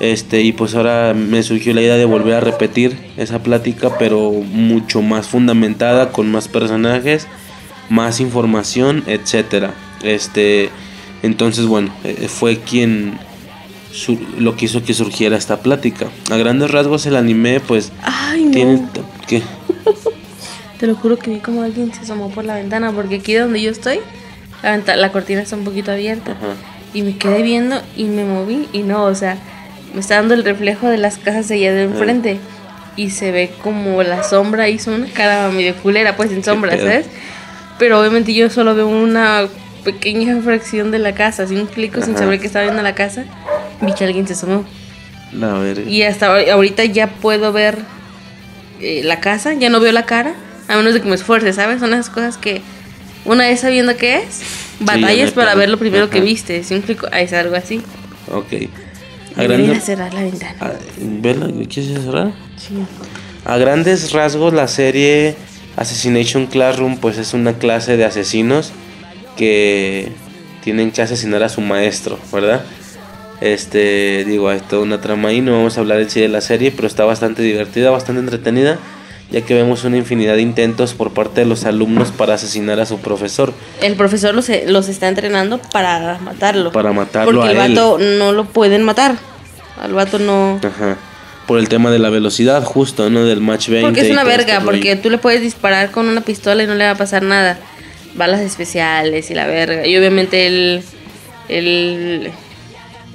Este, y pues ahora me surgió la idea de volver a repetir esa plática, pero mucho más fundamentada, con más personajes, más información, etcétera. Este, entonces bueno, eh, fue quien lo que hizo que surgiera esta plática. A grandes rasgos el anime, pues Ay, no. tiene que Te lo juro que vi como alguien se asomó por la ventana, porque aquí donde yo estoy, la, cortina está un poquito abierta. Ajá. Y me quedé viendo y me moví y no, o sea, me está dando el reflejo de las casas allá de enfrente. Y se ve como la sombra hizo una cara medio culera, pues en sombra, pedo. ¿sabes? Pero obviamente yo solo veo una pequeña fracción de la casa, así un clico sin Ajá. saber que estaba viendo la casa. Vi que alguien se asomó. la verga. Y hasta ahor- ahorita ya puedo ver eh, la casa, ya no veo la cara, a menos de que me esfuerce, ¿sabes? Son esas cosas que una vez sabiendo qué es, batallas hay para ver lo primero que Ajá. viste. Si un clic es algo así. Ok. A grandes, cerrar la ventana. a- ¿Vela? ¿Quieres cerrar? Sí. A grandes rasgos, la serie Assassination Classroom, pues es una clase de asesinos que tienen que asesinar a su maestro, ¿verdad? Este, digo, hay toda una trama ahí, no vamos a hablar en sí de la serie, pero está bastante divertida, bastante entretenida, ya que vemos una infinidad de intentos por parte de los alumnos para asesinar a su profesor. El profesor los, los está entrenando para matarlo. Para matarlo Porque a el él. vato no lo pueden matar. Al vato no. Ajá. Por el tema de la velocidad, justo, ¿no? Del match 20. Porque es una verga, este porque tú le puedes disparar con una pistola y no le va a pasar nada. Balas especiales y la verga. Y obviamente él, él,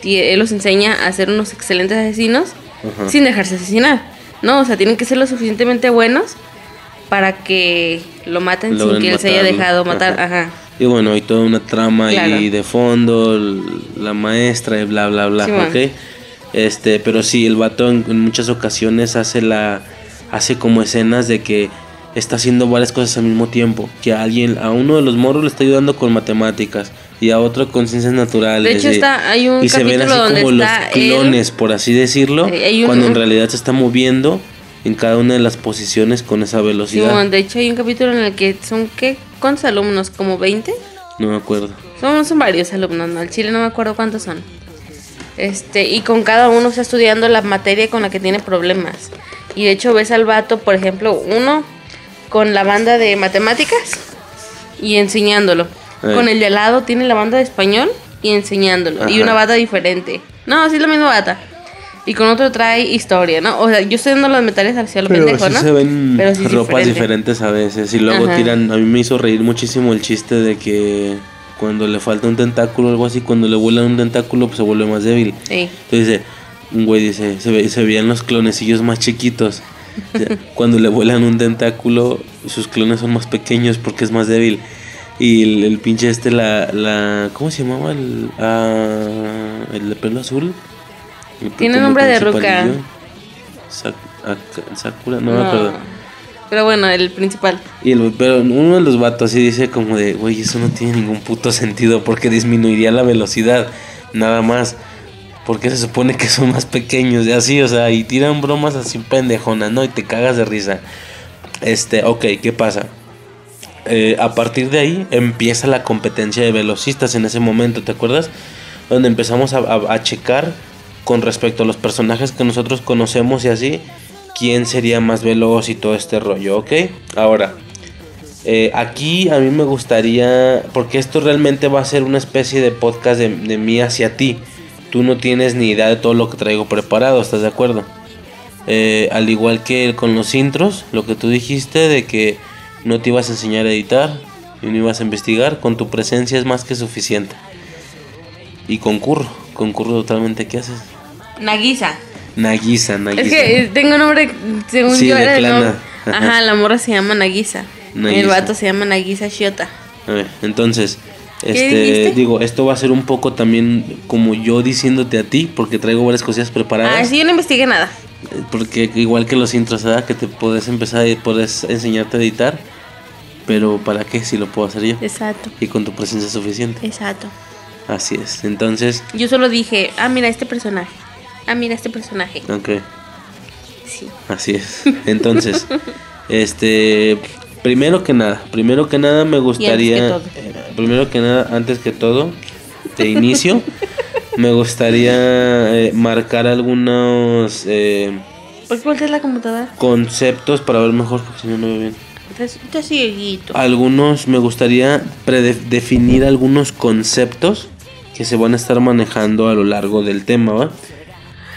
él los enseña a ser unos excelentes asesinos Ajá. sin dejarse asesinar. No, o sea, tienen que ser lo suficientemente buenos para que lo maten sin que él se haya dejado matar. Ajá. Ajá. Y bueno, hay toda una trama Claro. ahí de fondo, la maestra y bla, bla, bla, Sí, man. ¿ok? Este, pero sí, el vato en, en muchas ocasiones hace la, hace como escenas de que está haciendo varias cosas al mismo tiempo. Que a alguien, a uno de los morros le está ayudando con matemáticas y a otro con ciencias naturales. De hecho, está- hay un y se ven capítulo así donde como los él- clones, por así decirlo, un- cuando en realidad se está moviendo en cada una de las posiciones con esa velocidad. Simón, de hecho, hay un capítulo en el que son, ¿qué? ¿Cuántos alumnos? ¿Como 20? No me acuerdo. Son, son varios alumnos, ¿no? Al chile no me acuerdo cuántos son. Este, y con cada uno está estudiando la materia con la que tiene problemas. Y de hecho ves al vato, por ejemplo, uno con la banda de matemáticas y enseñándolo. Eh. Con el de al lado tiene la banda de español y enseñándolo. Y una bata diferente. No, sí es la misma bata. Y con otro trae historia, ¿no? O sea, yo estoy dando las metales hacia lo Pero pendejo, sí ¿no? se ven Pero sí es ropas diferente. diferentes a veces. Y luego Ajá. tiran. A mí me hizo reír muchísimo el chiste de que cuando le falta un tentáculo o algo así, cuando le vuelan un tentáculo, pues se vuelve más débil. Sí. Entonces dice, un güey dice, se, ve- se veían los clonecillos más chiquitos. Cuando le vuelan un tentáculo, sus clones son más pequeños porque es más débil. Y el, el pinche este, la, la. ¿Cómo se llamaba? El, ah, el de pelo azul. El Tiene nombre de ruca. Sak- Sakura, no, me acuerdo. Pero bueno, el principal. Y el, pero uno de los vatos sí dice como de, güey, eso no tiene ningún puto sentido porque disminuiría la velocidad, nada más. Porque se supone que son más pequeños y así, o sea, y tiran bromas así pendejonas, ¿no? Y te cagas de risa. Este, ok, ¿qué pasa? Eh, a partir de ahí empieza la competencia de velocistas en ese momento, ¿te acuerdas? Donde empezamos a, checar con respecto a los personajes que nosotros conocemos y así, quién sería más veloz y todo este rollo, ¿ok? Ahora, eh, aquí a mí me gustaría, porque esto realmente va a ser una especie de podcast de mí hacia ti. Tú no tienes ni idea de todo lo que traigo preparado, ¿estás de acuerdo? Eh, al igual que con los intros, lo que tú dijiste de que no te ibas a enseñar a editar y no ibas a investigar, con tu presencia es más que suficiente. Y concurro, concurro totalmente, ¿qué haces? Nagisa. Nagisa, Nagisa. Es que eh, tengo nombre, según Sí, yo era el nombre. Ajá. La morra se llama Nagisa. Nagisa. El vato se llama Nagisa Shiota. A ver, entonces, ¿Qué este, digo, esto va a ser un poco también como yo diciéndote a ti, porque traigo varias cosillas preparadas. Ah, sí, yo no investigué nada. Porque igual que los intros, ¿verdad? Que te puedes empezar y puedes enseñarte a editar. Pero ¿para qué si lo puedo hacer yo? Exacto, Y con tu presencia suficiente. exacto. Así es. Entonces, Yo solo dije, ah, mira este personaje. Ah, mira este personaje. ok, Sí. así es. Entonces, este, primero que nada, primero que nada me gustaría, eh, primero que nada, antes que todo, de inicio, me gustaría eh, marcar algunos eh, ¿Por qué volteas la computadora? conceptos para ver mejor, porque si no, no veo bien. Estás, cieguito. algunos me gustaría prede- definir algunos conceptos que se van a estar manejando a lo largo del tema, ¿va?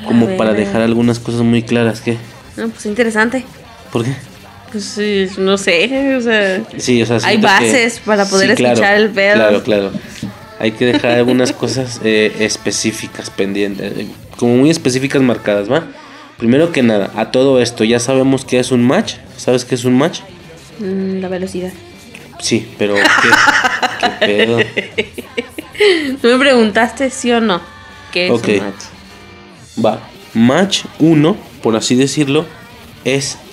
Como para dejar algunas cosas muy claras, ¿qué? No, pues interesante. ¿Por qué? Pues sí, no sé, o sea... Sí, o sea, Hay que- bases para poder claro, escuchar el pedo. Claro, claro. Hay que dejar algunas cosas eh, específicas pendientes, eh, como muy específicas marcadas, ¿va? Primero que nada, a todo esto, ya sabemos que es un match. ¿Sabes qué es un match? Mm, la velocidad. Sí, pero ¿qué, qué pedo? Tú me preguntaste sí o no. ¿Qué es Ok. un match? Va. Match 1, por así decirlo, es Un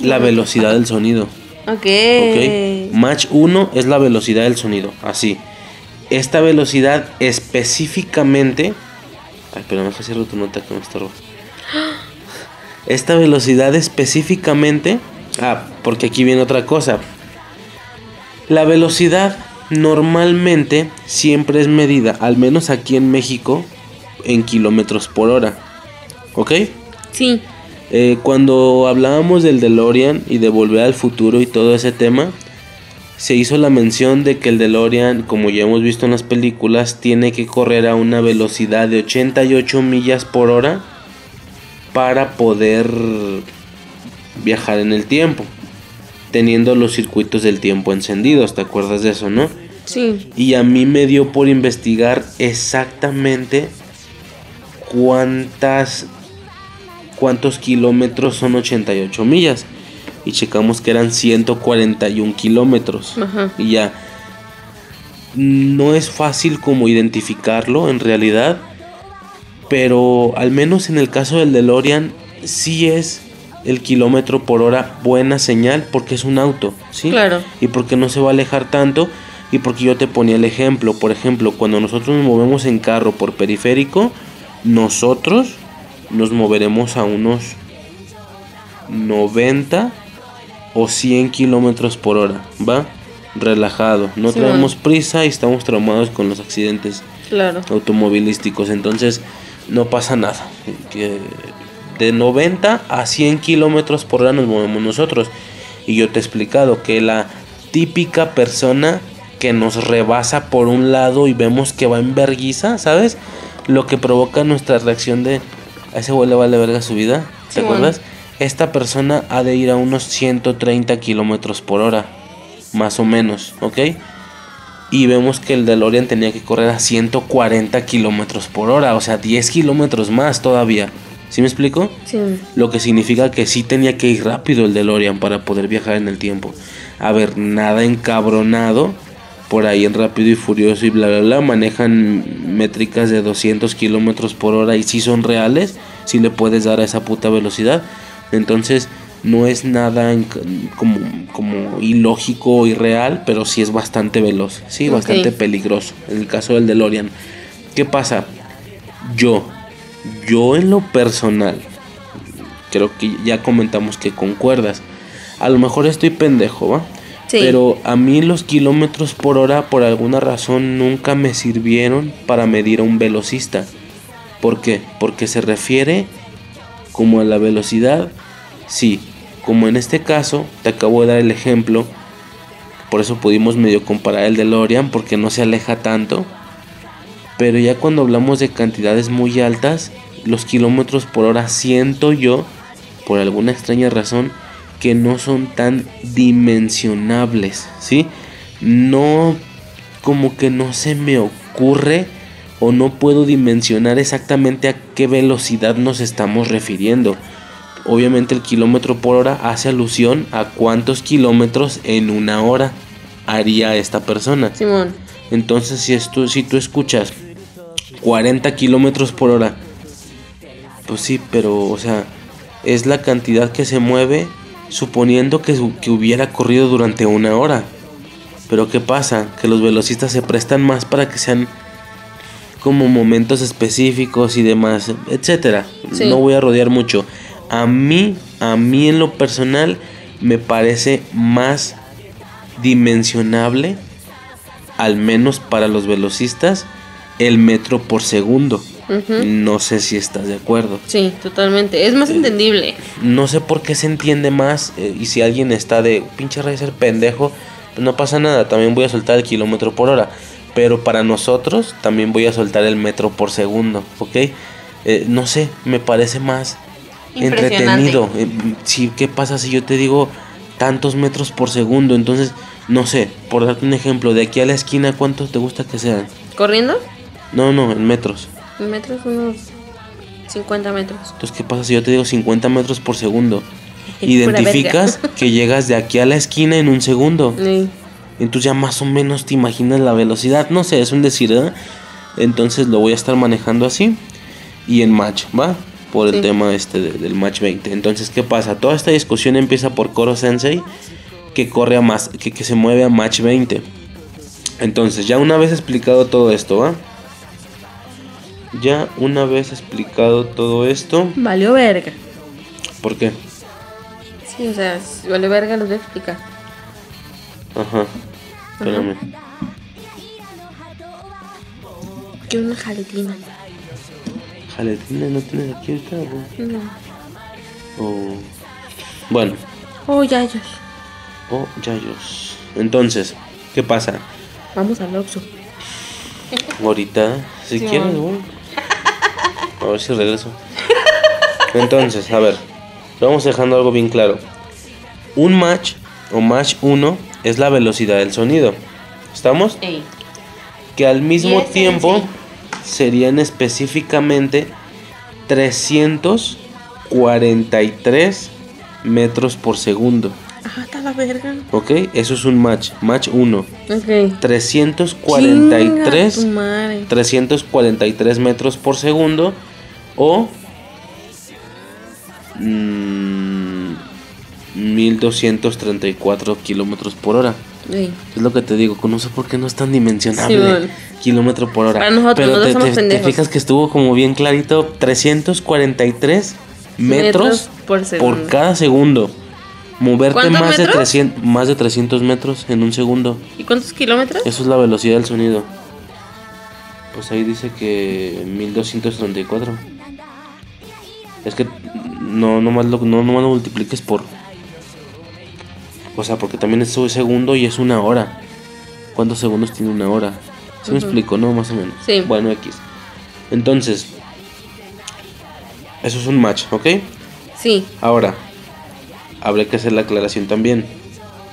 la velocidad del sonido. Ok. ¿Ok? Match 1 es la velocidad del sonido. Así. Esta velocidad específicamente. Ay, pero deja cierro tu nota que me estorba. Esta velocidad específicamente. Ah, porque aquí viene otra cosa. La velocidad normalmente siempre es medida, al menos aquí en México, en kilómetros por hora. ¿Ok? Sí. Eh, cuando hablábamos del DeLorean y de volver al futuro y todo ese tema, se hizo la mención de que el DeLorean, como ya hemos visto en las películas, tiene que correr a una velocidad de 88 millas por hora para poder viajar en el tiempo, teniendo los circuitos del tiempo encendidos, ¿te acuerdas de eso, no? Sí. Y a mí me dio por investigar exactamente cuántas cuántos kilómetros son 88 millas. Y checamos que eran 141 kilómetros. Ajá. Y ya. No es fácil como identificarlo en realidad. Pero al menos en el caso del DeLorean, sí es el kilómetro por hora buena señal porque es un auto, ¿sí? Claro. Y porque no se va a alejar tanto. Y porque yo te ponía el ejemplo. Por ejemplo, cuando nosotros nos movemos en carro por periférico, nosotros nos moveremos a unos 90 o 100 kilómetros por hora, ¿va? Relajado, no Sí, tenemos prisa y estamos traumados con los accidentes Claro. automovilísticos, entonces no pasa nada. Que de 90 a 100 kilómetros por hora nos movemos nosotros. Y yo te he explicado que la típica persona que nos rebasa por un lado y vemos que va en verguiza, ¿sabes? Lo que provoca nuestra reacción de a ese güey le vale verga su vida, ¿te Sí, acuerdas? Esta persona ha de ir a unos 130 kilómetros por hora, más o menos, ¿ok? Y vemos que el DeLorean tenía que correr a 140 kilómetros por hora, o sea, 10 kilómetros más todavía. ¿Sí me explico? Sí. Lo que significa que sí tenía que ir rápido el DeLorean para poder viajar en el tiempo. A ver, nada encabronado. Por ahí en Rápido y Furioso y bla, bla, bla. Manejan métricas de 200 kilómetros por hora y sí son reales. Si le puedes dar a esa puta velocidad. Entonces, no es nada como, como ilógico o irreal, pero sí es bastante veloz. Sí, bastante peligroso. En el caso del DeLorean. ¿Qué pasa? Yo, yo en lo personal, creo que ya comentamos que concuerdas. A lo mejor estoy pendejo, ¿va? Pero a mí los kilómetros por hora por alguna razón nunca me sirvieron para medir a un velocista. ¿Por qué? Porque se refiere como a la velocidad. Sí, como en este caso, te acabo de dar el ejemplo. Por eso pudimos medio comparar el DeLorean porque no se aleja tanto. Pero ya cuando hablamos de cantidades muy altas, los kilómetros por hora siento yo, por alguna extraña razón, que no son tan dimensionables, ¿sí? No, como que no se me ocurre o no puedo dimensionar exactamente a qué velocidad nos estamos refiriendo. Obviamente el kilómetro por hora hace alusión a cuántos kilómetros en una hora haría esta persona. Simón. Entonces si, esto, si tú escuchas 40 kilómetros por hora, pues sí, pero o sea, es la cantidad que se mueve suponiendo que, que hubiera corrido durante una hora. Pero ¿qué pasa? Que los velocistas se prestan más para que sean como momentos específicos y demás, etcétera. Sí. No voy a rodear mucho. A mí, a mí en lo personal me parece más dimensionable, al menos para los velocistas, el metro por segundo. No sé si estás de acuerdo. Sí, totalmente. Es más entendible. No sé por qué se entiende más eh, y si alguien está de pinche racer pendejo, pues no pasa nada, también voy a soltar el kilómetro por hora. Pero para nosotros también voy a soltar el metro por segundo, ¿ok? Eh, no sé, me parece más entretenido. Eh, si, ¿Qué pasa si yo te digo tantos metros por segundo? Entonces, no sé, por darte un ejemplo, de aquí a la esquina, ¿cuántos te gusta que sean? ¿Corriendo? No, no, en metros. Metros, unos 50 metros. Entonces, ¿qué pasa si yo te digo 50 metros por segundo? Identificas que llegas de aquí a la esquina en un segundo. Sí. Entonces ya más o menos te imaginas la velocidad. No sé, es un decir, ¿verdad? Entonces lo voy a estar manejando así. Y en match, ¿va? Por el Sí. tema este de- del match 20. Entonces, ¿qué pasa? Toda esta discusión empieza por Koro Sensei. Que corre a más, que, que se mueve a match 20. Entonces, ya una vez explicado todo esto, ¿va? Ya una vez explicado todo esto. Valió verga. ¿Por qué? Sí, o sea, si valió verga, los voy a explicar. Ajá. Espérame. Quiero una jaletina. Jaletina, ¿no tienes aquí ahorita? o? No. O- Bueno, Oh, yayos. o Yayos. Entonces, ¿qué pasa? Vamos al Oxxo. Ahorita, si Sí, quieres, güey. A ver si regreso. Entonces, a ver, vamos dejando algo bien claro. Un match o match 1 es la velocidad del sonido. ¿Estamos? Ey. Que al mismo Yes, tiempo serían específicamente 343 metros por segundo. Ajá, está la verga. ¿Ok? Eso es un match. Match 1. Ok. 343 Chinga tu madre. 343 metros por segundo o mm, 1234 kilómetros por hora. Es lo que te digo, no sé por qué no es tan dimensionable. Kilómetro por hora. Para nosotros, Pero nosotros te, somos te- te pendejos. fijas que estuvo como bien clarito, 343 metros, Metros por cada segundo. Moverte ¿Cuántos más de, metros? 300, más de 300 metros en un segundo. ¿Y cuántos kilómetros? Eso es la velocidad del sonido. Pues ahí dice que 1234. Es que no nomás lo, no, nomás lo multipliques por. O sea, porque también es un segundo y es una hora. ¿Cuántos segundos tiene una hora? ¿Sí me explico, no? Más o menos. Sí. Bueno, X. Entonces, eso es un match, ¿ok? Sí, Ahora, habrá que hacer la aclaración también.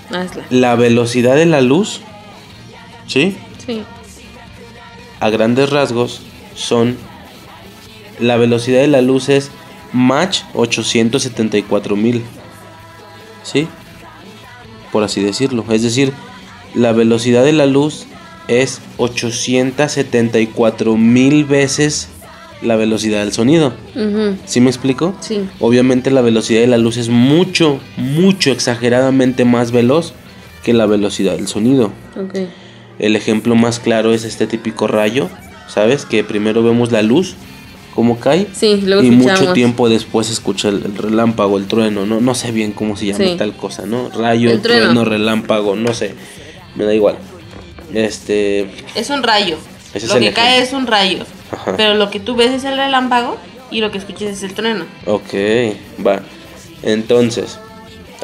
hazla. La velocidad de la luz, ¿sí? Sí. a grandes rasgos son la velocidad de la luz es Mach 874 mil ¿sí? por así decirlo es decir la velocidad de la luz es 874 mil veces la velocidad del sonido. ¿sí me explico? Sí. obviamente la velocidad de la luz es mucho mucho exageradamente más veloz que la velocidad del sonido Ok. el ejemplo más claro es este típico rayo, ¿sabes? Que primero vemos la luz, cómo cae, Sí, luego y mucho tiempo después escucha el, el relámpago, el trueno, no, no sé bien cómo se llama Sí. tal cosa, ¿no? Rayo, El trueno. trueno, relámpago, no sé, me da igual. Este, Es un rayo. Ese es lo el que cae es un rayo. Ajá. Pero lo que tú ves es el relámpago y lo que escuchas es el trueno. ok, va. Entonces,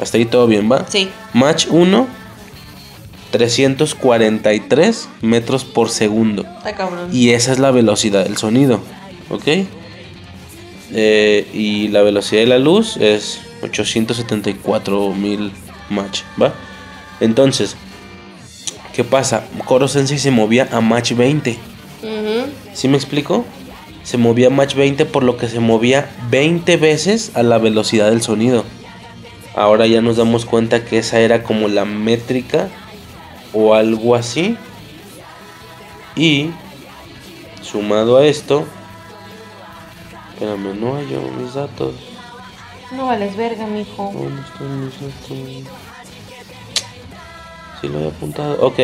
hasta ahí todo bien, ¿va? Sí. Match 1, 343 metros por segundo. Está cabrón. Y esa es la velocidad del sonido, ¿ok? Eh, y la velocidad de la luz es 874 mil Mach, ¿va? Entonces, ¿qué pasa? Koro Sensei se movía a Mach 20. Ujú. ¿Sí me explico? Se movía Mach 20 por lo que se movía 20 veces a la velocidad del sonido. Ahora ya nos damos cuenta que esa era como la métrica o algo así. Y sumado a esto, espérame, no hallo mis datos. No vales verga, mijo. ¿Dónde están mis datos? Sí lo he apuntado. Ok.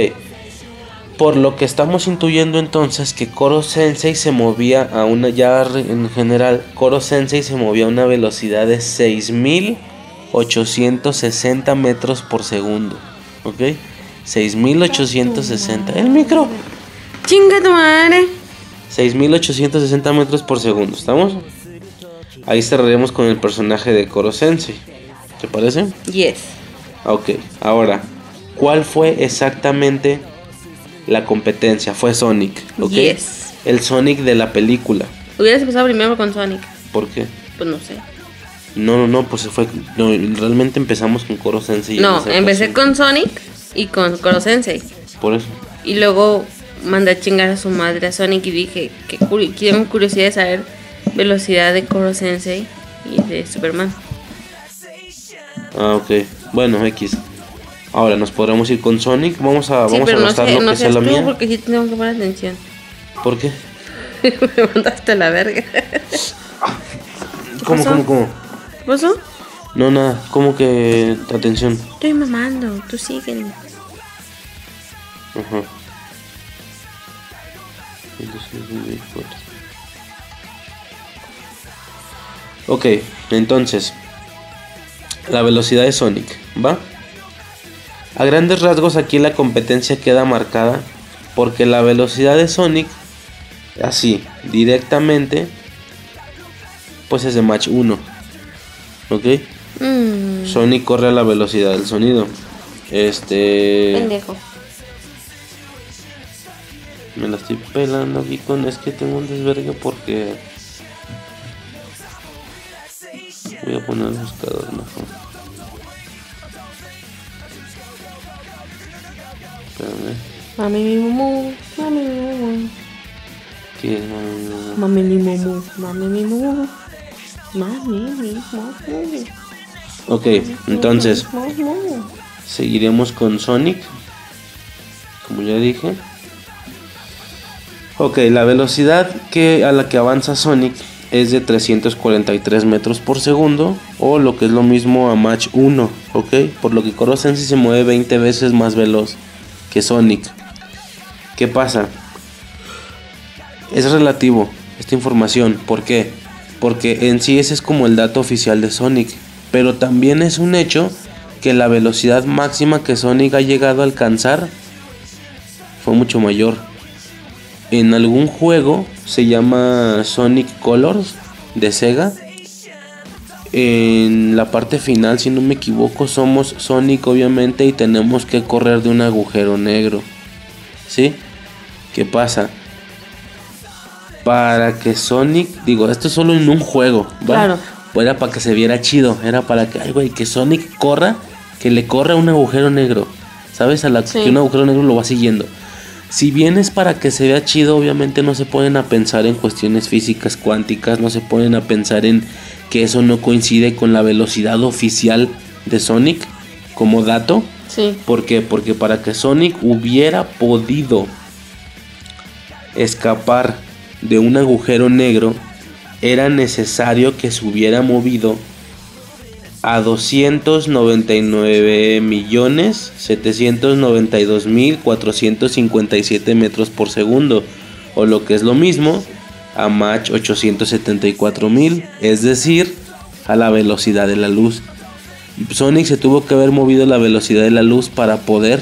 Por lo que estamos intuyendo entonces que Koro Sensei se movía a una ya en general Koro Sensei se movía a una velocidad de 6860 metros por segundo. ¿Ok? 6860. El micro. Chinga tu madre. 6860 metros por segundo. ¿Estamos? Ahí cerraremos con el personaje de Koro Sensei. ¿Te parece? Yes. Ok, ahora, ¿cuál fue exactamente la competencia? Fue Sonic, ¿ok? Yes. El Sonic de la película. Hubieras empezado primero con Sonic. ¿Por qué? Pues no sé. No, no, no, pues se fue. No, realmente empezamos con Koro Sensei. en No, empecé con Sonic y con Koro Sensei. Por eso. Y luego mandé a chingar a su madre a Sonic y dije que tengo curiosidad de saber velocidad de Koro Sensei y de Superman. Ah, ok. Bueno, X. Ahora nos podremos ir con Sonic. Vamos a, sí, vamos a pero no gastar sé, lo no que sea la mía. porque sí tengo que poner atención. ¿Por qué? Me mandaste a la verga. ¿Cómo, cómo, cómo? ¿Qué pasó? No, nada. ¿Cómo que atención? Estoy mamando, tú sígueme. Ajá. 164. Ok, entonces, la velocidad de Sonic, ¿va? A grandes rasgos aquí la competencia queda marcada porque la velocidad de Sonic, así, directamente, pues es de match 1. ¿Ok? Mm, Sonic corre a la velocidad del sonido. Este... pendejo. Me la estoy pelando aquí con. Es que tengo un desvergue porque. Voy a poner el buscador mejor. Espérame. Mami mi mumu, mami mi mumu, ¿Qué es, mami? mami mi mumu, mami mi mumu, mami mi mumu. Ok, entonces seguiremos con Sonic. Como ya dije. Ok, la velocidad que, a la que avanza Sonic es de 343 metros por segundo. O lo que es lo mismo a Match 1. Ok, por lo que Koro Sensei se mueve 20 veces más veloz que Sonic. ¿Qué pasa? Es relativo esta información. ¿Por qué? Porque en sí ese es como el dato oficial de Sonic. Pero también es un hecho que la velocidad máxima que Sonic ha llegado a alcanzar fue mucho mayor. En algún juego se llama Sonic Colors de Sega. En la parte final, si no me equivoco, somos Sonic obviamente y tenemos que correr de un agujero negro. ¿Sí? ¿Qué pasa? Para que Sonic, digo, esto es solo en un juego, ¿va? Claro. Era para que se viera chido, era para que, ay, güey, que Sonic corra, que le corra un agujero negro. ¿Sabes? A la Sí. que un agujero negro lo va siguiendo. Si bien es para que se vea chido, obviamente no se ponen a pensar en cuestiones físicas cuánticas, no se ponen a pensar en que eso no coincide con la velocidad oficial de Sonic como dato. Sí. ¿Por qué? Porque para que Sonic hubiera podido escapar de un agujero negro, era necesario que se hubiera movido a 299 millones 792 mil 457 metros por segundo, o lo que es lo mismo, a Mach 874 mil, es decir, a la velocidad de la luz. Sonic se tuvo que haber movido a la velocidad de la luz para poder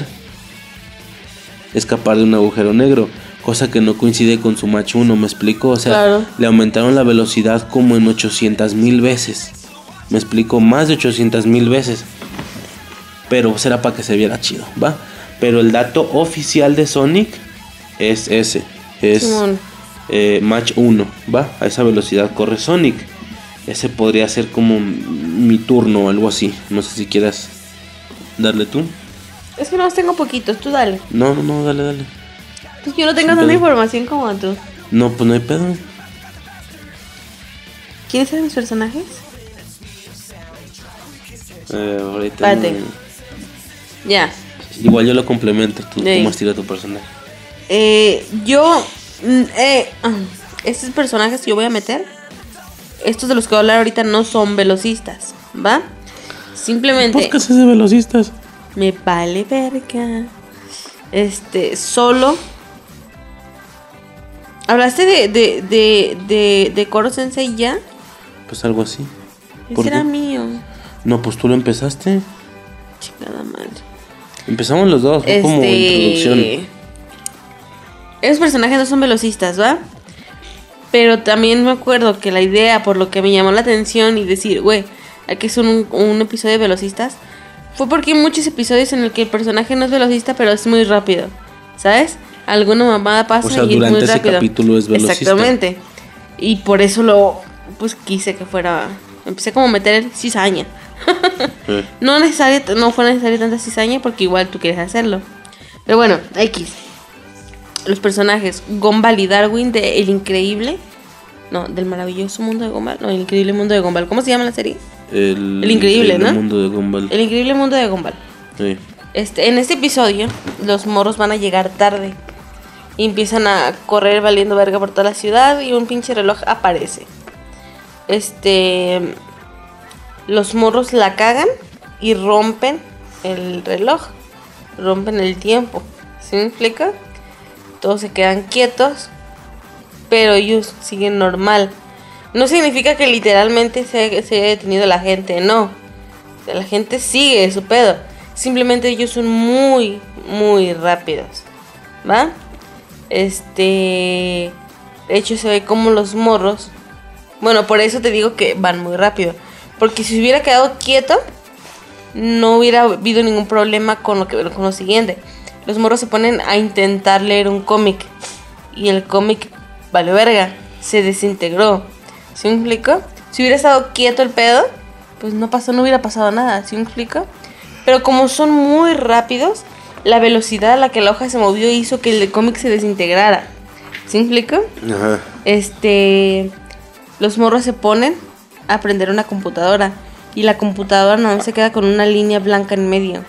escapar de un agujero negro, cosa que no coincide con su Mach 1, ¿me explico? O sea, Claro. le aumentaron la velocidad como en 800 mil veces. Me explico, más de 800 mil veces. Pero será para que se viera chido, ¿va? Pero el dato oficial de Sonic es ese. Es eh, Mach 1, ¿va? A esa velocidad corre Sonic. Ese podría ser como mi turno o algo así. No sé si quieras darle tú. Es que no tengo poquitos, tú dale. No, no, no, dale, dale. Pues yo no tengo tanta información como tú. No, pues no hay pedo. ¿Quiénes eran los personajes? Eh, ahorita Espérate. no- Ya. Igual yo lo complemento. Tú, Ey. ¿Cómo estira tu personaje? Eh, yo. mm, Eh, ah, estos personajes que yo voy a meter. Estos de los que voy a hablar ahorita no son velocistas. ¿Va? Simplemente. Podcast es de velocistas. Me vale verga. Este, solo. ¿Hablaste de, de, de, de, de Koro Sensei ya? Pues algo así. ¿Por Ese era qué? No, pues tú lo empezaste. Chingada madre. Empezamos los dos, fue como introducción. Este. Esos personajes no son velocistas, ¿va? Pero también me acuerdo que la idea, por lo que me llamó la atención y decir, güey, aquí es un, un episodio de velocistas, fue porque hay muchos episodios en el que el personaje no es velocista, pero es muy rápido, ¿sabes? Alguna mamada pasa O sea, y es durante muy ese rápido. capítulo es velocista. Exactamente. Y por eso lo, pues quise que fuera, empecé como a meter cizaña. No necesario, no fue necesaria tanta cizaña porque igual tú quieres hacerlo. Pero bueno, X. Los personajes Gumball y Darwin de El Increíble. No, del maravilloso mundo de Gumball. No, El Increíble Mundo de Gumball. ¿Cómo se llama la serie? El, El increíble, ¿no? mundo de Gumball. El Increíble Mundo de Gumball. Sí. Este, en este episodio, los morros van a llegar tarde. Y empiezan a correr valiendo verga por toda la ciudad. Y un pinche reloj aparece. Este. Los morros la cagan y rompen el reloj. Rompen el tiempo. ¿Sí me explica? Todos se quedan quietos. Pero ellos siguen normal. No significa que literalmente se, haya detenido la gente, no. La gente sigue su pedo. Simplemente ellos son muy, muy rápidos. ¿Va? Este. De hecho, se ve como los morros. Bueno, por eso te digo que van muy rápido. Porque si se hubiera quedado quieto, no hubiera habido ningún problema con lo, que, con lo siguiente. Los morros se ponen a intentar leer un cómic. Y el cómic, vale verga, se desintegró. ¿Sí me explico? Si hubiera estado quieto el pedo, pues no pasó, no hubiera pasado nada. ¿Sí me explico? Pero como son muy rápidos, la velocidad a la que la hoja se movió hizo que el cómic se desintegrara. ¿Sí me explico? Ajá. Este. Los morros se ponen a aprender una computadora. Y la computadora no se queda con una línea blanca en medio.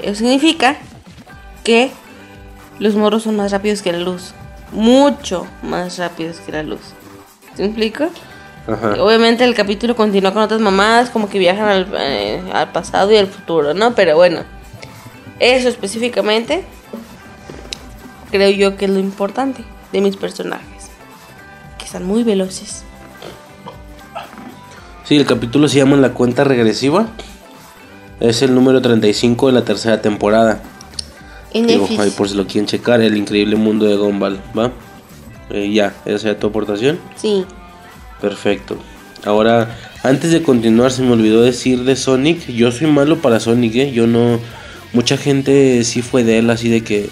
Eso significa que los morros son más rápidos que la luz. Mucho más rápidos que la luz. ¿Sí me explico? Ajá. Obviamente el capítulo continúa con otras mamadas, como que viajan al, eh, al pasado y al futuro, ¿no? Pero bueno, eso específicamente creo yo que es lo importante de mis personajes. Que están muy veloces. Sí, el capítulo se llama La cuenta regresiva. Es el número 35 de la tercera temporada. En Digo, ahí por si lo quieren checar, el increíble mundo de Gumball, ¿va? Eh, ya, esa sería tu aportación. Sí. Perfecto. Ahora, antes de continuar, se me olvidó decir de Sonic. Yo soy malo para Sonic, ¿eh? Yo no. Mucha gente sí fue de él, así de que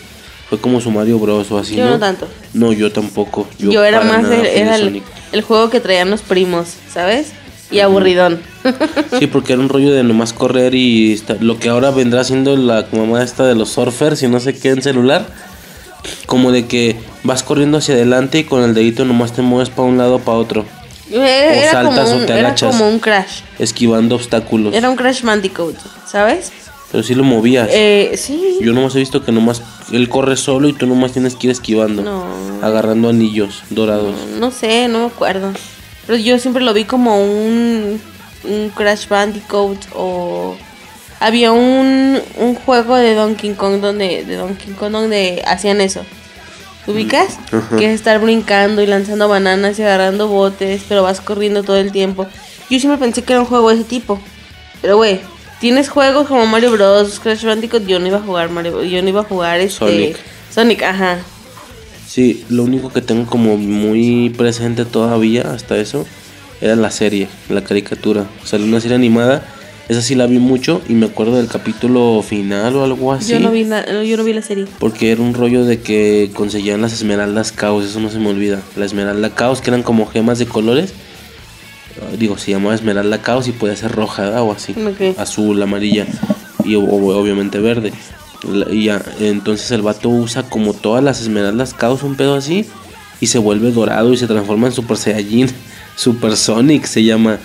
fue como su Mario Bros. o así, Yo ¿no? no tanto. No, yo tampoco. Yo, era más el, era el juego que traían los primos, ¿sabes? Y aburridón. Sí, porque era un rollo de nomás correr y esta- lo que ahora vendrá siendo la mamá esta de los surfers y no sé qué en celular. Como de que vas corriendo hacia adelante y con el dedito nomás te mueves para un lado o para otro, Era, saltas como o te era agachas. como un crash. esquivando obstáculos. Era un crash Bandicoot, ¿sabes? Pero sí lo movías. Eh, sí. Yo nomás he visto que nomás él corre solo y tú nomás tienes que ir esquivando. No. Agarrando anillos dorados. No sé, no me acuerdo. Pero yo siempre lo vi como un, un Crash Bandicoot o... Había un, un juego de Donkey Kong donde, de Donkey Kong donde hacían eso. ¿Ubicas? Ajá. Que es estar brincando y lanzando bananas y agarrando botes, pero vas corriendo todo el tiempo. Yo siempre pensé que era un juego de ese tipo. Pero güey, tienes juegos como Mario Bros, Crash Bandicoot, yo no iba a jugar Mario, yo no iba a jugar este Sonic. Sonic, ajá. Sí, lo único que tengo como muy presente todavía hasta eso era la serie, la caricatura. Salió una serie animada, esa sí la vi mucho y me acuerdo del capítulo final o algo así. Yo no vi la, yo no vi la serie. Porque era un rollo de que conseguían las esmeraldas caos, eso no se me olvida. La esmeralda caos, que eran como gemas de colores. Digo, se llamaba esmeralda caos y podía ser roja o así. Azul, amarilla y o- obviamente verde. Y ya, entonces el vato usa como todas las esmeraldas caos, un pedo así. y se vuelve dorado y se transforma en Super Saiyajin. Super Sonic se llama.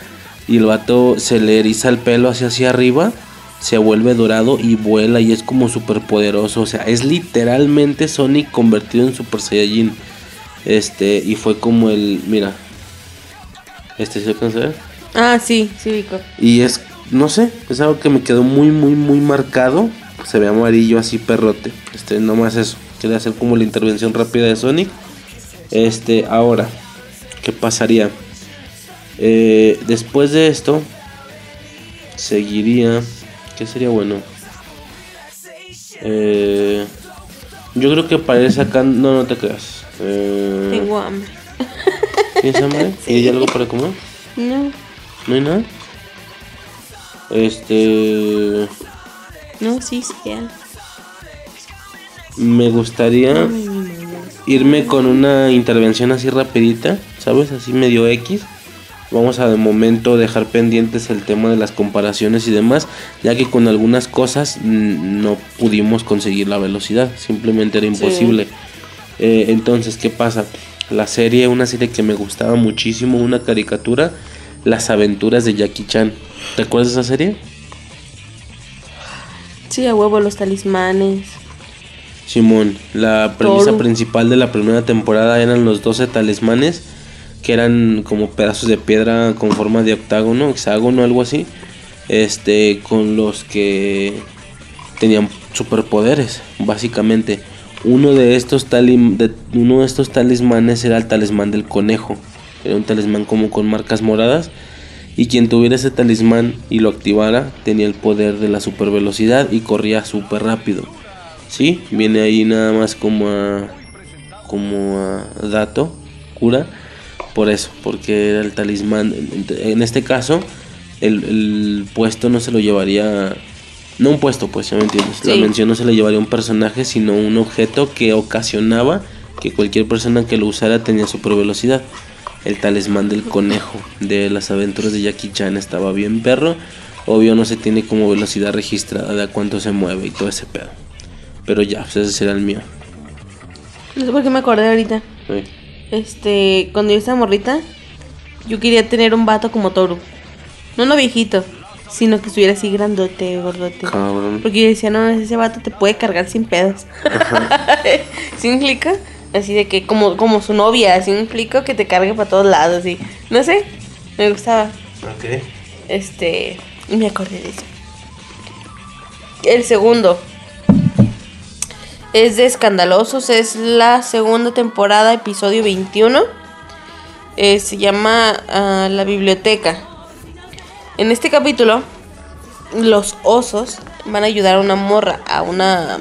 Y el vato se le eriza el pelo hacia hacia arriba, se vuelve dorado y vuela y es como super poderoso. O sea, es literalmente Sonic convertido en Super Saiyajin. Este, y fue como el. Mira. Este se alcanza a ver. Ah, sí, sí, Vico. Y es, no sé, es algo que me quedó muy, muy, muy marcado. Se ve amarillo así perrote. Este, nomás eso. Quería hacer como la intervención rápida de Sonic. Este, ahora, ¿qué pasaría? Eh, después de esto, seguiría. ¿Qué sería bueno? Eh, yo creo que para ir sacando. No, no te creas. Eh, Tengo hambre. ¿Tienes hambre? ¿Y hay algo para comer? No, ¿No hay nada? Este. No, sí, sí, ya. Me gustaría irme con una intervención así rapidita, ¿sabes? Así medio X. Vamos a de momento dejar pendientes el tema de las comparaciones y demás, ya que con algunas cosas no pudimos conseguir la velocidad, simplemente era imposible. Eh, entonces, ¿qué pasa? La serie, una serie que me gustaba muchísimo, una caricatura, Las aventuras de Jackie Chan. ¿Te acuerdas de esa serie? Sí, a huevo los talismanes. Simón, la premisa Toru. principal de la primera temporada eran los 12 talismanes, que eran como pedazos de piedra con forma de octágono, hexágono, algo así, este, con los que tenían superpoderes, básicamente. Uno de estos talim- de- uno de estos talismanes era el talismán del conejo, era un talismán como con marcas moradas. Y quien tuviera ese talismán y lo activara tenía el poder de la super velocidad y corría súper rápido. Sí, viene ahí nada más como a, como a dato, cura, por eso, porque era el talismán. En- este caso, el, el puesto no se lo llevaría, no un puesto, pues ya me entiendes. La mención no se le llevaría a un personaje, sino un objeto que ocasionaba que cualquier persona que lo usara tenía super velocidad. El talismán del conejo de las aventuras de Jackie Chan estaba bien perro. Obvio no se tiene como velocidad registrada de a cuánto se mueve y todo ese pedo. Pero ya, pues ese será el mío. No sé por qué me acordé ahorita. Sí. Este, cuando yo estaba morrita, yo quería tener un vato como Toru. No no viejito, sino que estuviera así grandote, gordote. Cabrón. Porque yo decía, no, ese vato te puede cargar sin pedos. ¿Sí me explica? Así de que, como, como su novia, así me explico que te cargue para todos lados, y No sé, me gustaba. Ok. Este, me acordé de eso. El segundo es de Escandalosos, es la segunda temporada, episodio 21. Eh, se llama ah, La Biblioteca. En este capítulo, los osos van a ayudar a una morra, a una,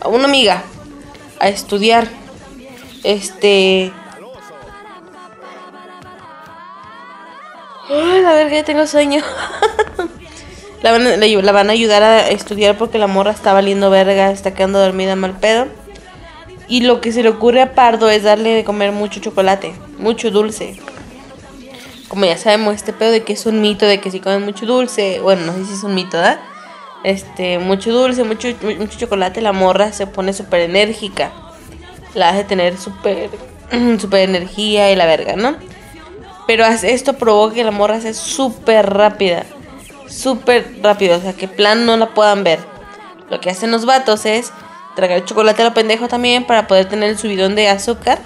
a una amiga, a estudiar. Este. Ay, la verga, ya tengo sueño. la, van, la, van a ayudar a estudiar porque la morra está valiendo verga, está quedando dormida mal pedo. Y lo que se le ocurre a Pardo es darle de comer mucho chocolate, mucho dulce. Como ya sabemos, este pedo de que es un mito, de que si comen mucho dulce, bueno, no sé si es un mito, ¿verdad? Este, mucho dulce, mucho, mu- mucho chocolate, la morra se pone súper enérgica. La hace tener súper, súper energía y la verga, ¿no? Pero esto provoca que la morra sea súper rápida. Súper rápido. O sea, que plan no la puedan ver. Lo que hacen los vatos es tragar chocolate a lo pendejo también para poder tener el subidón de azúcar.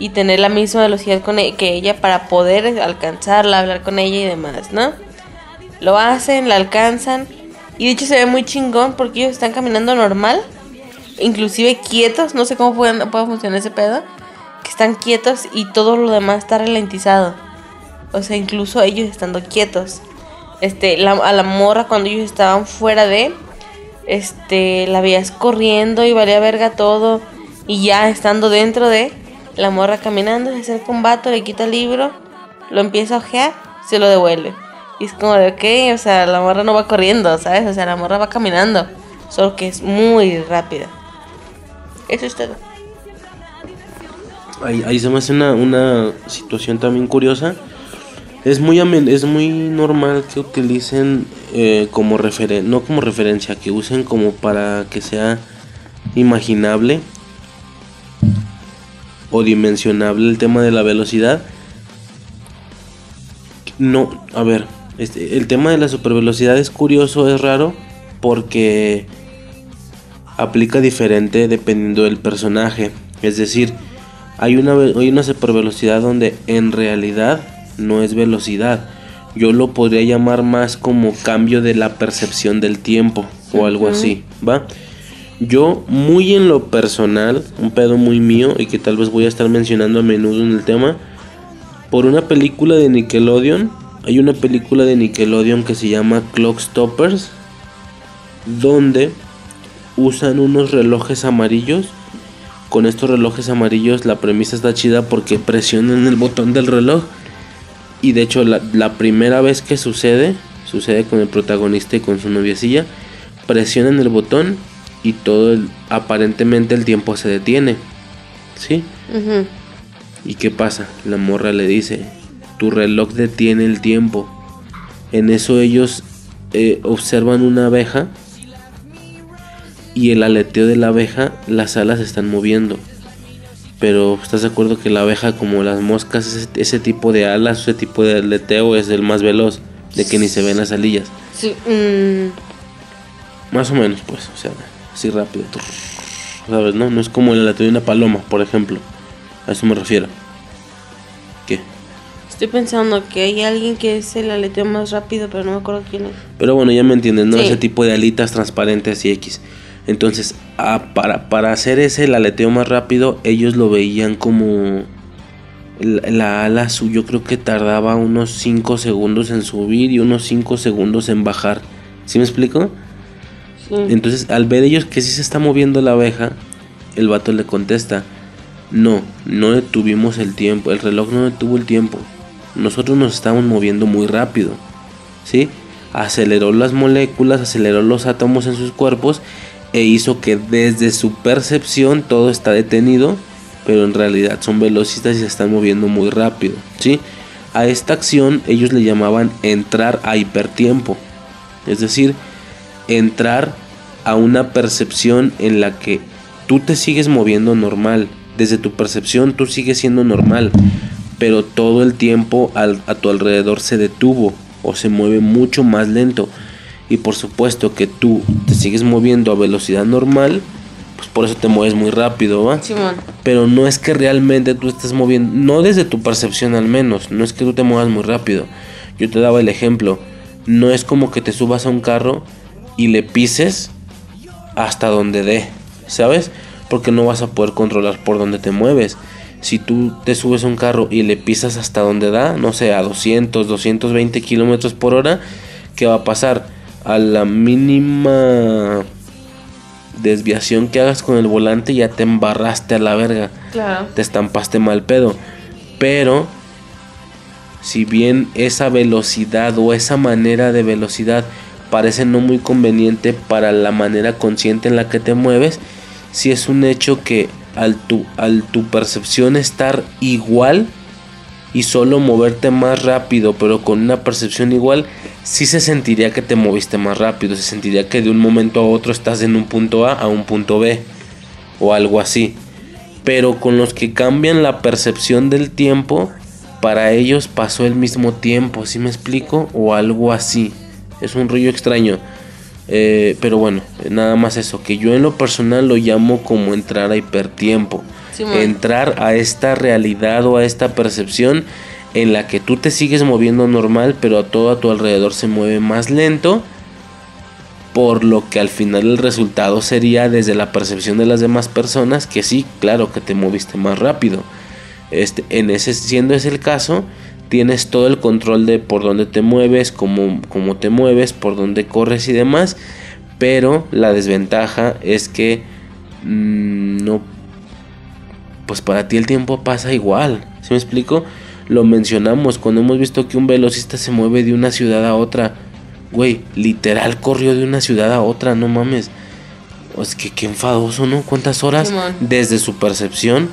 Y tener la misma velocidad e- que ella para poder alcanzarla, hablar con ella y demás, ¿no? Lo hacen, la alcanzan. Y de hecho se ve muy chingón porque ellos están caminando normal. Inclusive quietos. No sé cómo puede, puede funcionar ese pedo que están quietos y todo lo demás está ralentizado. O sea, incluso ellos estando quietos. Este, la, a la morra cuando ellos estaban fuera de, este, la veías corriendo y valía verga todo. Y ya estando dentro de, la morra caminando, se acerca un vato, le quita el libro, lo empieza a ojear, se lo devuelve. Y es como de, ok, o sea, la morra no va corriendo, ¿sabes? O sea, la morra va caminando, solo que es muy rápida. Eso es todo. Ahí, se me hace una, una situación también curiosa. Es muy, es muy normal que utilicen eh, como referen no como referencia, que usen como para que sea imaginable o dimensionable el tema de la velocidad. No, a ver, este, el tema de la supervelocidad es curioso, es raro, porque aplica diferente dependiendo del personaje. Es decir, hay una, hay una supervelocidad donde en realidad no es velocidad. Yo lo podría llamar más como cambio de la percepción del tiempo o algo así, ¿va? Yo, muy en lo personal, un pedo muy mío y que tal vez voy a estar mencionando a menudo en el tema, por una película de Nickelodeon, hay una película de Nickelodeon que se llama Clock Stoppers, donde usan unos relojes amarillos. Con estos relojes amarillos la premisa está chida porque presionan el botón del reloj. Y de hecho la, la primera vez que sucede, sucede con el protagonista y con su noviecilla, presionan el botón y todo el, aparentemente el tiempo se detiene. ¿Sí? ¿Y qué pasa? La morra le dice, tu reloj detiene el tiempo. En eso ellos eh, observan una abeja y el aleteo de la abeja, las alas se están moviendo. Pero ¿estás de acuerdo que la abeja, como las moscas, ese, ese tipo de alas, ese tipo de aleteo es el más veloz, de que ni se ven las alillas? Sí, mm, Más o menos, pues, o sea, así rápido. ¿Sabes? No, no es como el aleteo de una paloma, por ejemplo. A eso me refiero. ¿Qué? estoy pensando que hay alguien que es el aleteo más rápido, pero no me acuerdo quién es. Pero bueno, ya me entiendes, ¿no? Sí. Ese tipo de alitas transparentes y X. Entonces, ah, para, para hacer ese el aleteo más rápido, ellos lo veían como... La, la ala su, yo creo que tardaba unos 5 segundos en subir y unos 5 segundos en bajar. ¿Sí me explico? Sí. Entonces, al ver ellos que sí se está moviendo la abeja, el vato le contesta, no, no detuvimos el tiempo, el reloj no detuvo el tiempo. Nosotros nos estamos moviendo muy rápido. ¿Sí? Aceleró las moléculas, aceleró los átomos en sus cuerpos e hizo que desde su percepción todo está detenido, pero en realidad son velocistas y se están moviendo muy rápido. ¿Sí? A esta acción ellos le llamaban entrar a hipertiempo. Es decir, entrar a una percepción en la que tú te sigues moviendo normal. Desde tu percepción tú sigues siendo normal, pero todo el tiempo al- a tu alrededor se detuvo o se mueve mucho más lento. Y por supuesto que tú te sigues moviendo a velocidad normal, pues por eso te mueves muy rápido, ¿va? Simón. Pero no es que realmente tú estés moviendo, no desde tu percepción al menos, no es que tú te muevas muy rápido. Yo te daba el ejemplo, no es como que te subas a un carro y le pises hasta donde dé, ¿sabes? Porque no vas a poder controlar por dónde te mueves. Si tú te subes a un carro y le pisas hasta donde da, no sé, a 200, 220 kilómetros por hora, ¿qué va a pasar? A la mínima desviación que hagas con el volante ya te embarraste a la verga. Claro. Te estampaste mal pedo. Pero si bien esa velocidad o esa manera de velocidad parece no muy conveniente para la manera consciente en la que te mueves, si es un hecho que al tu, al tu percepción estar igual y solo moverte más rápido, pero con una percepción igual, sí se sentiría que te moviste más rápido, se sentiría que de un momento a otro estás en un punto A a un punto B o algo así. Pero con los que cambian la percepción del tiempo, para ellos pasó el mismo tiempo, ¿sí me explico? O algo así. Es un rollo extraño. Eh, pero bueno, nada más eso, que yo en lo personal lo llamo como entrar a hipertiempo. Simón. entrar a esta realidad o a esta percepción en la que tú te sigues moviendo normal, pero a todo a tu alrededor se mueve más lento. Por lo que al final el resultado sería desde la percepción de las demás personas que sí, claro que te moviste más rápido. Este, en ese, siendo ese el caso, tienes todo el control de por dónde te mueves, cómo, cómo te mueves, por dónde corres y demás. Pero la desventaja es que mm, no pues para ti el tiempo pasa igual. ¿Sí me explico? Lo mencionamos cuando hemos visto que un velocista se mueve de una ciudad a otra. Güey, literal corrió de una ciudad a otra, no mames. Es que qué enfadoso, ¿no? ¿Cuántas horas desde su percepción?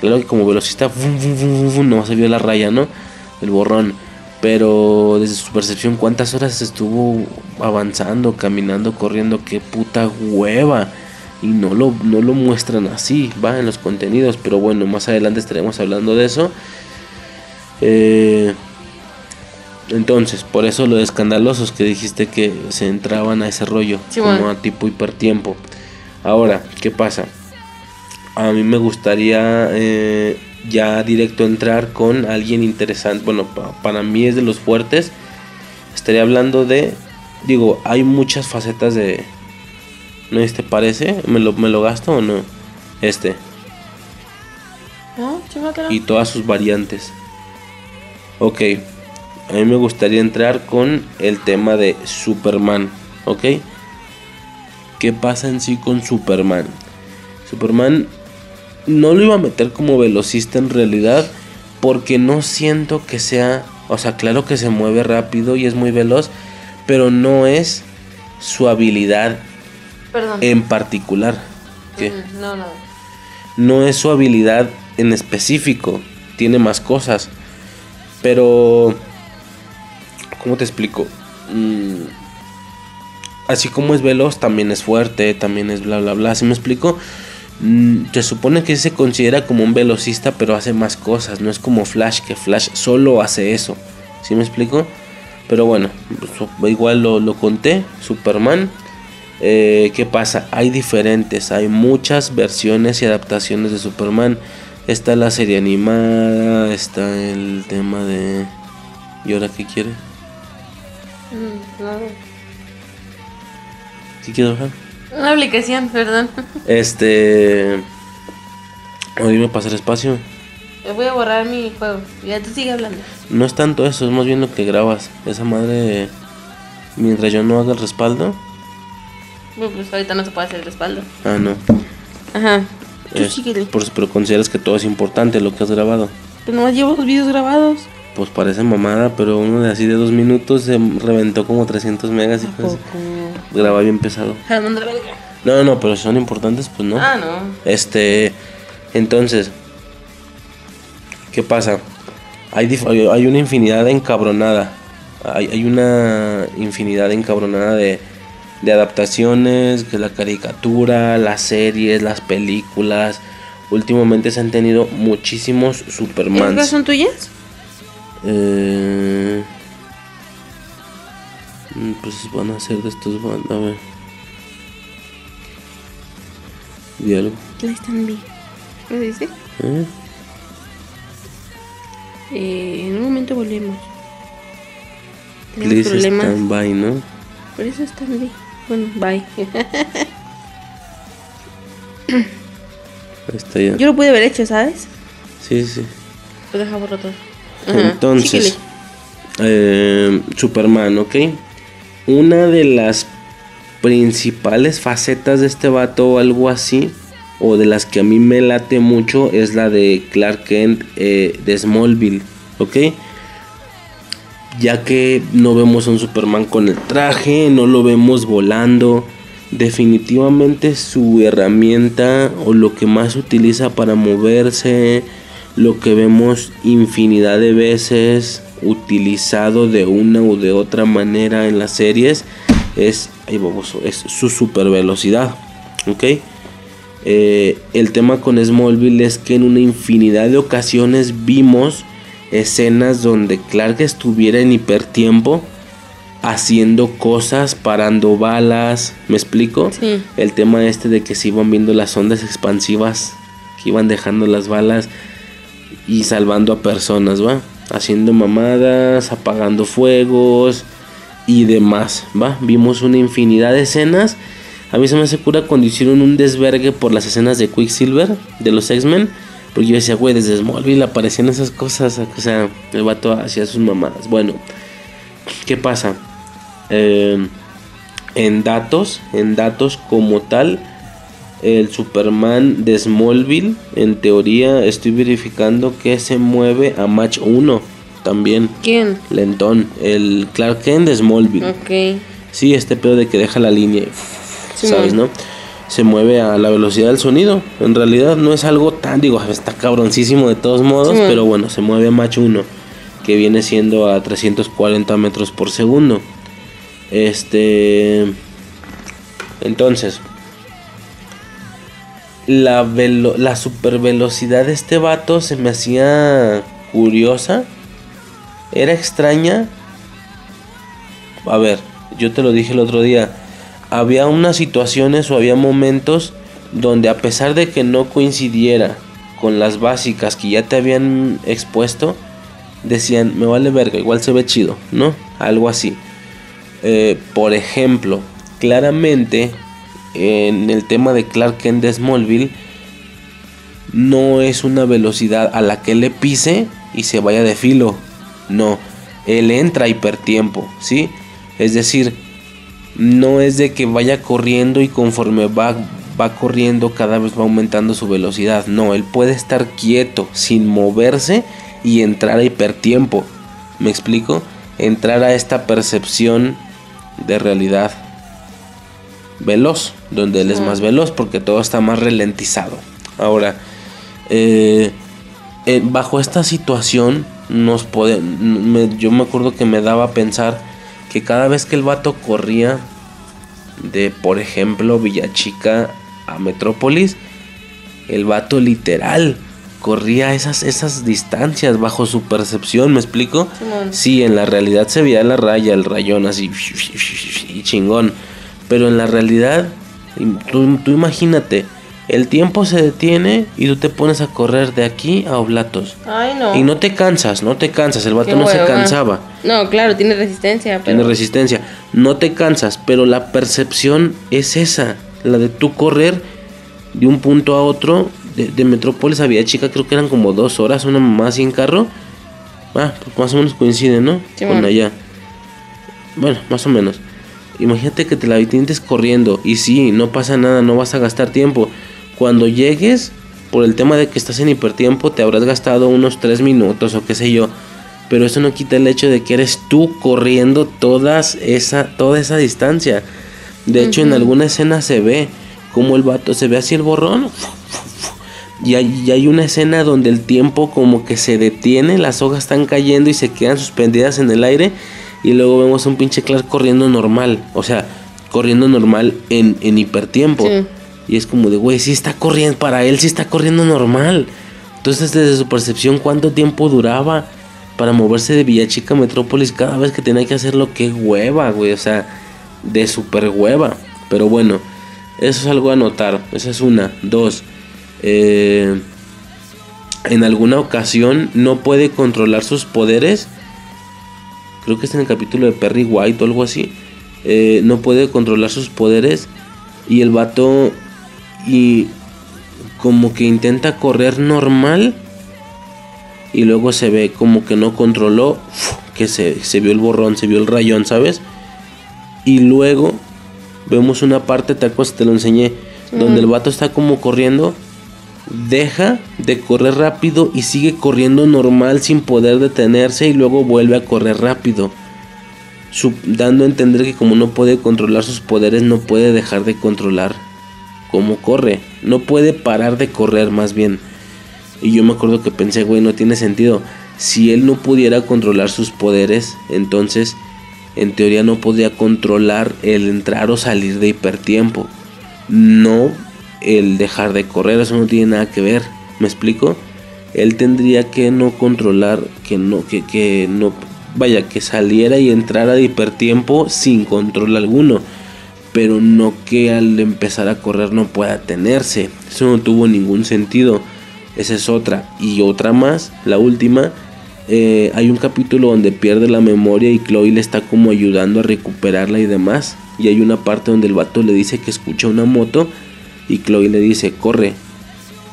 Claro que como velocista, vum, vum, no se vio la raya, ¿no? El borrón. Pero desde su percepción, ¿cuántas horas estuvo avanzando, caminando, corriendo? ¡Qué puta hueva! y no lo, no lo muestran así, va en los contenidos, pero bueno, más adelante estaremos hablando de eso. Eh, entonces, por eso lo de escandalosos que dijiste que se entraban a ese rollo, Sí, como bueno. a tipo hipertiempo. Ahora, ¿qué pasa? A mí me gustaría eh, ya directo entrar con alguien interesante. Bueno, pa- para mí es de los fuertes. Estaría hablando de. Digo, hay muchas facetas de. ¿No te parece? ¿Me lo, me lo gasto o no? Este. No. Y todas sus variantes. Ok. A mí me gustaría entrar con el tema de Superman. ¿Ok? ¿Qué pasa en sí con Superman? Superman no lo iba a meter como velocista en realidad porque no siento que sea, o sea, claro que se mueve rápido y es muy veloz, pero no es su habilidad Perdón. en particular. ¿Qué? Mm, No, no. No es su habilidad en específico, tiene más cosas. Pero, ¿cómo te explico? Mm, así como es veloz, también es fuerte, también es bla, bla, bla. ¿Sí me explico? Mm, se supone que se considera como un velocista, pero hace más cosas. No es como Flash, que Flash solo hace eso. ¿Sí me explico? Pero bueno, igual lo, lo conté. Superman. Eh, ¿Qué pasa? Hay diferentes, hay muchas versiones y adaptaciones de Superman. Está la serie animada, está el tema de... ¿Y ahora qué quiere? Mm, no. ¿Qué quiere bajar? Una aplicación, perdón. Este... O dime pasar espacio. Voy a borrar mi juego. Ya tú sigue hablando. No es tanto eso, es más bien lo que grabas. Esa madre... Mientras yo no haga el respaldo. Bueno, pues ahorita no se puede hacer el respaldo. Ah, no. Ajá. Tú Es- síguele. por- pero consideras que todo es importante lo que has grabado. Pero nomás llevo los videos grabados. Pues parece mamada, pero uno de así de dos minutos se reventó como 300 megas y pues graba bien pesado. Ah. No, no, pero si son importantes, pues no. Ah, no. Este, entonces, ¿qué pasa? Hay, hay hay una infinidad de encabronada. Hay, hay una infinidad de encabronada de, de adaptaciones, que la caricatura, las series, las películas. Últimamente se han tenido muchísimos ¿Esas Supermans. son tuyas? Eh, mm, pues van a ser de estos van a ver. Diálogo. Ahí están bien. ¿Qué dice? ¿Eh? Eh, en un momento volvemos. Tenemos Please problemas. stand by, ¿no? Por eso están bien. Bueno, bye. Está ya. Yo lo pude haber hecho, ¿sabes? Sí, sí. Pues deja borrar todo. Ajá, Entonces, eh, Superman, ¿ok? Una de las principales facetas de este vato o algo así, o de las que a mí me late mucho, es la de Clark Kent eh, de Smallville, ¿ok? Ya que no vemos a un Superman con el traje, no lo vemos volando. Definitivamente su herramienta o lo que más utiliza para moverse, lo que vemos infinidad de veces utilizado de una u de otra manera en las series es, es su super velocidad. Eh, el tema con Smallville es que en una infinidad de ocasiones vimos escenas donde Clark estuviera en hipertiempo haciendo cosas, parando balas, ¿me explico? Sí. El tema este de que se iban viendo las ondas expansivas, que iban dejando las balas y salvando a personas, ¿va? Haciendo mamadas, apagando fuegos y demás, ¿va? Vimos una infinidad de escenas. A mí se me hace cura cuando hicieron un desvergue por las escenas de Quicksilver, de los X-Men. Porque yo decía, güey, desde Smallville aparecían esas cosas. O sea, el vato hacía sus mamadas. Bueno, ¿qué pasa? Eh, en datos, en datos como tal, el Superman de Smallville, en teoría estoy verificando que se mueve a match 1 también. ¿Quién? Lentón, el Clark Kent de Smallville. Ok. Sí, este pedo de que deja la línea, Sí, ¿sabes, no? Se mueve a la velocidad del sonido. En realidad no es algo tan, digo, está cabroncísimo de todos modos, Sí, pero bueno, se mueve a Mach 1, que viene siendo a 340 metros por segundo. Este. Entonces, la, velo la super velocidad de este vato se me hacía curiosa. Era extraña. A ver, yo te lo dije el otro día. Había unas situaciones o había momentos donde a pesar de que no coincidiera con las básicas que ya te habían expuesto, decían, me vale verga, igual se ve chido, ¿no? Algo así. Eh, por ejemplo, claramente en el tema de Clark Kent de Smallville, no es una velocidad a la que le pise y se vaya de filo. No, él entra a hipertiempo, ¿sí? Es decir, no es de que vaya corriendo y conforme va, va corriendo cada vez va aumentando su velocidad. No, él puede estar quieto, sin moverse y entrar a hipertiempo. ¿Me explico? Entrar a esta percepción de realidad veloz, donde él es más veloz porque todo está más ralentizado. Ahora, eh, eh, bajo esta situación, nos puede, yo me acuerdo que me daba a pensar que cada vez que el vato corría de, por ejemplo, Villachica a Metrópolis, el vato literal corría esas, esas distancias bajo su percepción, ¿me explico? Sí, en la realidad se veía la raya, el rayón así, y chingón. Pero en la realidad, tú, tú imagínate, el tiempo se detiene y tú te pones a correr de aquí a Oblatos. Ay, no. Y no te cansas, no te cansas, el vato no se cansaba. No, claro, tiene resistencia. Tiene resistencia, no te cansas, pero la percepción es esa, la de tú correr de un punto a otro, de, Metrópolis a Villa Chica, creo que eran como dos horas, una más sin carro. Ah, pues más o menos coincide, ¿no? Con allá. Bueno, más o menos. Imagínate que te la corriendo y sí, no pasa nada, no vas a gastar tiempo. Cuando llegues, por el tema de que estás en hipertiempo, te habrás gastado unos 3 minutos o qué sé yo. Pero eso no quita el hecho de que eres tú corriendo todas esa, toda esa distancia. De hecho, en alguna escena se ve como el vato se ve así el borrón. Y hay, y hay, una escena donde el tiempo como que se detiene, las hojas están cayendo y se quedan suspendidas en el aire y luego vemos a un pinche Clark corriendo normal. O sea, corriendo normal en, en hipertiempo. Y es como de, güey, sí está corriendo, para él sí está corriendo normal. Entonces, desde su percepción, ¿cuánto tiempo duraba para moverse de Villachica a Metrópolis cada vez que tenía que hacerlo? Qué hueva, güey. O sea, de super hueva. Pero bueno, eso es algo a notar. Esa es una. Dos, eh, en alguna ocasión no puede controlar sus poderes creo que es en el capítulo de Perry White o algo así, eh, no puede controlar sus poderes y el vato y como que intenta correr normal y luego se ve como que no controló, que se, vio el borrón, se vio el rayón, ¿sabes? Y luego vemos una parte, tal cosa te lo enseñé, donde el vato está como corriendo deja de correr rápido y sigue corriendo normal sin poder detenerse y luego vuelve a correr rápido. dando a entender que como no puede controlar sus poderes no puede dejar de controlar cómo corre. No puede parar de correr más bien. Y yo me acuerdo que pensé, güey, no tiene sentido. Si él no pudiera controlar sus poderes, entonces en teoría no podría controlar el entrar o salir de hipertiempo. No el dejar de correr, eso no tiene nada que ver, ¿me explico? Él tendría que no controlar, que no, que, que no, vaya, que saliera y entrara de hipertiempo sin control alguno, pero no que al empezar a correr no pueda tenerse, eso no tuvo ningún sentido, esa es otra, y otra más, la última, eh, hay un capítulo donde pierde la memoria y Chloe le está como ayudando a recuperarla y demás. Y hay una parte donde el vato le dice que escucha una moto y Chloe le dice, corre.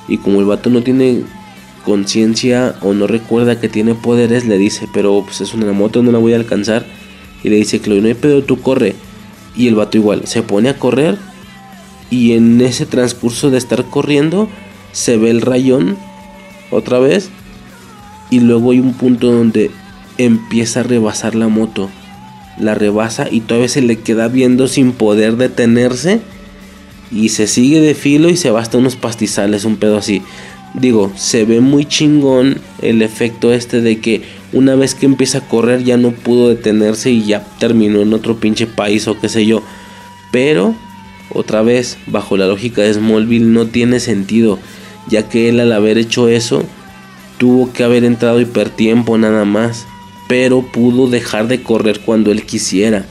Y como el vato no tiene conciencia o no recuerda que tiene poderes, le dice, pero pues es una moto, no la voy a alcanzar. Y le dice, Chloe, no hay pedo, tú corre. Y el vato igual, se pone a correr. Y en ese transcurso de estar corriendo, se ve el rayón otra vez. Y luego hay un punto donde empieza a rebasar la moto. La rebasa y todavía se le queda viendo sin poder detenerse y se sigue de filo y se va hasta unos pastizales, un pedo así. Digo, se ve muy chingón el efecto este de que una vez que empieza a correr ya no pudo detenerse y ya terminó en otro pinche país o qué sé yo. Pero Otra vez, bajo la lógica de Smallville, no tiene sentido, ya que él al haber hecho eso, tuvo que haber entrado hipertiempo nada más, pero pudo dejar de correr cuando él quisiera.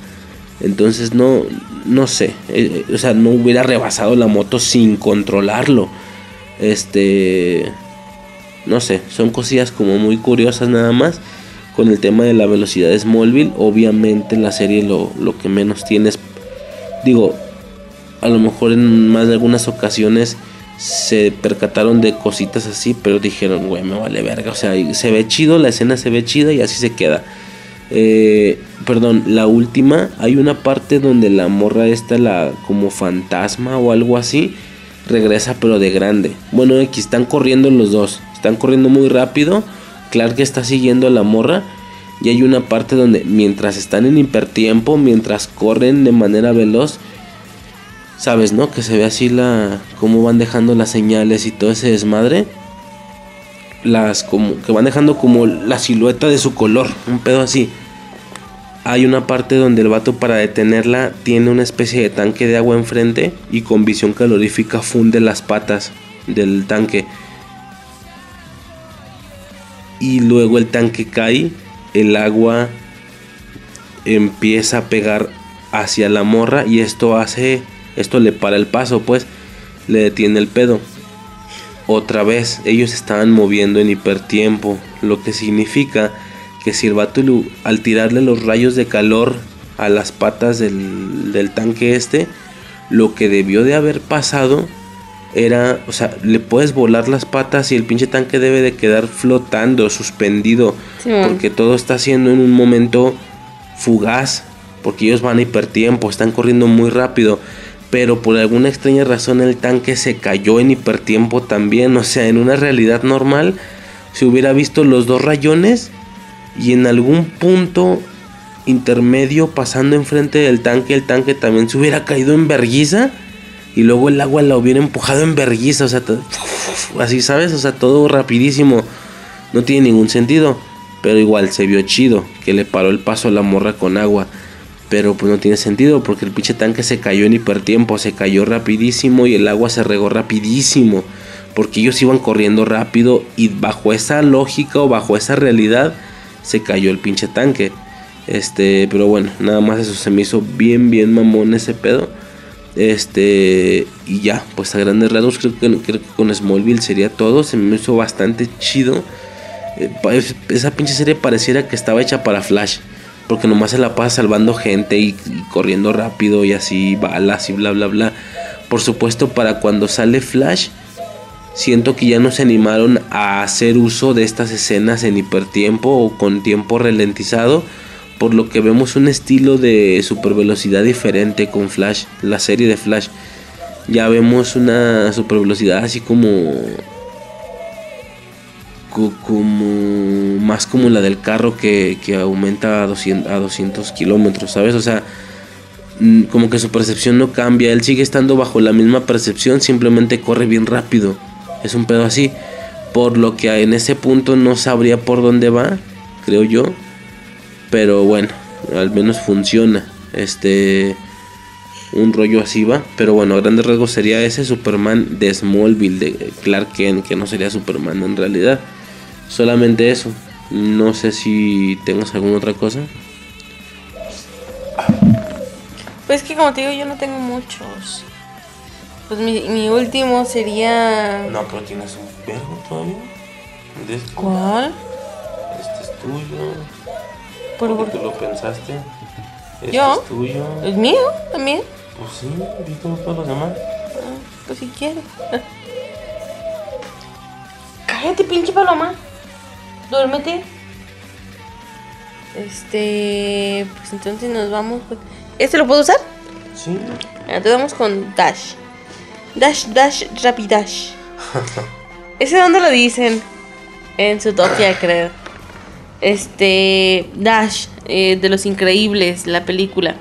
Entonces no, no sé, eh, eh, o sea, no hubiera rebasado la moto sin controlarlo. Este, no sé, son cosillas como muy curiosas nada más. Con el tema de la velocidad de Smallville, obviamente en la serie lo, lo que menos tienes, digo, a lo mejor en más de algunas ocasiones se percataron de cositas así, pero dijeron, güey, me vale verga. O sea, se ve chido, la escena se ve chida y así se queda. Eh, perdón, la última, hay una parte donde la morra esta, la como fantasma o algo así, regresa pero de grande. Bueno, aquí están corriendo los dos, están corriendo muy rápido. Clark está siguiendo a la morra. Y hay una parte donde mientras están en hipertiempo, mientras corren de manera veloz, sabes, ¿no? Que se ve así la cómo van dejando las señales y todo ese desmadre. Las como que van dejando como la silueta de su color, un pedo así. Hay una parte donde el vato para detenerla tiene una especie de tanque de agua enfrente y con visión calorífica funde las patas del tanque. Y luego el tanque cae, el agua empieza a pegar hacia la morra y esto hace esto le para el paso, pues le detiene el pedo. Otra vez, ellos estaban moviendo en hipertiempo, lo que significa que si el vato al tirarle los rayos de calor a las patas del, del tanque este, lo que debió de haber pasado era, o sea, le puedes volar las patas y el pinche tanque debe de quedar flotando, suspendido, porque todo está haciendo en un momento fugaz, porque ellos van a hipertiempo, están corriendo muy rápido pero por alguna extraña razón el tanque se cayó en hipertiempo también. O sea, en una realidad normal se hubiera visto los dos rayones y en algún punto intermedio pasando enfrente del tanque el tanque también se hubiera caído en verguiza y luego el agua la hubiera empujado en verguiza. O sea, así sabes, o sea, todo rapidísimo. No tiene ningún sentido. Pero igual se vio chido que le paró el paso a la morra con agua. Pero pues no tiene sentido porque el pinche tanque se cayó en hipertiempo, se cayó rapidísimo y el agua se regó rapidísimo. Porque ellos iban corriendo rápido y bajo esa lógica o bajo esa realidad se cayó el pinche tanque. Este, pero bueno, nada más eso se me hizo bien, bien mamón ese pedo. Este, y ya, pues a grandes rasgos creo que, creo que con Smallville sería todo. Se me hizo bastante chido. Eh, esa pinche serie pareciera que estaba hecha para Flash porque nomás se la pasa salvando gente y, corriendo rápido y así balas y bla bla bla. Por supuesto, para cuando sale Flash, siento que ya no se animaron a hacer uso de estas escenas en hipertiempo o con tiempo ralentizado, por lo que vemos un estilo de super velocidad diferente con Flash, la serie de Flash. Ya vemos una super velocidad así como como más como la del carro que, aumenta a 200, a 200 kilómetros, ¿sabes? O sea, mm, como que su percepción no cambia, él sigue estando bajo la misma percepción, simplemente corre bien rápido, es un pedo así, por lo que en ese punto no sabría por dónde va, creo yo, pero bueno, al menos funciona, este, un rollo así va, pero bueno, a grandes rasgos sería ese Superman de Smallville, de Clark Kent, que no sería Superman en realidad. Solamente eso. No sé si tengas alguna otra cosa. Pues que como te digo, yo no tengo muchos. Pues mi, mi último sería. No, pero tienes un perro todavía. Este. ¿Cuál? Este es tuyo. ¿Por qué tú lo pensaste? Este ¿Yo? es tuyo. ¿Es mío también? Pues sí, tengo todos los demás. Ah, pues si quieres. Cállate, pinche paloma. Duérmete. Este. Pues entonces nos vamos. ¿Este lo puedo usar? Sí. Entonces vamos con Dash. Dash, Dash, Rapidash. ¿Ese dónde lo dicen? En su Tokio, creo. Este. Dash, eh, de los increíbles, la película.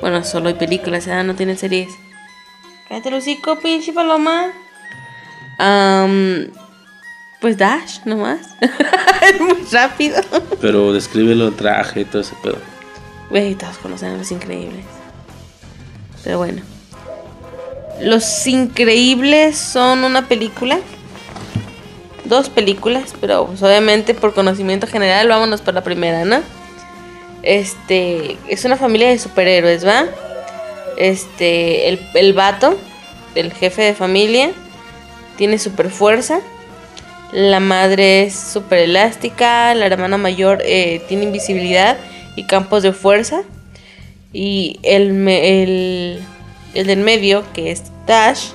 Bueno, solo hay películas, ¿eh? no tiene series. Cállate el hocico, pinche paloma. Um, pues Dash, nomás. es muy rápido. Pero descríbelo, traje y todo ese pedo. Güey, todos conocen a los increíbles. Pero bueno. Los Increíbles son una película. Dos películas, pero pues, obviamente por conocimiento general vámonos por la primera, ¿no? Este, es una familia de superhéroes, ¿va? Este, el, el vato, el jefe de familia, tiene super fuerza. La madre es super elástica. La hermana mayor eh, tiene invisibilidad y campos de fuerza. Y el, el, el del medio, que es Dash,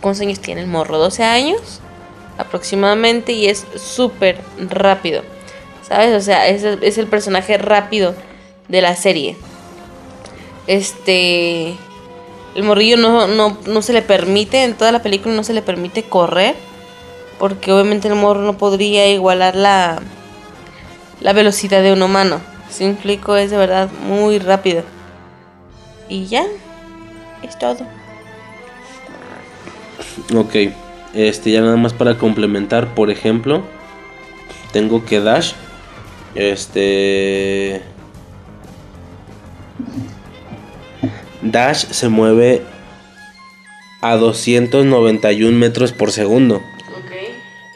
¿cuántos años tiene el morro? 12 años aproximadamente y es súper rápido. ¿Sabes? O sea, es, el- es el personaje rápido de la serie. Este. El morrillo no, no, no se le permite, en toda la película no se le permite correr. Porque obviamente el morro no podría igualar la, la velocidad de un humano. Si explico, es de verdad muy rápido. Y ya, es todo. Ok, este ya nada más para complementar, por ejemplo, tengo que Dash, este... Dash se mueve a 291 metros por segundo,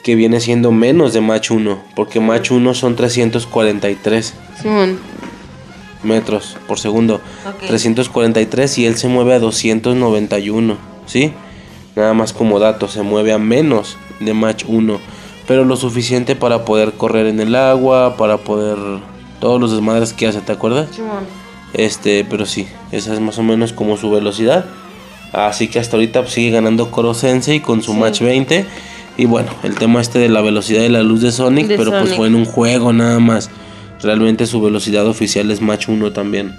que viene siendo menos de Mach 1, porque Mach 1 son 343 Simón, metros por segundo. Ok. 343 y él se mueve a 291, ¿sí? Nada más como dato, se mueve a menos de Mach 1, pero lo suficiente para poder correr en el agua, para poder todos los desmadres que hace, ¿te acuerdas? Simón. Este, pero sí, esa es más o menos como su velocidad. Así que hasta ahorita pues, sigue ganando Koro Sensei con su Sí. Match 20. Y bueno, el tema este de la velocidad de la luz de Sonic, De pero pues fue en un juego nada más. Realmente su velocidad oficial es Match 1 también.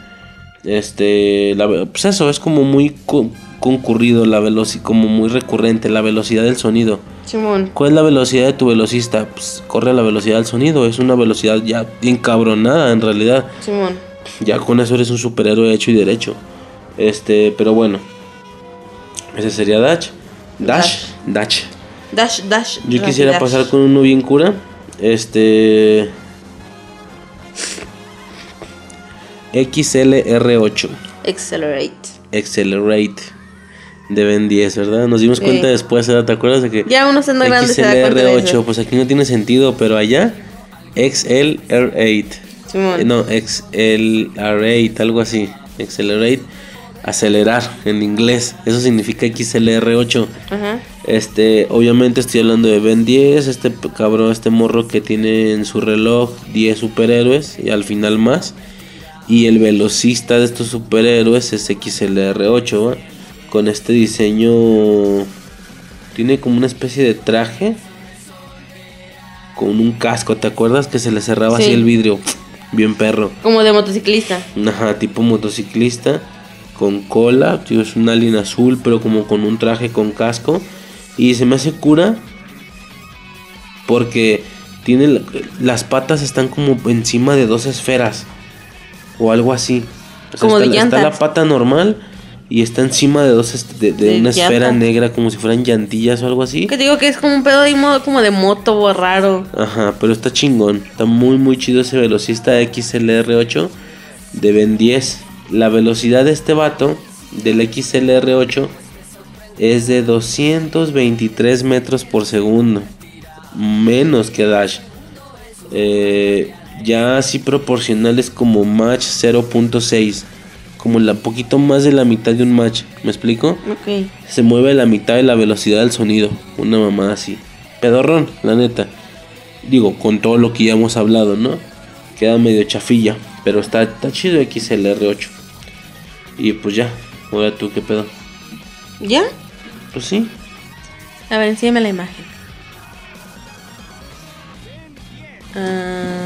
Este, la pues eso, es como muy co- concurrido, la velocidad, como muy recurrente, la velocidad del sonido. Simón. ¿Cuál es la velocidad de tu velocista? Pues corre a la velocidad del sonido, es una velocidad ya bien cabronada en realidad. Simón. Ya con eso eres un superhéroe hecho y derecho. Este, pero bueno. Ese sería Dash. Dash. Dash. Dash, dash. Yo quisiera pasar con uno bien cura. Este. XLR8. Accelerate. Accelerate. De Ben 10, ¿verdad? Nos dimos Sí. cuenta después, ¿verdad? ¿te acuerdas de que Ya uno siendo grande se da cuenta de XLR8, eso. pues aquí no tiene sentido, pero allá XLR8. Simón. Eh, No, XLR8, algo así. Accelerate, acelerar en inglés. Eso significa XLR8. Ajá. Este, obviamente estoy hablando de Ben 10, este cabrón, este morro que tiene en su reloj 10 superhéroes y al final más. Y el velocista de estos superhéroes es XLR8, ¿va? Con este diseño tiene como una especie de traje con un casco, ¿te acuerdas que se le cerraba así Sí. el vidrio? Bien perro. Como de motociclista. Ajá, tipo motociclista con cola, tío, es un alien azul, pero como con un traje con casco. Y se me hace cura porque tiene la- las patas están como encima de dos esferas o algo así. O sea, Como de está, está la llantas. pata normal y está encima de dos de, de De una esfera llantas. negra como si fueran llantillas o algo así. Que digo que es como un pedo de modo como de moto raro. Ajá, pero está chingón. Está muy, muy chido ese velocista XLR8 de Ben 10. La velocidad de este vato, del XLR8, es de 223 metros por segundo. Menos que Dash. Eh, ya así proporcional es como Match 0.6. Como la poquito más de la mitad de un match. ¿Me explico? Ok. se mueve a la mitad de la velocidad del sonido. Una mamada así. Pedorrón, la neta. Digo, con todo lo que ya hemos hablado, ¿no? Queda medio chafilla. Pero está, está chido XLR8. Y pues ya. Ahora tú, ¿qué pedo? ¿Ya? Pues sí. A ver, enséñame la imagen. Ah,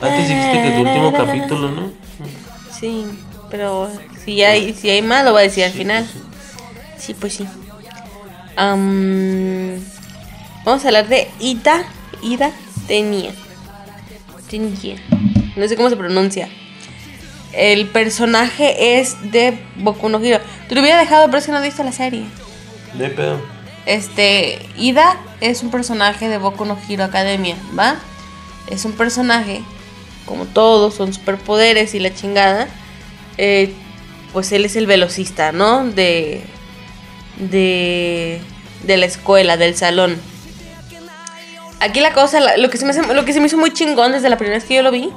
Antes dijiste que tu último capítulo, ¿no? sí, pero si hay, si hay más lo voy a decir al final. Sí, pues sí. Am, vamos a hablar de Ida. Ida tenía. Tenía. No sé cómo se pronuncia. El personaje es de Boku no Hero. Te lo hubiera dejado, pero es que no has visto la serie. De pedo. Este, Ida es un personaje de Boku no Hero Academia, ¿va? Es un personaje, como todos, son superpoderes y la chingada. eh, pues él es el velocista, ¿no? De, de, de la escuela, del salón. Aquí la cosa, lo que, se me hace- lo que se me hizo muy chingón desde la primera vez que yo lo vi,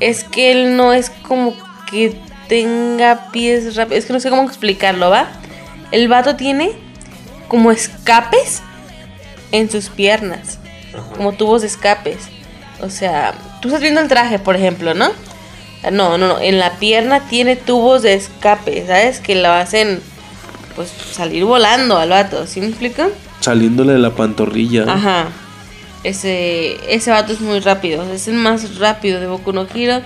es que él no es como que tenga pies rápidos. Es que no sé cómo explicarlo, ¿va? El vato tiene como escapes en sus piernas. Como tubos de escapes. O sea, tú estás viendo el traje, por ejemplo, ¿no? No, no, no. En la pierna tiene tubos de escape, ¿sabes? Que lo hacen, pues, salir volando al vato. ¿Sí me explico? Saliéndole de la pantorrilla. Ajá. Ese, ese vato es muy rápido. Es el más rápido de Boku no Hero.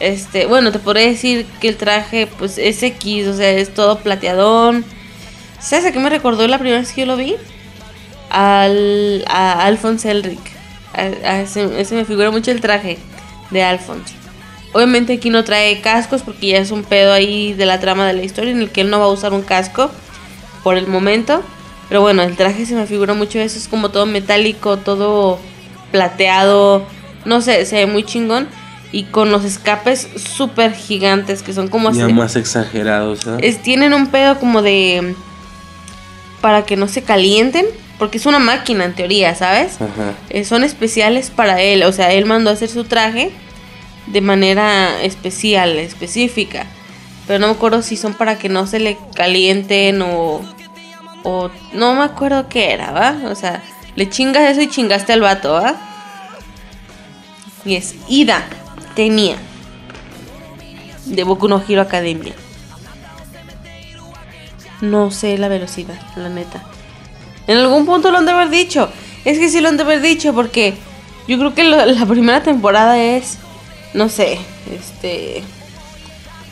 Este, bueno, te podría decir que el traje, pues, es X, o sea, es todo plateadón. ¿Sabes a qué me recordó la primera vez que yo lo vi? Al, a Alphonse Elric. Ese, me figura mucho el traje de Alphonse. Obviamente aquí no trae cascos porque ya es un pedo ahí de la trama de la historia en el que él no va a usar un casco por el momento. Pero bueno, el traje se me figura mucho eso, es como todo metálico, todo plateado, no sé, se ve muy chingón. Y con los escapes súper gigantes que son como Ya así- más exagerados, ¿sabes? es, tienen un pedo como de... para que no se calienten, porque es una máquina en teoría, ¿sabes? Ajá. Eh, son especiales para él, o sea, él mandó a hacer su traje de manera especial, específica. Pero no me acuerdo si son para que no se le calienten o... o no me acuerdo qué era, ¿va? O sea, le chingas eso y chingaste al vato, ¿va? Y es Ida, tenía. De Boku no Hero Academia. No sé la velocidad, la neta. En algún punto lo han de haber dicho. Es que sí lo han de haber dicho porque yo creo que la primera temporada es, no sé, este...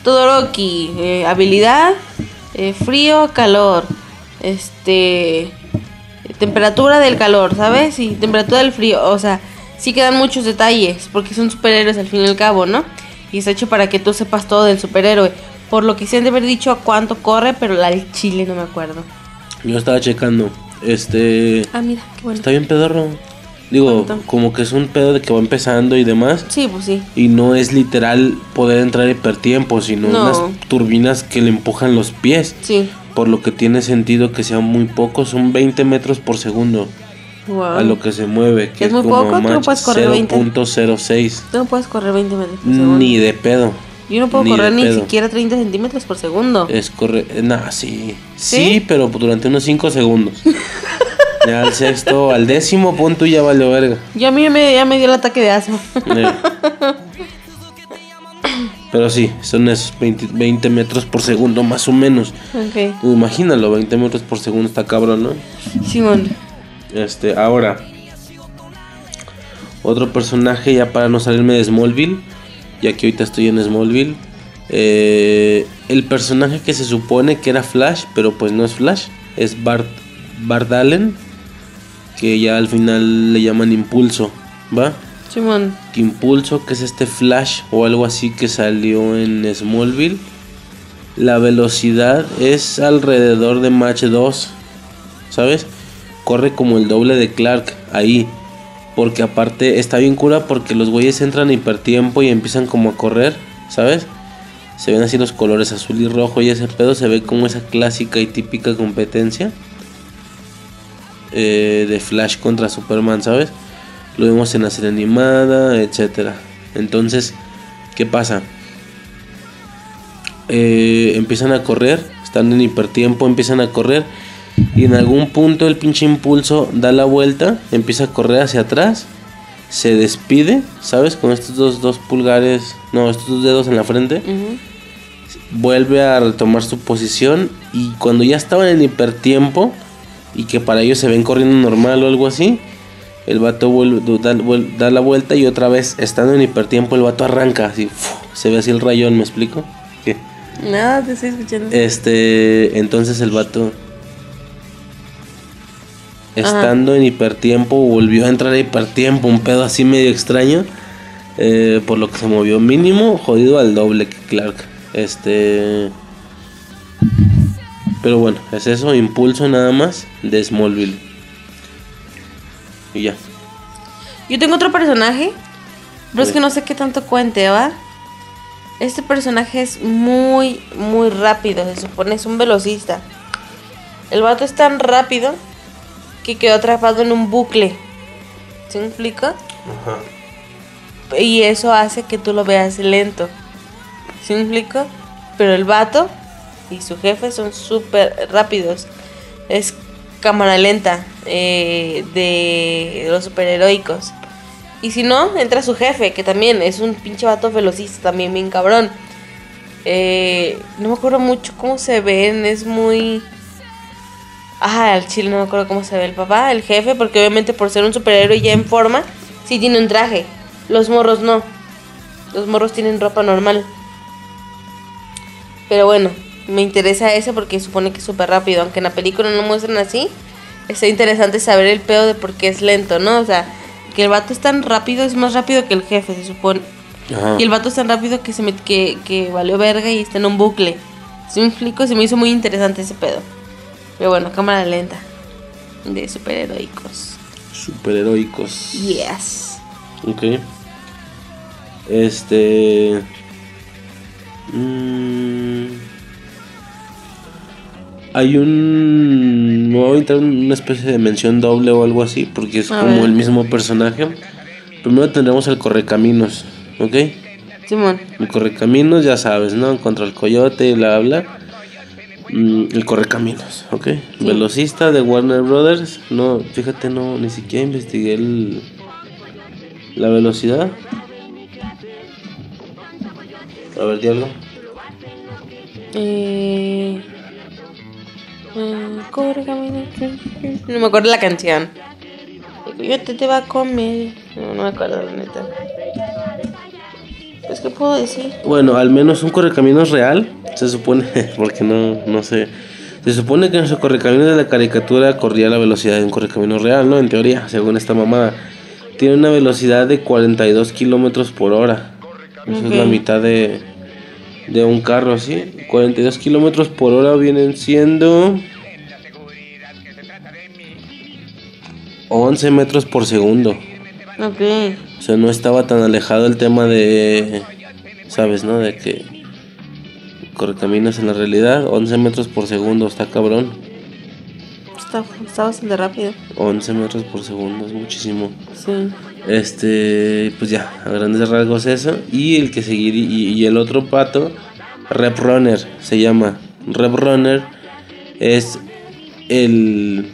Todoroki, eh, habilidad, eh, frío, calor, este... Temperatura del calor, ¿sabes? Y temperatura del frío, o sea, sí quedan muchos detalles porque son superhéroes al fin y al cabo, ¿no? Y está hecho para que tú sepas todo del superhéroe. Por lo que sí han de haber dicho a cuánto corre, pero del chile no me acuerdo. Yo estaba checando. Este. Ah, mira, qué bueno. Está bien pedorro. Digo, ¿Cuánto? como que es un pedo de que va empezando y demás. Sí, pues sí. Y no es literal poder entrar hipertiempo, sino No. unas turbinas que le empujan los pies. Sí. Por lo que tiene sentido que sean muy pocos, son 20 metros por segundo Wow. a lo que se mueve. Que ¿Es es, muy como poco? ¿Tú no puedes correr 20? 0.06. Tú no puedes correr 20 metros por segundo. Ni de pedo. Yo no puedo ni correr ni pedo. siquiera 30 centímetros por segundo. Es correr. Nah, sí. ¿Sí? ¿Sí? pero durante unos 5 segundos. ya al sexto, al décimo punto ya valió verga. Ya a mí me, ya me dio el ataque de asma. Eh. Pero sí, son esos 20, 20 metros por segundo, más o menos. ok. Tú Imagínalo, 20 metros por segundo está cabrón, ¿no? Simón. Este, ahora. Otro personaje, ya para no salirme de Smallville. Ya que ahorita estoy en Smallville. eh, el personaje que se supone que era Flash, pero pues no es Flash. Es Bart, Bart Allen. Que ya al final le llaman Impulso. ¿Va? Simón. que Impulso, que es este Flash o algo así que salió en Smallville. La velocidad es alrededor de Match 2, ¿sabes? Corre como el doble de Clark ahí. Porque aparte está bien cura porque los güeyes entran hipertiempo y empiezan como a correr, ¿sabes? Se ven así los colores azul y rojo y ese pedo se ve como esa clásica y típica competencia eh, de Flash contra Superman, ¿sabes? Lo vemos en la serie animada, etcétera. Entonces, ¿qué pasa? Eh, empiezan a correr, están en hipertiempo, empiezan a correr y en algún punto el pinche impulso da la vuelta, empieza a correr hacia atrás, se despide, ¿sabes? Con estos dos, dos pulgares, no, estos dos dedos en la frente, vuelve a retomar su posición y cuando ya estaban en hipertiempo y que para ellos se ven corriendo normal o algo así, el vato vuelve, da, la vuelta y otra vez estando en hipertiempo el vato arranca así, se ve así el rayón, ¿me explico? ¿Qué? Nada, te estoy escuchando. Este, entonces el vato estando en hipertiempo volvió a entrar a hipertiempo, un pedo así medio extraño, eh, por lo que se movió mínimo, jodido al doble que Clark. Este, pero bueno, es eso, impulso nada más de Smallville. Y ya. Yo tengo otro personaje, pero es que no sé qué tanto cuente, ¿va? Este personaje es muy, muy rápido, se supone, es un velocista. El vato es tan rápido que quedó atrapado en un bucle. ¿Se me explica? Ajá. Y eso hace que tú lo veas lento. ¿Sí me explico? Pero el vato y su jefe son súper rápidos. Es cámara lenta eh, de los superheroicos. Y si no, entra su jefe, que también es un pinche vato velocista, también bien cabrón. Eh, no me acuerdo mucho cómo se ven, es muy... Ajá, al chile no me acuerdo cómo se ve el papá, el jefe, porque obviamente por ser un superhéroe ya en forma, sí tiene un traje. Los morros no. Los morros tienen ropa normal. Pero bueno, me interesa ese porque supone que es súper rápido. Aunque en la película no lo muestran así, está interesante saber el pedo de por qué es lento, ¿no? O sea, que el vato es tan rápido, es más rápido que el jefe, se supone. Ajá. Y el vato es tan rápido que se met- que, que valió verga y está en un bucle. Si me explico, se me hizo muy interesante ese pedo. Pero bueno, cámara lenta. De superheroicos. Superheroicos. Yes. Ok. Este. mm, hay un. Me voy a entrar en una especie de mención doble o algo así, porque es A como ver. el mismo personaje. Primero tendremos el Correcaminos, ¿ok? Simón. El Correcaminos, ya sabes, ¿no? Contra el coyote y bla bla. Mm, el Correcaminos, ¿ok? Velocista de Warner Brothers. No, fíjate, no, ni siquiera investigué el, la velocidad. A ver, diablo. Eh, corre, camina. No me acuerdo la canción. El coyote te va a comer. No, no me acuerdo, la neta. Pues, ¿qué puedo decir? Bueno, al menos un correcaminos real, se supone, porque no, no sé. Se supone que en su correcaminos de la caricatura corría la velocidad de un correcaminos real, ¿no? En teoría, según esta mamada. Tiene una velocidad de 42 kilómetros por hora. Eso es la mitad de, de un carro, ¿sí? 42 kilómetros por hora vienen siendo 11 metros por segundo. Ok. O sea, no estaba tan alejado el tema de, ¿sabes, no? De que correcaminos en la realidad, 11 metros por segundo, está cabrón. Está, está bastante rápido. 11 metros por segundo, es muchísimo. Sí. Este, pues ya, a grandes rasgos eso. Y el que seguir y, y el otro pato, Rep Runner, se llama. Rep Runner es el,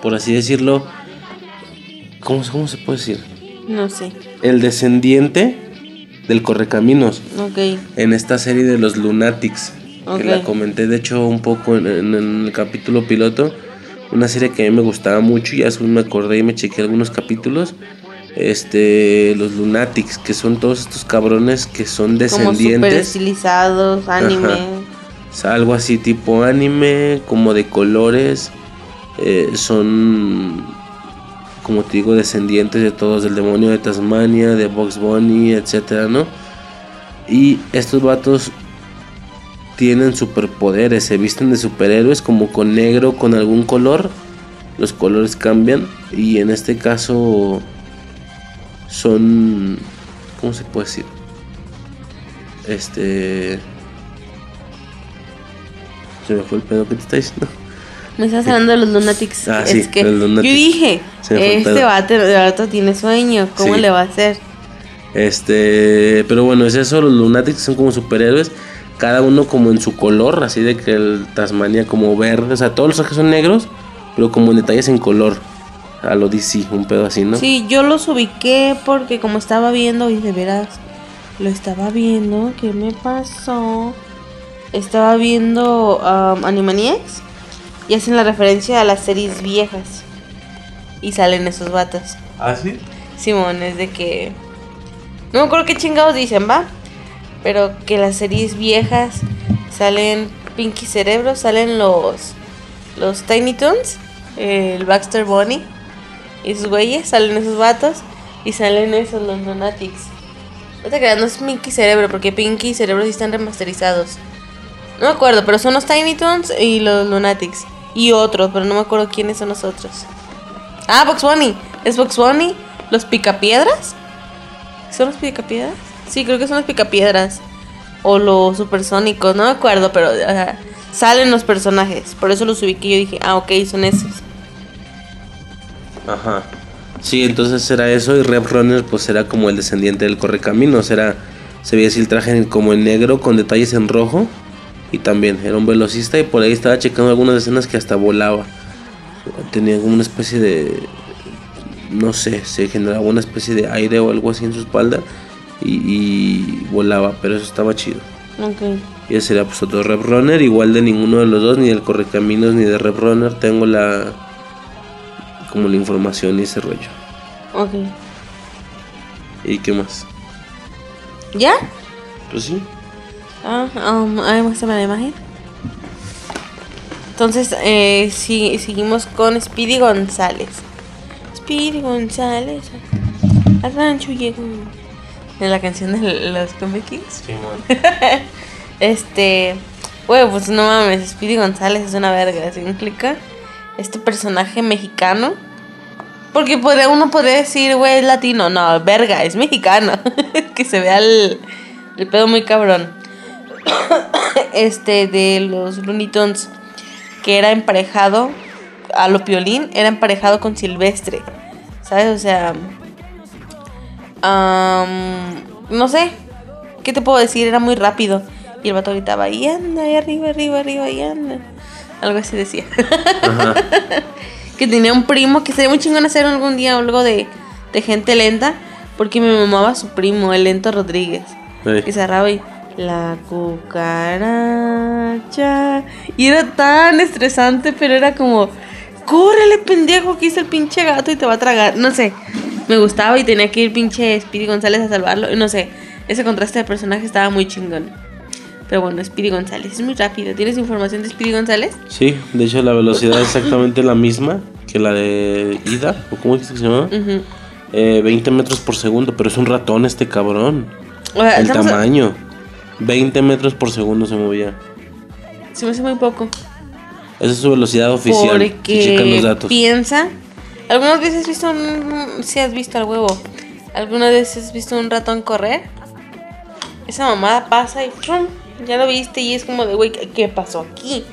por así decirlo, ¿cómo, cómo se puede decir? No sé. El descendiente del Correcaminos. Ok. en esta serie de los Lunatics. Que la comenté de hecho un poco en, en- en el capítulo piloto. Una serie que a mí me gustaba mucho y ya después me acordé y me chequé algunos capítulos. Este, los Lunatics, que son todos estos cabrones que son Como super descendientes. estilizados, anime. Ajá. O sea, algo así tipo anime, como de colores. eh, son, como te digo, descendientes de todos, del demonio de Tasmania, de Box Bunny, etcétera, ¿no? Y estos vatos tienen superpoderes, se visten de superhéroes como con negro, con algún color. Los colores cambian y en este caso son, ¿cómo se puede decir? Este... Se me fue el pedo que te está diciendo. Me estás hablando de los Lunatics. Ah, es sí, que Lunatics. yo dije, este vato, vato tiene sueño, ¿cómo Sí. le va a hacer? Este, pero bueno, es eso, los Lunatics son como superhéroes, cada uno como en su color, así de que el Tasmania como verde, o sea, todos los trajes son negros, pero como en detalles en color, a lo DC, un pedo así, ¿no? Sí, yo los ubiqué porque como estaba viendo, y de veras, lo estaba viendo, ¿qué me pasó? Estaba viendo um, Animaniacs y hacen la referencia a las series viejas y salen esos vatos. ¿Ah, sí? Simón, es de que. No me acuerdo qué chingados dicen, ¿va? Pero que las series viejas salen Pinky Cerebro, salen los. Los Tiny Toons, el Baxter Bunny y sus güeyes, salen esos vatos y salen esos, los Lunatics. No te creas, no es Pinky Cerebro, porque Pinky y Cerebro sí están remasterizados. No me acuerdo, pero son los Tiny Toons y los Lunatics. Y otros, pero no me acuerdo quiénes son los otros. Ah, Box Bunny. Es Box Bunny. Los Picapiedras. ¿Son los Picapiedras? Sí, creo que son los Picapiedras. O los Supersónicos, no me acuerdo, pero o sea, salen los personajes. Por eso los ubiqué y yo dije, ah, ok, son esos. Ajá. Sí, entonces era eso y Rev Runner pues era como el descendiente del Correcaminos, era se veía así el traje como en negro con detalles en rojo y también era un velocista y por ahí estaba checando algunas escenas que hasta volaba. Tenía como una especie de no sé, se generaba una especie de aire o algo así en su espalda y, y volaba, pero eso estaba chido. Ok. Y ese sería pues otro Rev Runner, igual de ninguno de los dos, ni del Correcaminos ni de Rev Runner, tengo la como la información y ese rollo. Ok. ¿Y qué más? ¿Ya? Pues sí. Ah, um, a ver, muéstrame la imagen. Entonces, eh, si- seguimos con Speedy González. Speedy González. Al rancho llegó. Es la canción de los Combi Kings. Este, güey, pues no mames, Speedy González es una verga, ¿sí me explica? Este personaje mexicano. Porque podría, uno podría decir, güey, es latino. No, verga, es mexicano. que se vea el, el pedo muy cabrón. este, de los Looney Tunes. Que era emparejado a lo piolín, era emparejado con Silvestre. ¿Sabes? O sea. no sé. ¿Qué te puedo decir? Era muy rápido. Y el vato gritaba, y anda, y arriba, arriba, arriba, y anda. Algo así decía. que tenía un primo que sería muy chingón hacer algún día algo de, de gente lenta. Porque me mamaba su primo, el lento Rodríguez. Que cerraba y. La cucaracha. Y era tan estresante, pero era como. Córrele, pendejo, que hizo el pinche gato y te va a tragar. No sé. Me gustaba y tenía que ir pinche Speedy González a salvarlo. No sé. Ese contraste de personaje estaba muy chingón. Pero bueno, Speedy González es muy rápido. ¿Tienes información de Speedy González? Sí, de hecho la velocidad es exactamente la misma que la de Ida, o cómo es que se llama. Ujú. Eh, 20 metros por segundo, pero es un ratón este cabrón. O sea, El tamaño. 20 metros por segundo se movía. Se me hace muy poco. Esa es su velocidad oficial. Checan Porque los datos. piensa. ¿Alguna vez has visto un. Si has visto al huevo? ¿Alguna vez has visto un ratón correr? Esa mamada pasa y ya lo viste y es como de, güey, ¿qué- ¿qué pasó aquí?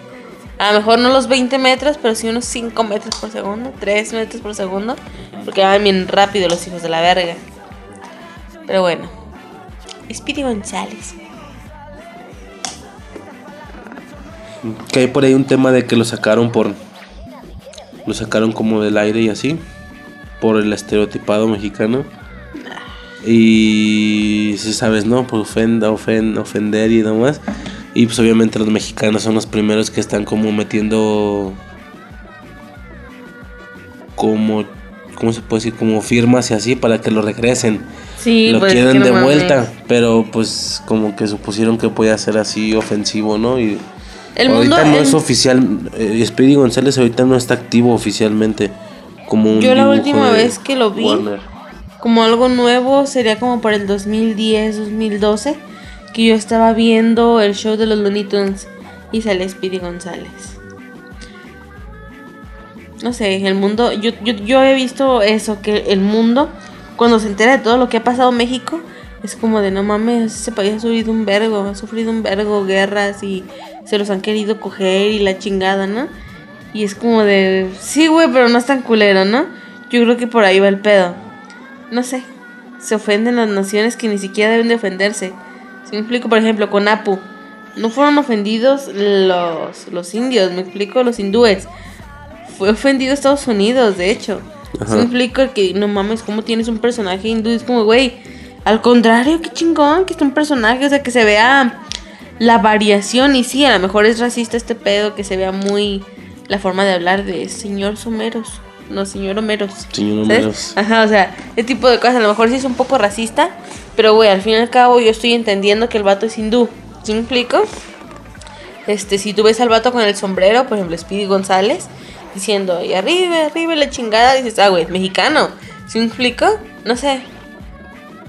A lo mejor no los 20 metros, pero sí unos 5 metros por segundo, 3 metros por segundo. Porque van bien rápido los hijos de la verga. Pero bueno. Speedy González. Que hay por ahí un tema de que lo sacaron por. Lo sacaron como del aire y así. Por el estereotipado mexicano. Y si sabes, ¿no? Pues ofenda, ofenda, ofender y demás. Y pues obviamente los mexicanos son los primeros que están como metiendo. Como. ¿Cómo se puede decir? Como firmas y así para que lo regresen. Sí, lo pues, quieren que no de mames. vuelta. Pero pues como que supusieron que podía ser así ofensivo, ¿no? Y El ahorita mundo- no el- es oficial. Eh, Speedy González ahorita no está activo oficialmente. Como un Yo la última vez que lo vi, Warner. como algo nuevo, sería como para el 2010, 2012, que yo estaba viendo el show de los Looney Tunes y sale Speedy González. No sé, el mundo, yo, yo, yo he visto eso, que el mundo, cuando se entera de todo lo que ha pasado en México, es como de no mames, ese país ha sufrido un vergo, ha sufrido un vergo, guerras y se los han querido coger y la chingada, ¿no? Y es como de, sí, güey, pero no es tan culero, ¿no? Yo creo que por ahí va el pedo. No sé, se ofenden las naciones que ni siquiera deben de ofenderse. Si me explico, por ejemplo, con Apu, no fueron ofendidos los, los indios, me explico, los hindúes. Fue ofendido Estados Unidos, de hecho. Ajá. Si me explico que no mames, ¿cómo tienes un personaje hindú? Es como, güey, al contrario, qué chingón que es un personaje, o sea, que se vea la variación. Y sí, a lo mejor es racista este pedo, que se vea muy la forma de hablar de señor Someros. No, señor Homeros. Señor. Homeros. Ajá, o sea, ese tipo de cosas. A lo mejor sí es un poco racista, pero güey, al fin y al cabo yo estoy entendiendo que el vato es hindú. ¿Sí me explico? Este, si tú ves al vato con el sombrero, por ejemplo, Speedy González, diciendo, y arriba, arriba la chingada, dices, ah, güey, mexicano. ¿Sí me explico? No sé.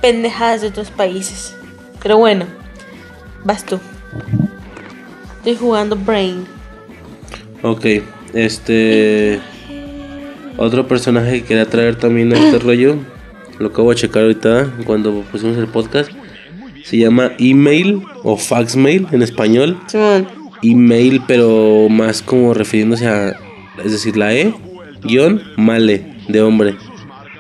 Pendejadas de otros países. Pero bueno, vas tú. Estoy jugando Brain. Ok, este. Otro personaje que quería traer también a este rollo. Lo acabo de checar ahorita cuando pusimos el podcast. Se llama email o faxmail en español. Simón. email, pero más como refiriéndose a, es decir, la E, guion, male, de hombre.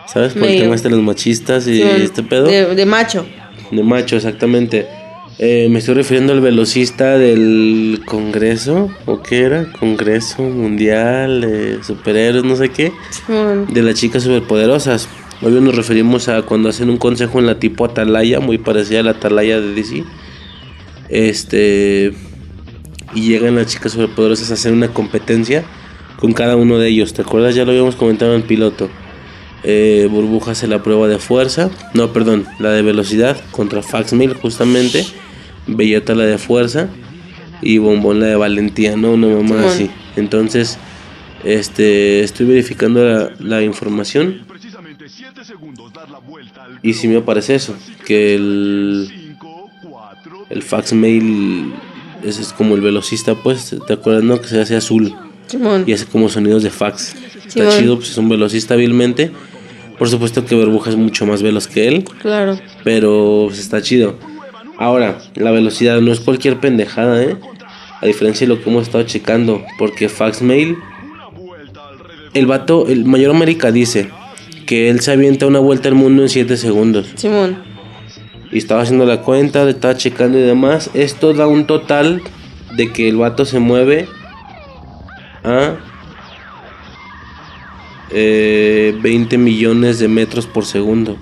¿Sabes? Por el Mail. tema este de los machistas y este pedo. De, de macho. De macho, exactamente. Eh, me estoy refiriendo al velocista del Congreso, ¿o qué era? Congreso Mundial Superhéroes, no sé qué. De las chicas superpoderosas. Hoy nos referimos a cuando hacen un consejo en la tipo Atalaya, muy parecida a la Atalaya de DC. Este. Y llegan las chicas superpoderosas a hacer una competencia con cada uno de ellos. ¿Te acuerdas? Ya lo habíamos comentado en el piloto. Eh, Burbuja hace la prueba de fuerza. No, perdón, la de velocidad contra Faxmail, justamente. Bellota la de fuerza. Y Bombón la de valentía, ¿no? Una mamá Simón. así. Entonces, este, estoy verificando la, la información. Y si me aparece eso, que el, el fax mail ese es como el velocista, pues, ¿te acuerdas, no? Que se hace azul Simón. y hace como sonidos de fax. Está chido, pues es un velocista hábilmente. Por supuesto que Burbuja es mucho más veloz que él, Claro. pero pues, está chido. Ahora, la velocidad no es cualquier pendejada, ¿eh? A diferencia de lo que hemos estado checando, porque Faxmail, el vato, el Mayor América dice que él se avienta una vuelta al mundo en 7 segundos. Simón. Y estaba haciendo la cuenta, estaba checando y demás. Esto da un total de que el vato se mueve a eh, 20 millones de metros por segundo.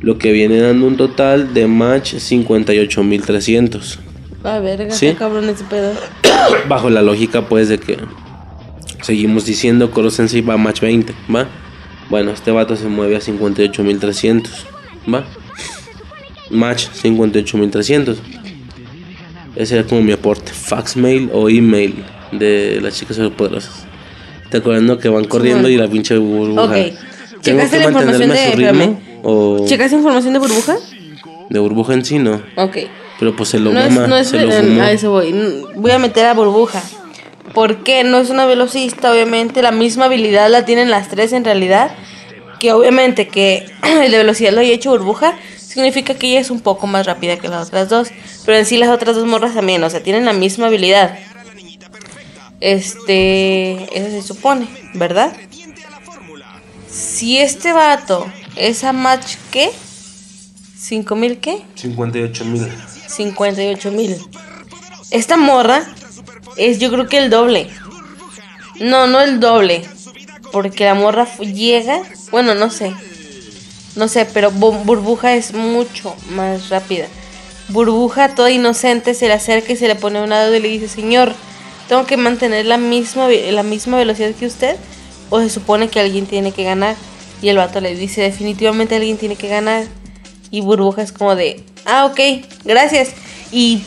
Lo que viene dando un total de match 58.300. Va, verga, Sí. cabrón ese pedo. Bajo la lógica pues de que seguimos diciendo Koro Sensei va a match 20, ¿va? Bueno, este vato se mueve a 58.300, ¿va? Match 58.300. Ese era como mi aporte. Fax mail o email de las chicas superpoderosas. ¿Te acuerdas no? que van corriendo y la pinche burbuja? Ok. ¿Tengo ¿Checaste que la información mantenerme a de- su ritmo? ¿O ¿Checas información de burbuja? de burbuja en sí no? Ok. Pero pues se lo No es, no es se lo fumó. a eso voy. Voy a meter a burbuja. Porque no es una velocista, obviamente. La misma habilidad la tienen las tres en realidad. Que obviamente que el de velocidad lo haya hecho burbuja. Significa que ella es un poco más rápida que las otras dos. Pero en sí las otras dos morras también. O sea, tienen la misma habilidad. Este. Eso se supone, ¿verdad? Si este vato es a match, ¿qué? ¿Cinco mil qué? 58 mil. 58 mil. Esta morra es yo creo que el doble. No, no el doble. Porque la morra llega. Bueno, no sé. No sé, pero Bu- Burbuja es mucho más rápida. Burbuja, toda inocente, se le acerca y se le pone a un lado y le dice, señor, tengo que mantener la misma, la misma velocidad que usted. O se supone que alguien tiene que ganar. Y el vato le dice, definitivamente alguien tiene que ganar. Y Burbuja es como de, ah, ok, gracias. Y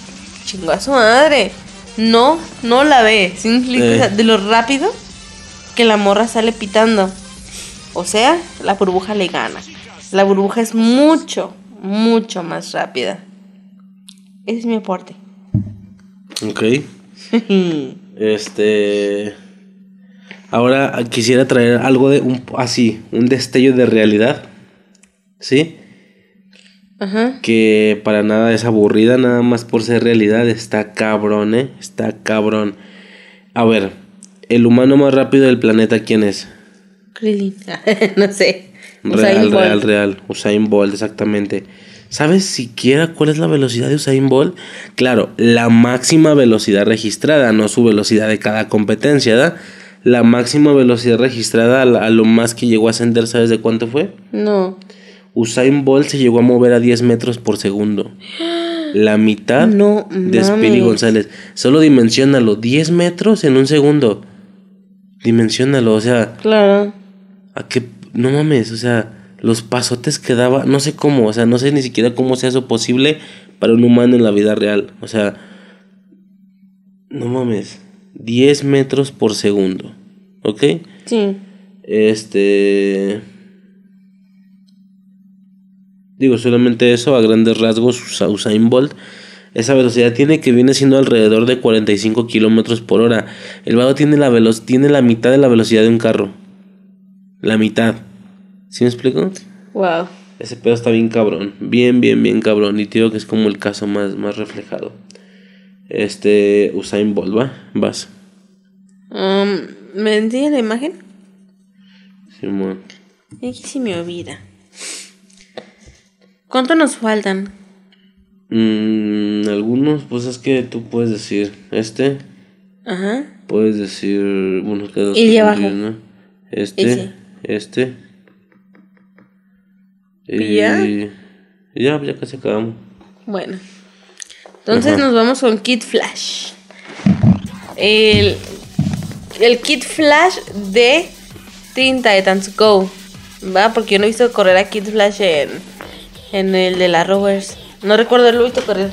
chingó a su madre. No, no la ve. Eh. De lo rápido que la morra sale pitando. O sea, la burbuja le gana. La burbuja es mucho, mucho más rápida. Ese es mi aporte. Ok. Este. Ahora quisiera traer algo de un así, un destello de realidad. ¿Sí? Ajá. Que para nada es aburrida, nada más por ser realidad. Está cabrón, ¿eh? Está cabrón. A ver, el humano más rápido del planeta, ¿quién es? Krillin. no sé. Real, Usain Bolt. real, real. Usain Bolt, exactamente. ¿Sabes siquiera cuál es la velocidad de Usain Bolt? Claro, la máxima velocidad registrada, no su velocidad de cada competencia, ¿verdad? La máxima velocidad registrada a, la- a lo más que llegó a ascender, ¿sabes de cuánto fue? No. Usain Bolt se llegó a mover a 10 metros por segundo. La mitad No de Speedy. González. Solo dimensionalo, 10 metros en un segundo. Dimensionalo, o sea, Claro. a qué no mames, o sea, los pasotes que daba, no sé cómo, o sea, no sé ni siquiera cómo sea eso posible para un humano en la vida real. O sea, no mames, 10 metros por segundo, ¿ok? Sí. Este. Digo, solamente eso, a grandes rasgos, Usa- Usain Bolt. Esa velocidad tiene que viene siendo alrededor de 45 kilómetros por hora. El vago tiene la, velo tiene la mitad de la velocidad de un carro. La mitad. ¿Sí me explico? Wow. Ese pedo está bien cabrón. Bien, bien, bien cabrón. Y te digo que es como el caso más, más reflejado. Este, Usain Bolt, ¿va? Vas. Um, ¿Me enseña la imagen? Simón. Aquí sí me olvida. ¿Cuánto nos faltan? Mm, algunos, pues es que tú puedes decir este. Ajá. Puedes decir. Bueno, que dos Y que abajo. Este. Ese. Este. ¿Y ya? y ya, ya casi acabamos. Bueno. Entonces nos vamos con Kid Flash. El, el Kid Flash de Teen Titans Go. ¿Va? Porque yo no he visto correr a Kid Flash en, en el de la Rovers. No recuerdo haberlo visto correr.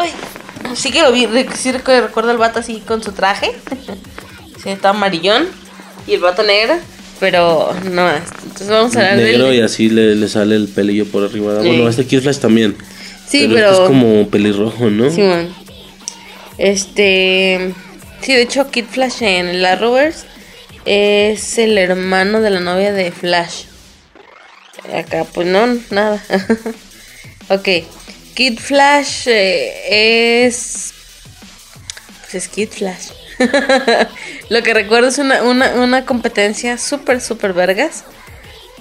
Uy, sí que lo vi. Sí recuerdo el vato así con su traje. sí, está amarillón. Y el vato negro. Pero no más. Entonces vamos a hablar Negro del. y así le, le sale el pelillo por arriba. Sí. Bueno, este Kid Flash también. Sí, pero. es como pelirrojo, ¿no? Simón. Este. Sí, de hecho, Kid Flash en la Rovers es el hermano de la novia de Flash. Acá, pues no, nada. ok. Kid Flash eh, es. Pues es Kid Flash. Lo que recuerdo es una, una, una competencia súper, súper vergas.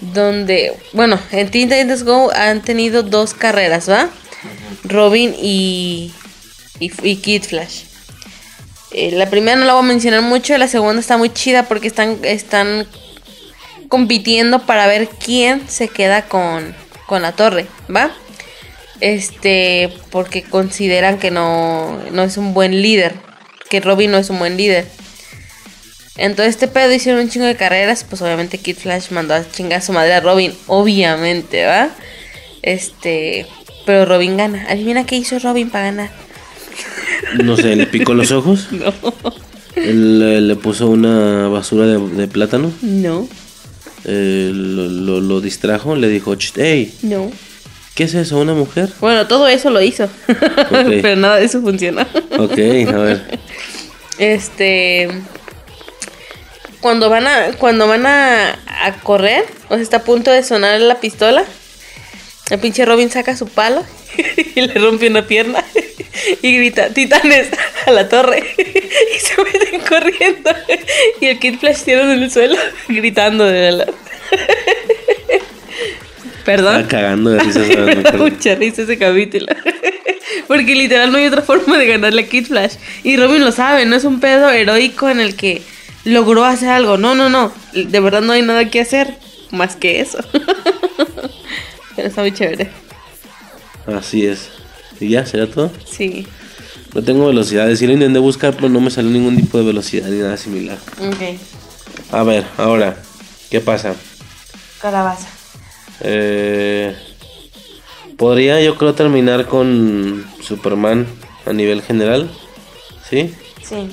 Donde, bueno, en Teen Titans Go han tenido dos carreras, ¿va? Robin y, y, Kid Flash. Eh, la primera no la voy a mencionar mucho, la segunda está muy chida porque están, están compitiendo para ver quién se queda con, con la torre, ¿va? Este, porque consideran que no, no es un buen líder, que Robin no es un buen líder. Entonces este pedo hicieron un chingo de carreras, pues obviamente Kid Flash mandó a chingar a su madre a Robin, obviamente, ¿va? Este, pero Robin gana. Adivina qué hizo Robin para ganar. No sé, le picó los ojos. No. Eh, le puso una basura de, de plátano. No, eh, lo, lo- lo distrajo. Le dijo, "Cht, hey, no. ¿qué es eso? ¿Una mujer? Bueno, todo eso lo hizo. pero nada de eso funcionó. Ok, a ver. Este. Cuando van a. Cuando van a, a correr, o sea, está a punto de sonar la pistola. El pinche Robin saca su palo y le rompe una pierna y grita, titanes a la torre. Y se meten corriendo. Y el Kid Flash tirado en el suelo gritando de la... Perdón. Está cagando de risa. Mucha risa ese capítulo. Porque literal no hay otra forma de ganarle a Kid Flash. Y Robin lo sabe, no es un pedo heroico en el que logró hacer algo. No, no, no. De verdad no hay nada que hacer más que eso. Pero está muy chévere. Así es. ¿Y ya? ¿Será todo? Sí. No tengo velocidades. Sí lo intenté buscar, pero no me salió ningún tipo de velocidad ni nada similar. Ok. A ver, ahora, ¿qué pasa? Calabaza. Eh, Podría yo creo terminar con Superman a nivel general. ¿Sí? Sí.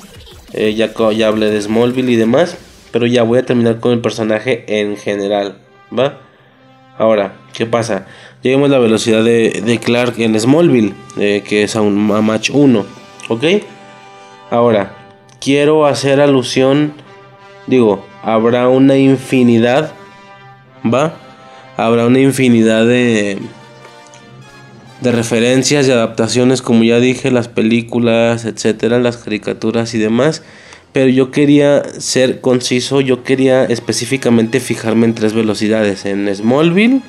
Eh, ya, ya hablé de Smallville y demás. Pero ya voy a terminar con el personaje en general. ¿Va? Ahora, ¿qué pasa? Lleguemos la velocidad de, de Clark en Smallville. eh, que es a un a match 1. ¿Ok? Ahora, quiero hacer alusión. Digo, habrá una infinidad. ¿Va? Habrá una infinidad de de referencias y adaptaciones, como ya dije, las películas, etcétera, las caricaturas y demás. Pero yo quería ser conciso, yo quería específicamente fijarme en tres velocidades: en Smallville,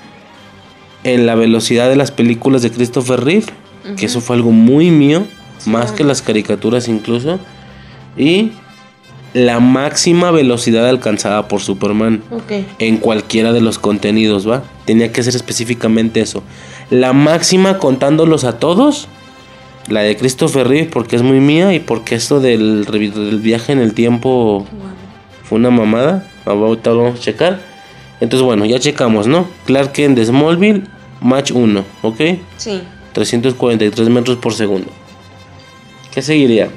en la velocidad de las películas de Christopher Reeve, que eso fue algo muy mío, más que las caricaturas incluso, y la máxima velocidad alcanzada por Superman en cualquiera de los contenidos, ¿va? Tenía que ser específicamente eso. La máxima contándolos a todos. La de Christopher Reeve porque es muy mía y porque esto del, viaje en el tiempo fue una mamada. Ahorita lo vamos a checar. Entonces bueno, ya checamos, ¿no? Clark Kent de Smallville, match 1, ¿ok? Sí. 343 metros por segundo. ¿Qué seguiría?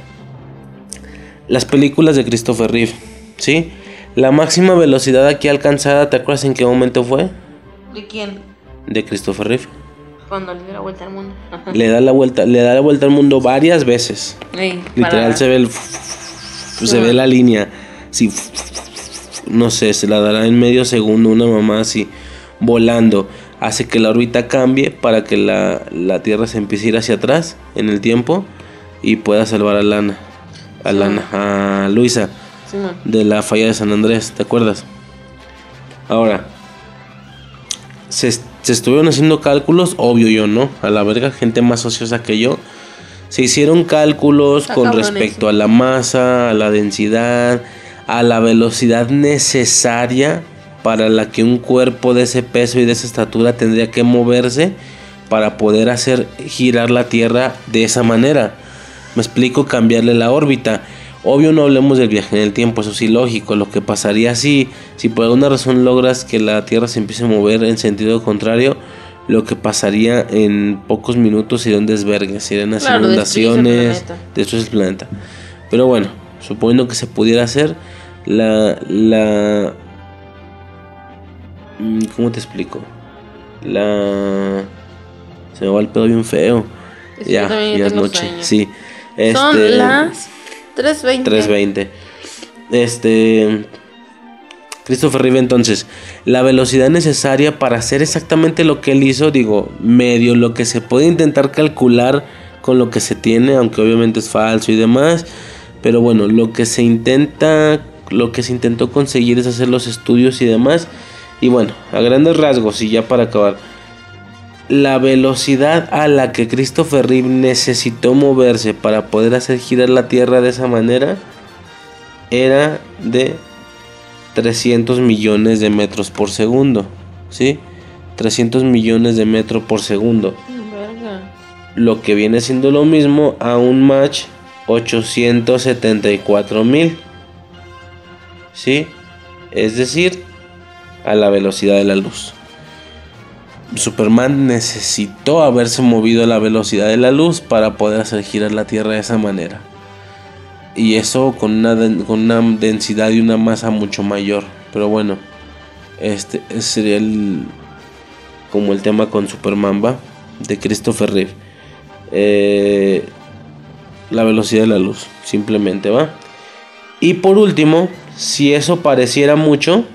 Las películas de Christopher Reeve, ¿sí? La máxima velocidad aquí alcanzada, ¿te acuerdas en qué momento fue? ¿De quién? De Christopher Reeve. Cuando le dio la vuelta al mundo. Ajá. Le da la vuelta, le da la vuelta al mundo varias veces. Ey, Literal para- se ve el se ve la línea así no sé, se la dará en medio segundo una mamá así volando. Hace que la órbita cambie para que la, la Tierra se empiece a ir hacia atrás en el tiempo y pueda salvar a Lana. A Lana, a Luisa de la falla de San Andrés, ¿te acuerdas? Ahora, se, se estuvieron haciendo cálculos, obvio yo no, a la verga, gente más ociosa que yo. Se hicieron cálculos Está con respecto eso. a la masa, a la densidad, a la velocidad necesaria para la que un cuerpo de ese peso y de esa estatura tendría que moverse para poder hacer girar la Tierra de esa manera. Me explico, cambiarle la órbita. Obvio no hablemos del viaje en el tiempo, eso sí lógico. Lo que pasaría si, si por alguna razón logras que la Tierra se empiece a mover en sentido contrario, lo que pasaría en pocos minutos sería un desvergue, serían las Claro, inundaciones, destruyes el planeta. Pero bueno, suponiendo que se pudiera hacer, la, la, mm, ¿cómo te explico? La, se me va el pedo bien feo. Es ya, ya es noche, sueño. sí. Este, Son las 3.20. 320. Este. Christopher Reeve, entonces, la velocidad necesaria para hacer exactamente lo que él hizo, digo, medio lo que se puede intentar calcular con lo que se tiene, aunque obviamente es falso y demás, pero bueno, lo que se intenta, lo que se intentó conseguir es hacer los estudios y demás, y bueno, a grandes rasgos y ya para acabar, la velocidad a la que Christopher Reeve necesitó moverse para poder hacer girar la Tierra de esa manera era de 300 millones de metros por segundo, ¿sí? 300 millones de metros por segundo, Verga. lo que viene siendo lo mismo a un Mach 874 mil, ¿sí? Es decir, a la velocidad de la luz. Superman necesitó haberse movido a la velocidad de la luz para poder hacer girar la Tierra de esa manera. Y eso con una, con una densidad y una masa mucho mayor. Pero bueno, este sería el, como el tema con Superman, ¿va? De Christopher Reeve. Eh, la velocidad de la luz, simplemente, ¿va? Y por último, si eso pareciera mucho,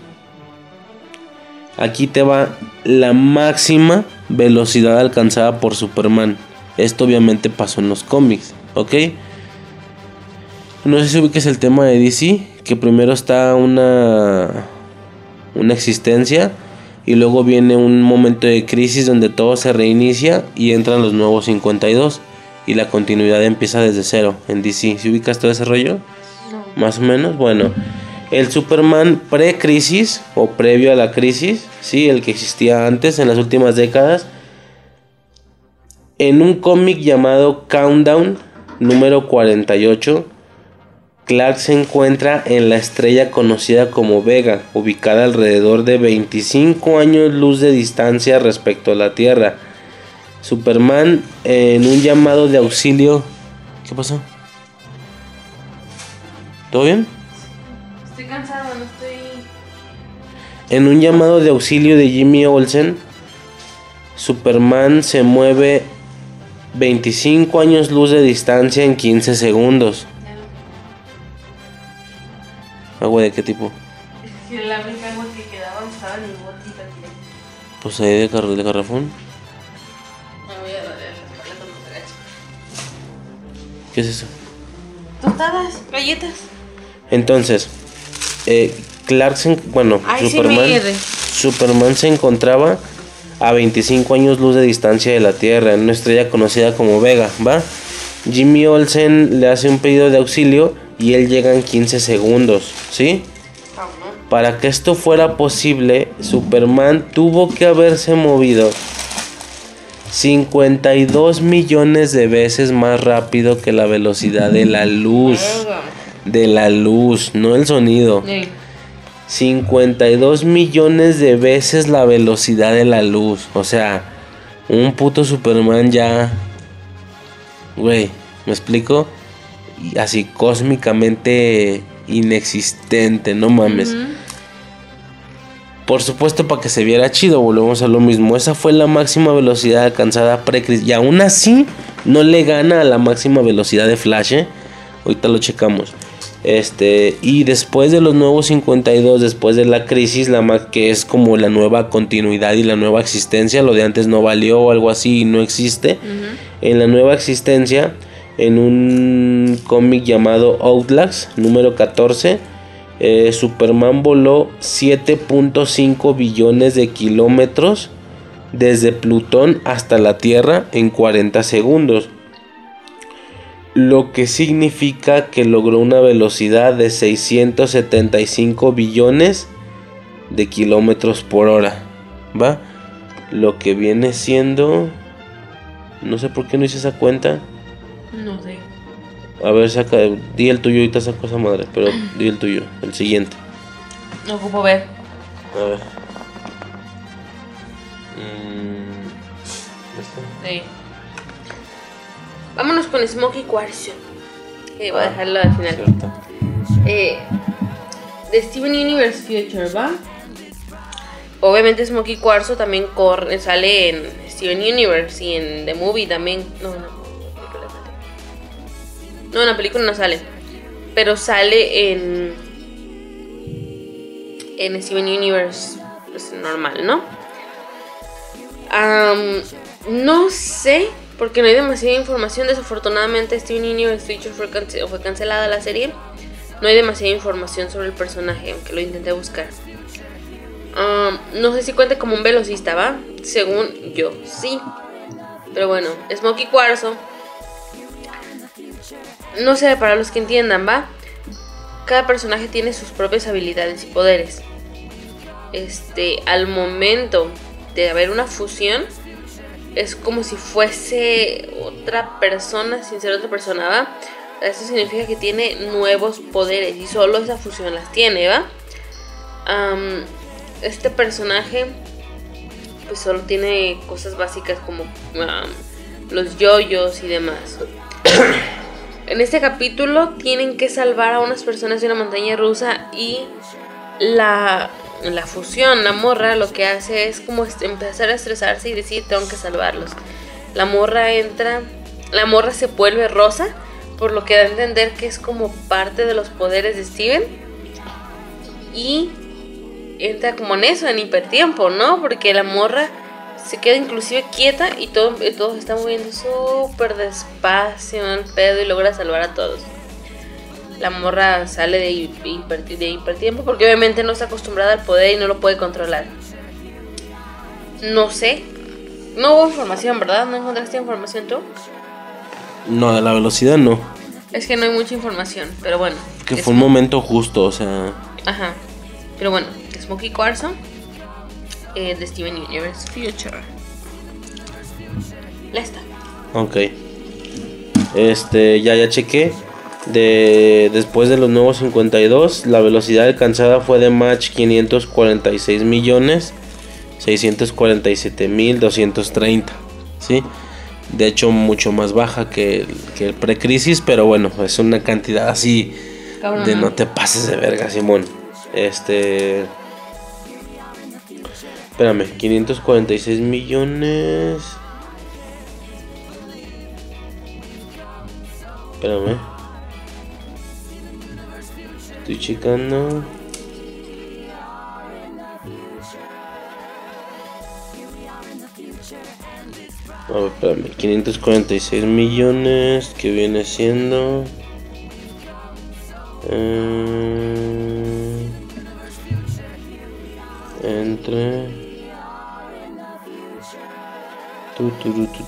Aquí te va la máxima velocidad alcanzada por Superman. Esto obviamente pasó en los cómics, ¿ok? No sé si ubiques el tema de DC, que primero está una, una existencia y luego viene un momento de crisis donde todo se reinicia y entran los nuevos 52 y la continuidad empieza desde cero en DC. ¿Si ubicas todo ese rollo? Más o menos, bueno. El Superman pre-crisis o previo a la crisis, sí, el que existía antes en las últimas décadas, en un cómic llamado Countdown número 48, Clark se encuentra en la estrella conocida como Vega, ubicada alrededor de 25 años luz de distancia respecto a la Tierra. Superman en un llamado de auxilio. ¿Qué pasó? ¿Todo bien? En un llamado de auxilio de Jimmy Olsen, Superman se mueve 25 años luz de distancia en 15 segundos. ¿Agua de qué tipo? Que la única agua que quedaba estaba en mi botita. Pues ahí de, car- de garrafón. Me voy a doler la espalda. ¿Qué es eso? Tostadas, galletas. Entonces, eh, Clark se, en- bueno, Ay, sí, Superman. Superman se encontraba a 25 años luz de distancia de la Tierra, en una estrella conocida como Vega, ¿va? Jimmy Olsen le hace un pedido de auxilio y él llega en 15 segundos, ¿sí? Para que esto fuera posible, Superman tuvo que haberse movido 52 millones de veces más rápido que la velocidad de la luz. De la luz, no el sonido. Ey, 52 millones de veces la velocidad de la luz. O sea, un puto Superman ya... Güey, ¿me explico? Y así cósmicamente inexistente, no mames. Por supuesto, para que se viera chido, volvemos a lo mismo. Esa fue la máxima velocidad alcanzada pre-crisis. Y aún así, no le gana a la máxima velocidad de Flash. ¿eh? Ahorita lo checamos. Este, y después de los nuevos 52, después de la crisis, la ma- que es como la nueva continuidad y la nueva existencia, lo de antes no valió o algo así y no existe. En la nueva existencia, en un cómic llamado Outlast número 14. eh, Superman voló 7.5 billones de kilómetros desde Plutón hasta la Tierra en 40 segundos. Lo que significa que logró una velocidad de 675 billones de kilómetros por hora. ¿Va? Lo que viene siendo... No sé por qué no hice esa cuenta. No sé. A ver, saca, di el tuyo, ahorita saco esa madre, pero di el tuyo, el siguiente. No ocupo ver. A ver. Mm, ¿este? Sí. Vámonos con Smokey Quarzo. Que voy a dejarlo al final. Eh, de Steven Universe Future, ¿va? Obviamente Smokey Quarzo también corre, sale en Steven Universe y en The Movie también. No, no. No, en la película no sale. Pero sale en. En Steven Universe. Pues normal, ¿no? Am, no sé, porque no hay demasiada información. Desafortunadamente, Steven Universe Future fue, fue cancelada la serie. No hay demasiada información sobre el personaje, aunque lo intenté buscar. Am, no sé si cuenta como un velocista, ¿va? Según yo, sí. Pero bueno, Smokey Cuarzo. No sé, para los que entiendan, ¿va? Cada personaje tiene sus propias habilidades y poderes. Este, al momento de haber una fusión, es como si fuese otra persona sin ser otra persona, ¿va? Eso significa que tiene nuevos poderes y solo esa fusión las tiene, ¿va? Este personaje pues solo tiene cosas básicas como los yoyos y demás. en este capítulo tienen que salvar a unas personas de una montaña rusa y la, la fusión, la morra, lo que hace es como empezar a estresarse y decir tengo que salvarlos. La morra entra, la morra se vuelve rosa, por lo que da a entender que es como parte de los poderes de Steven. Y entra como en eso, en hipertiempo, ¿no? Porque la morra se queda inclusive quieta y todo, y todo se está moviendo súper despacio el pedo y logra salvar a todos. La morra sale de, hi- hiper- de hipertiempo porque obviamente no está acostumbrada al poder y no lo puede controlar. No sé. No hubo información, ¿verdad? ¿No encontraste información tú? No, de la velocidad no. Es que no hay mucha información, pero bueno. Que es- fue un momento justo, o sea. Ajá. Pero bueno, Smokey Quarzo eh, de Steven Universe Future. La está. Ok. Este, ya, ya chequé. De, después de los nuevos 52, la velocidad alcanzada fue de Mach 546 millones 647 mil 230. ¿Sí? De hecho, mucho más baja que el, que el precrisis, pero bueno, es una cantidad así Cabrón. de no te pases de verga, Simón. Este. Espérame, 546 millones. Espérame. Estoy checando. A ver, espérame. 546 millones. Que viene siendo. eh, entre. Tu, tu, tu,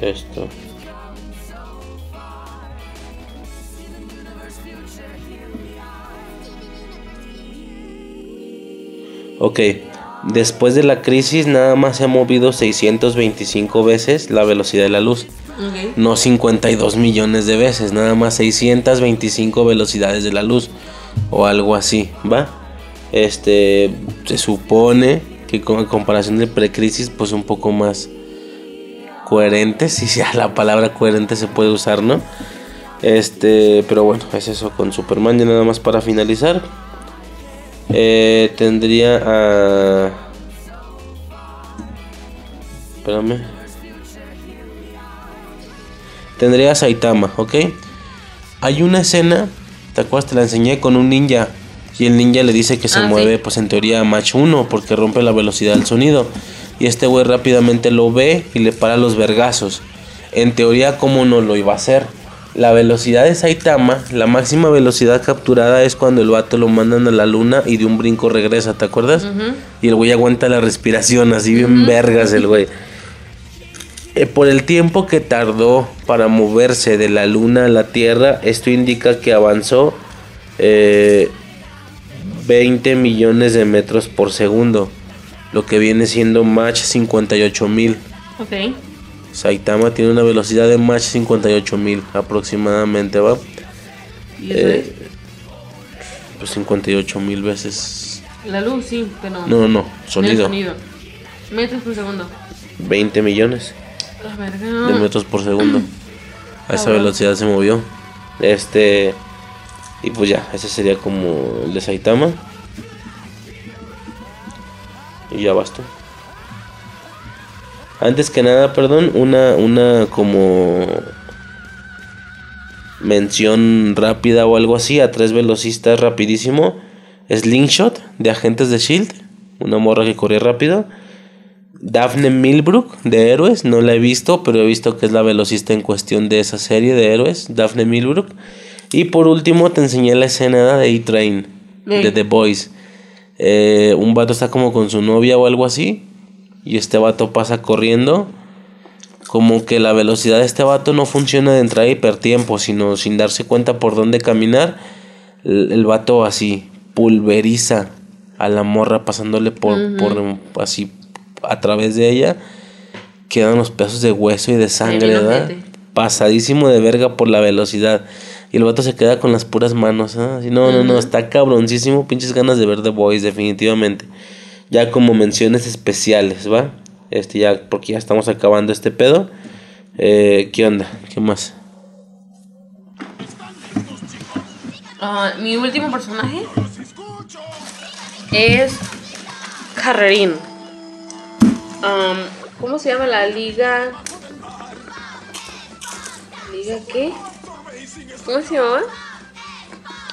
Esto. Ok, después de la crisis nada más se ha movido 625 veces la velocidad de la luz. No 52 millones de veces, nada más 625 velocidades de la luz o algo así, ¿va? Este se supone que con en comparación de precrisis pues un poco más coherente, si ya la palabra coherente se puede usar, ¿no? Este, pero bueno, es eso con Superman ya nada más para finalizar. Eh, tendría a Espérame. Tendría a Saitama, ¿ok? Hay una escena, ¿te acuerdas? Te la enseñé con un ninja Y el ninja le dice que se Ah, mueve, sí. pues en teoría a Mach 1, porque rompe la velocidad del sonido. Y este güey rápidamente lo ve y le para los vergazos. En teoría, ¿cómo no lo iba a hacer? La velocidad de Saitama, la máxima velocidad capturada es cuando el vato lo mandan a la luna y de un brinco regresa, ¿te acuerdas? Y el güey aguanta la respiración, así bien vergas el güey. Eh, por el tiempo que tardó para moverse de la luna a la Tierra, esto indica que avanzó eh, 20 millones de metros por segundo, lo que viene siendo Mach 58 mil. Ok. Saitama tiene una velocidad de Mach 58 mil aproximadamente, ¿va? ¿Y eso Eh, pues 58 mil veces. es? La luz, sí, pero. No, no, no, sonido. sonido. Metros por segundo. 20 millones. La de metros por segundo. A esa Cabrón. velocidad se movió. Este. Y pues ya, ese sería como el de Saitama. Y ya basta. Antes que nada, perdón, una, una como mención rápida o algo así a tres velocistas rapidísimo. Slingshot de Agentes de Shield, una morra que corría rápido. Daphne Milbrook de Héroes, no la he visto, pero he visto que es la velocista en cuestión de esa serie de Héroes, Daphne Milbrook. Y por último te enseñé la escena de A-Train, Sí. de The Boys. Eh, un vato está como con su novia o algo así, y este vato pasa corriendo. Como que la velocidad de este vato no funciona de entrada hipertiempo, sino sin darse cuenta por dónde caminar. El, el vato así pulveriza a la morra pasándole por, por así a través de ella. Quedan los pedazos de hueso y de sangre, ¿verdad? Pasadísimo de verga por la velocidad. Y el vato se queda con las puras manos, ¿ah? Así, no, no, no, está cabroncísimo. Pinches ganas de ver The Boys, definitivamente. Ya como menciones especiales, ¿va? Este ya, porque ya estamos acabando este pedo. Eh, ¿Qué onda? ¿Qué más? Ah, mi último personaje es Carrerín. Am, ¿Cómo se llama la liga? ¿Liga qué? ¿Cómo se llamaba?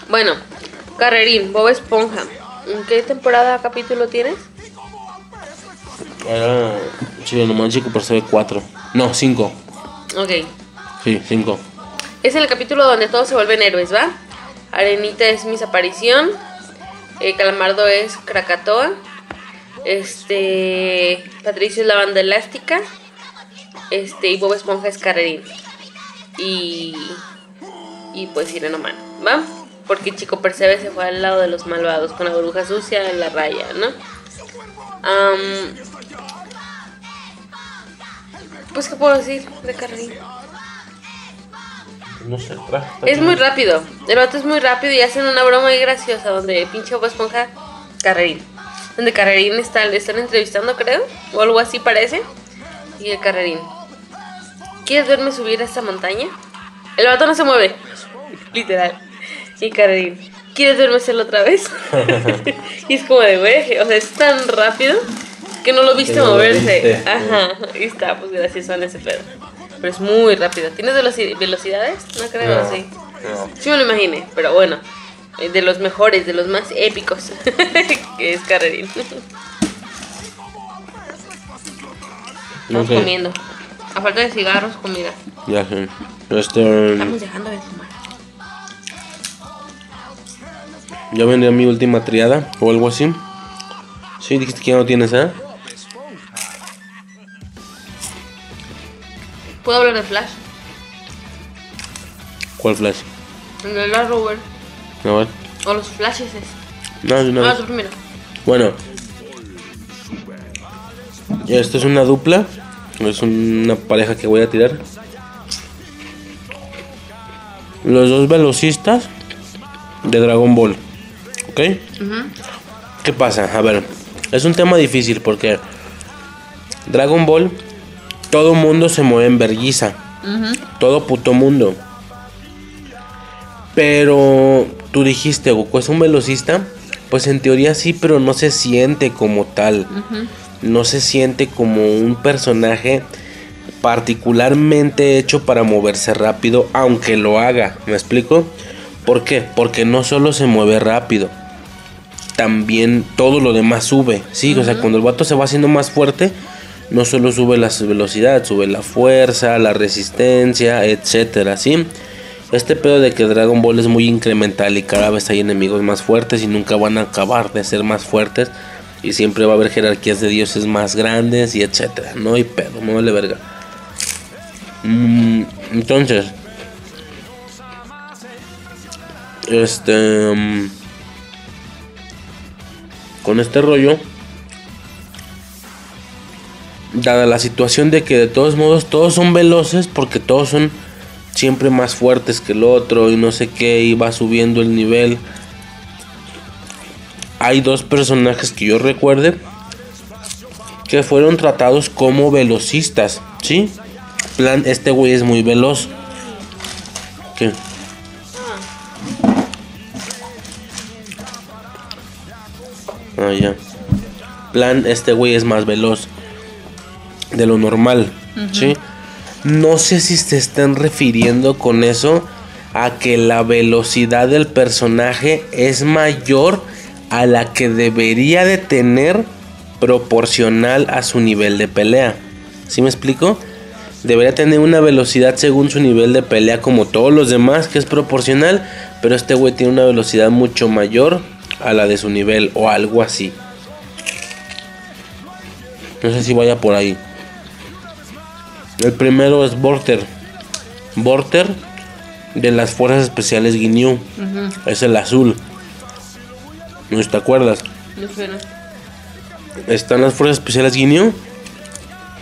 Bueno, Carrerín, Bob Esponja. ¿En qué temporada capítulo tienes? Era. Sí, no manches por se ve cuatro. No, cinco. Ok. Sí, cinco. Es el capítulo donde todos se vuelven héroes, ¿va? Arenita es Miss Aparición. eh, Calamardo es Krakatoa. Este. Patricio es la banda elástica. Este. Y Bob Esponja es Carrerín. Y. Y pues Sireno Man, ¿va? Porque Chico Percebe se fue al lado de los malvados con la bruja sucia en la raya, ¿no? Am, pues, ¿qué puedo decir de Carrerín? No sé, tra- Es muy rápido. El vato es muy rápido y hacen una broma muy graciosa donde pinche Bob Esponja Carrerín. Donde Carrerín está, le están entrevistando, creo. O algo así parece. Y el Carrerín. ¿Quieres verme subir a esta montaña? El vato no se mueve. Literal. Y Carrerín. ¿Quieres verme hacerlo otra vez? y es como de, güey, o sea, es tan rápido que no lo viste lo moverse. viste. Ajá. Y está, pues gracioso en ese pedo. Pero es muy rápido. ¿Tienes veloci- velocidades? No creo, No. sí. Sí me lo imaginé, pero bueno. eh, De los mejores, de los más épicos. que es Carrerín. Estamos comiendo. A falta de cigarros, comida. Ya sé. Este. Estamos dejando de fumar. Ya vendría mi última triada o algo así. Sí, dijiste que ya no tienes, ¿eh? ¿Puedo hablar de Flash? ¿Cuál flash? El de la Rover. A ver. O los flashes es. No, una Ah, primero. Bueno. Esto es una dupla. Es una pareja que voy a tirar. Los dos velocistas de Dragon Ball. ¿Ok? ¿Qué pasa? A ver, es un tema difícil porque Dragon Ball, todo mundo se mueve en verguiza. Todo puto mundo. Pero tú dijiste, Goku es un velocista. Pues en teoría sí, pero no se siente como tal. No se siente como un personaje particularmente hecho para moverse rápido, aunque lo haga. ¿Me explico? ¿Por qué? Porque no solo se mueve rápido, también todo lo demás sube. Sí, o sea, cuando el vato se va haciendo más fuerte, no solo sube la velocidad, sube la fuerza, la resistencia, etcétera, ¿sí? Este pedo de que Dragon Ball es muy incremental y cada vez hay enemigos más fuertes y nunca van a acabar de ser más fuertes y siempre va a haber jerarquías de dioses más grandes y etcétera, no hay pedo, vale verga. Mm, entonces, este mm, con este rollo dada la situación de que de todos modos todos son veloces porque todos son siempre más fuertes que el otro y no sé qué y va subiendo el nivel. Hay dos personajes que yo recuerde que fueron tratados como velocistas sí plan este güey es muy veloz. ¿Qué? Ah, ya. Plan, este güey es más veloz de lo normal, ¿sí? No sé si se están refiriendo con eso a que la velocidad del personaje es mayor a la que debería de tener proporcional a su nivel de pelea. ¿Sí me explico? Debería tener una velocidad según su nivel de pelea como todos los demás, que es proporcional, pero este güey tiene una velocidad mucho mayor a la de su nivel o algo así. No sé si vaya por ahí. El primero es Borter. Borter de las Fuerzas Especiales Guinea. Es el azul. ¿No te acuerdas? Están las Fuerzas Especiales Guinea.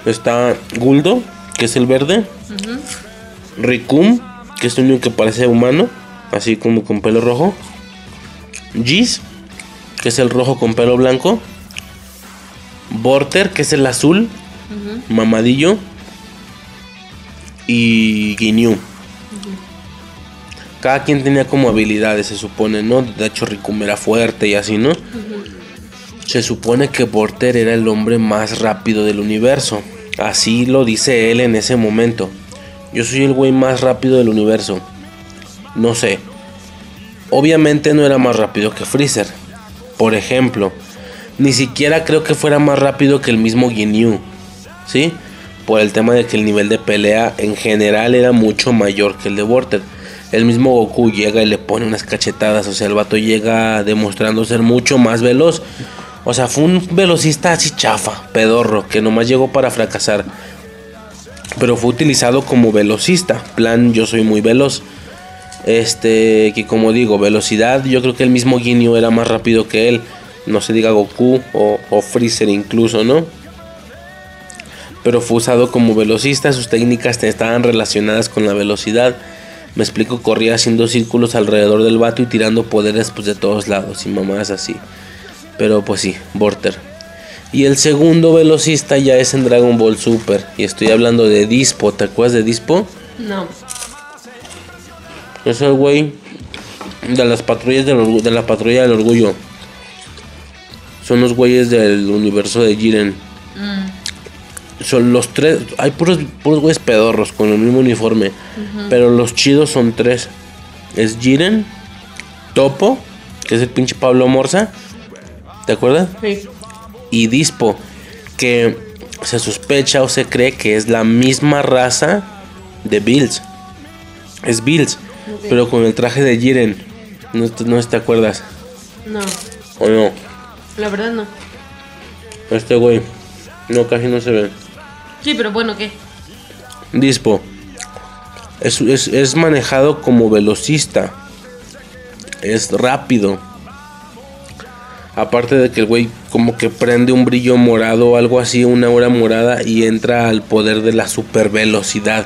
Está Guldo, que es el verde. Rikum, que es el único que parece humano. Así como con pelo rojo. Gis, que es el rojo con pelo blanco. Borter, que es el azul, mamadillo. Y Ginyu. Cada quien tenía como habilidades, se supone, ¿no? De hecho, Rikum era fuerte y así, ¿no? Se supone que Borter era el hombre más rápido del universo. Así lo dice él en ese momento. Yo soy el güey más rápido del universo. No sé. Obviamente no era más rápido que Freezer. Por ejemplo, ni siquiera creo que fuera más rápido que el mismo Ginyu. ¿Sí? Por el tema de que el nivel de pelea en general era mucho mayor que el de Borter. El mismo Goku llega y le pone unas cachetadas. O sea, el vato llega demostrando ser mucho más veloz. O sea, fue un velocista así chafa, pedorro, que nomás llegó para fracasar. Pero fue utilizado como velocista. Plan, yo soy muy veloz. Este, que como digo, velocidad, yo creo que el mismo Ginyu era más rápido que él. No se diga Goku o, Freezer incluso, ¿no? Pero fue usado como velocista, sus técnicas estaban relacionadas con la velocidad. Me explico, corría haciendo círculos alrededor del vato y tirando poderes pues, de todos lados y mamás así. Pero pues sí, Borter. Y el segundo velocista ya es en Dragon Ball Super. Y estoy hablando de Dispo. ¿Te acuerdas de Dispo? No. Es el güey de las patrullas del orgu- de la patrulla del orgullo. Son los güeyes del universo de Jiren. Son los tres. Hay puros, puros güeyes pedorros con el mismo uniforme. Pero los chidos son tres. Es Jiren, Topo, que es el pinche Pablo Morza. ¿Te acuerdas? Sí. y Dispo, que se sospecha o se cree que es la misma raza de Bills. Es Bills, pero con el traje de Jiren. No, te- no te acuerdas, No. o no. La verdad no. Este güey, no, casi no se ve. Sí, pero bueno, ¿qué? Dispo es, es- es manejado como velocista. Es rápido. Aparte de que el güey como que prende un brillo morado o algo así, una aura morada y entra al poder de la super velocidad.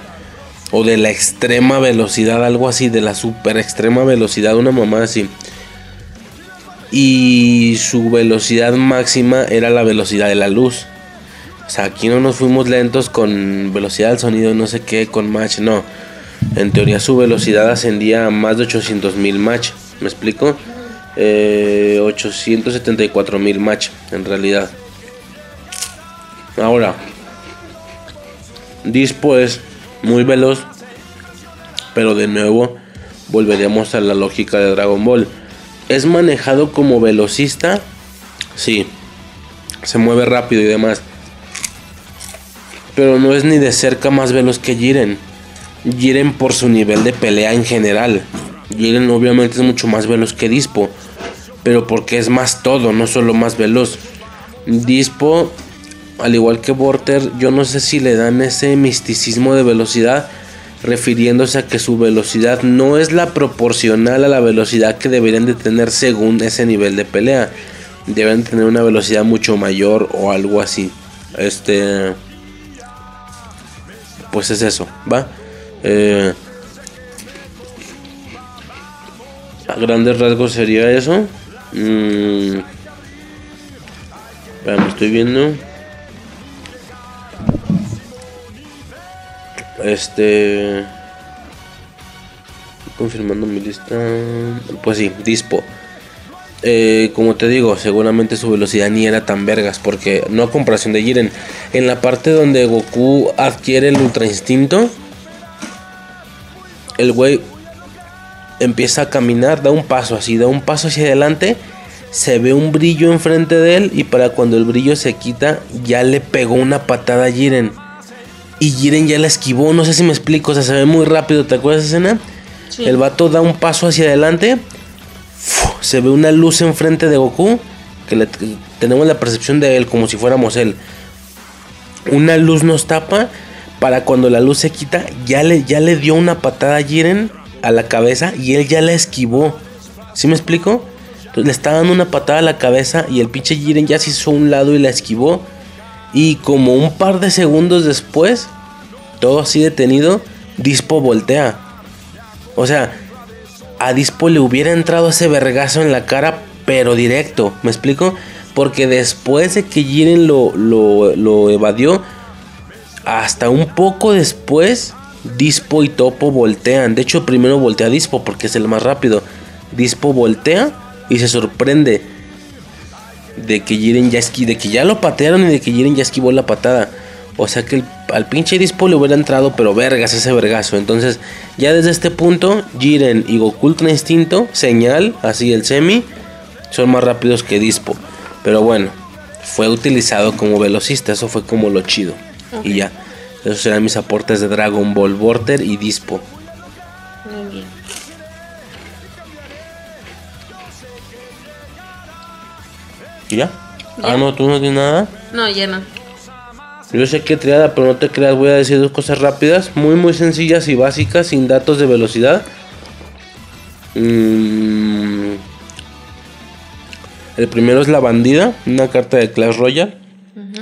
O de la extrema velocidad, algo así, de la super extrema velocidad, una mamá así. Y su velocidad máxima era la velocidad de la luz. O sea, aquí no nos fuimos lentos con velocidad del sonido, no sé qué, con match, no. En teoría su velocidad ascendía a más de 800 mil match. ¿Me explico? Eh, 874 mil match, en realidad. Ahora, Dispo es muy veloz, pero de nuevo volveríamos a la lógica de Dragon Ball. ¿Es manejado como velocista? Sí. Se mueve rápido y demás. Pero no es ni de cerca más veloz que Jiren. Jiren por su nivel de pelea en general. Jiren obviamente es mucho más veloz que Dispo. Pero porque es más todo, no solo más veloz. Dispo, al igual que Vorter, yo no sé si le dan ese misticismo de velocidad. Refiriéndose a que su velocidad no es la proporcional a la velocidad que deberían de tener según ese nivel de pelea. Deben tener una velocidad mucho mayor o algo así. Este pues es eso, ¿va? Eh, a grandes rasgos sería eso. Mm, me estoy viendo. Este. Confirmando mi lista. Pues sí, Dispo. Eh, como te digo, seguramente su velocidad ni era tan vergas. Porque no a comparación de Jiren. En la parte donde Goku adquiere el Ultra Instinto. El güey empieza a caminar, da un paso así, da un paso hacia adelante. Se ve un brillo enfrente de él. Y para cuando el brillo se quita, ya le pegó una patada a Jiren. Y Jiren ya la esquivó. No sé si me explico. O sea, se ve muy rápido. ¿Te acuerdas de esa escena? Sí. El vato da un paso hacia adelante. Se ve una luz enfrente de Goku. Que, le- que tenemos la percepción de él como si fuéramos él. Una luz nos tapa. Para cuando la luz se quita, ya le, ya le dio una patada a Jiren a la cabeza y él ya la esquivó. ¿Sí me explico? Entonces, le está dando una patada a la cabeza y el pinche Jiren ya se hizo a un lado y la esquivó. Y como un par de segundos después, todo así detenido, Dispo voltea. O sea, a Dispo le hubiera entrado ese vergazo en la cara, pero directo. ¿Me explico? Porque después de que Jiren lo, lo, evadió, hasta un poco después, Dispo y Topo voltean. De hecho, primero voltea Dispo porque es el más rápido. Dispo voltea y se sorprende de que Jiren ya esqui- de que ya lo patearon y de que Jiren ya esquivó la patada. O sea que el- al pinche Dispo le hubiera entrado, pero vergas ese vergazo. Entonces, ya desde este punto, Jiren y Goku Ultra Instinto, señal, así el semi, son más rápidos que Dispo. Pero bueno, fue utilizado como velocista, eso fue como lo chido. Y ya, esos serán mis aportes de Dragon Ball, Vorter y Dispo. Muy bien. ¿Y ya? Ah, no, tú no tienes nada. No, ya no. Yo sé que triada, pero no te creas, voy a decir dos cosas rápidas, muy muy sencillas y básicas, sin datos de velocidad. Mm, El primero es la bandida, una carta de Clash Royale.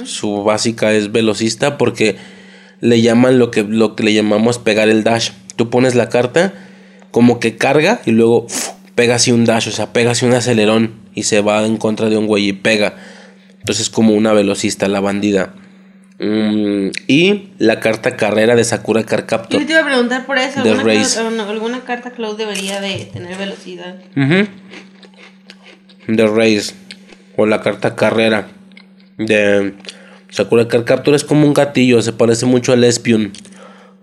Su básica es velocista porque le llaman lo que, lo que le llamamos pegar el dash. Tú pones la carta como que carga y luego pega así un dash, o sea, pega así un acelerón y se va en contra de un güey y pega. Entonces es como una velocista, la bandida. Mm, y la carta carrera de Sakura Car Captor. Yo te iba a preguntar por eso. The ¿Alguna, Race. alguna carta Cloud debería de tener velocidad? Ujú. The Race. O la carta carrera. De Sakura Car Captor es como un gatillo. Se parece mucho al Espion.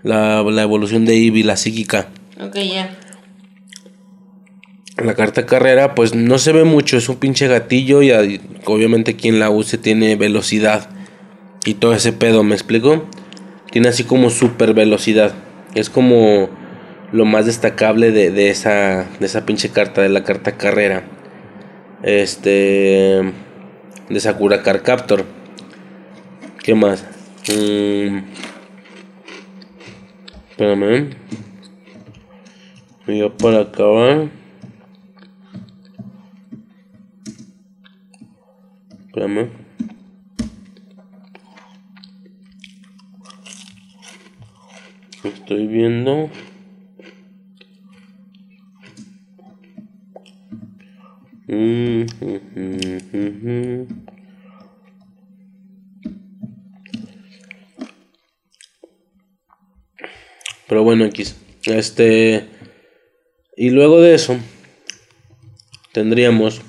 La, la evolución de Eevee, la psíquica. Ok, ya. La carta carrera, pues no se ve mucho. Es un pinche gatillo. Y ahí, obviamente quien la use tiene velocidad. Y todo ese pedo, ¿me explico? Tiene así como super velocidad. Es como lo más destacable de, de esa, de esa pinche carta, de la carta carrera. Este. De Sakura Car Captor. ¿Qué más? Mm, espérame. Ya para acabar. Espérame. Estoy viendo. Mm. Pero bueno, X. Este. Y luego de eso. Tendríamos.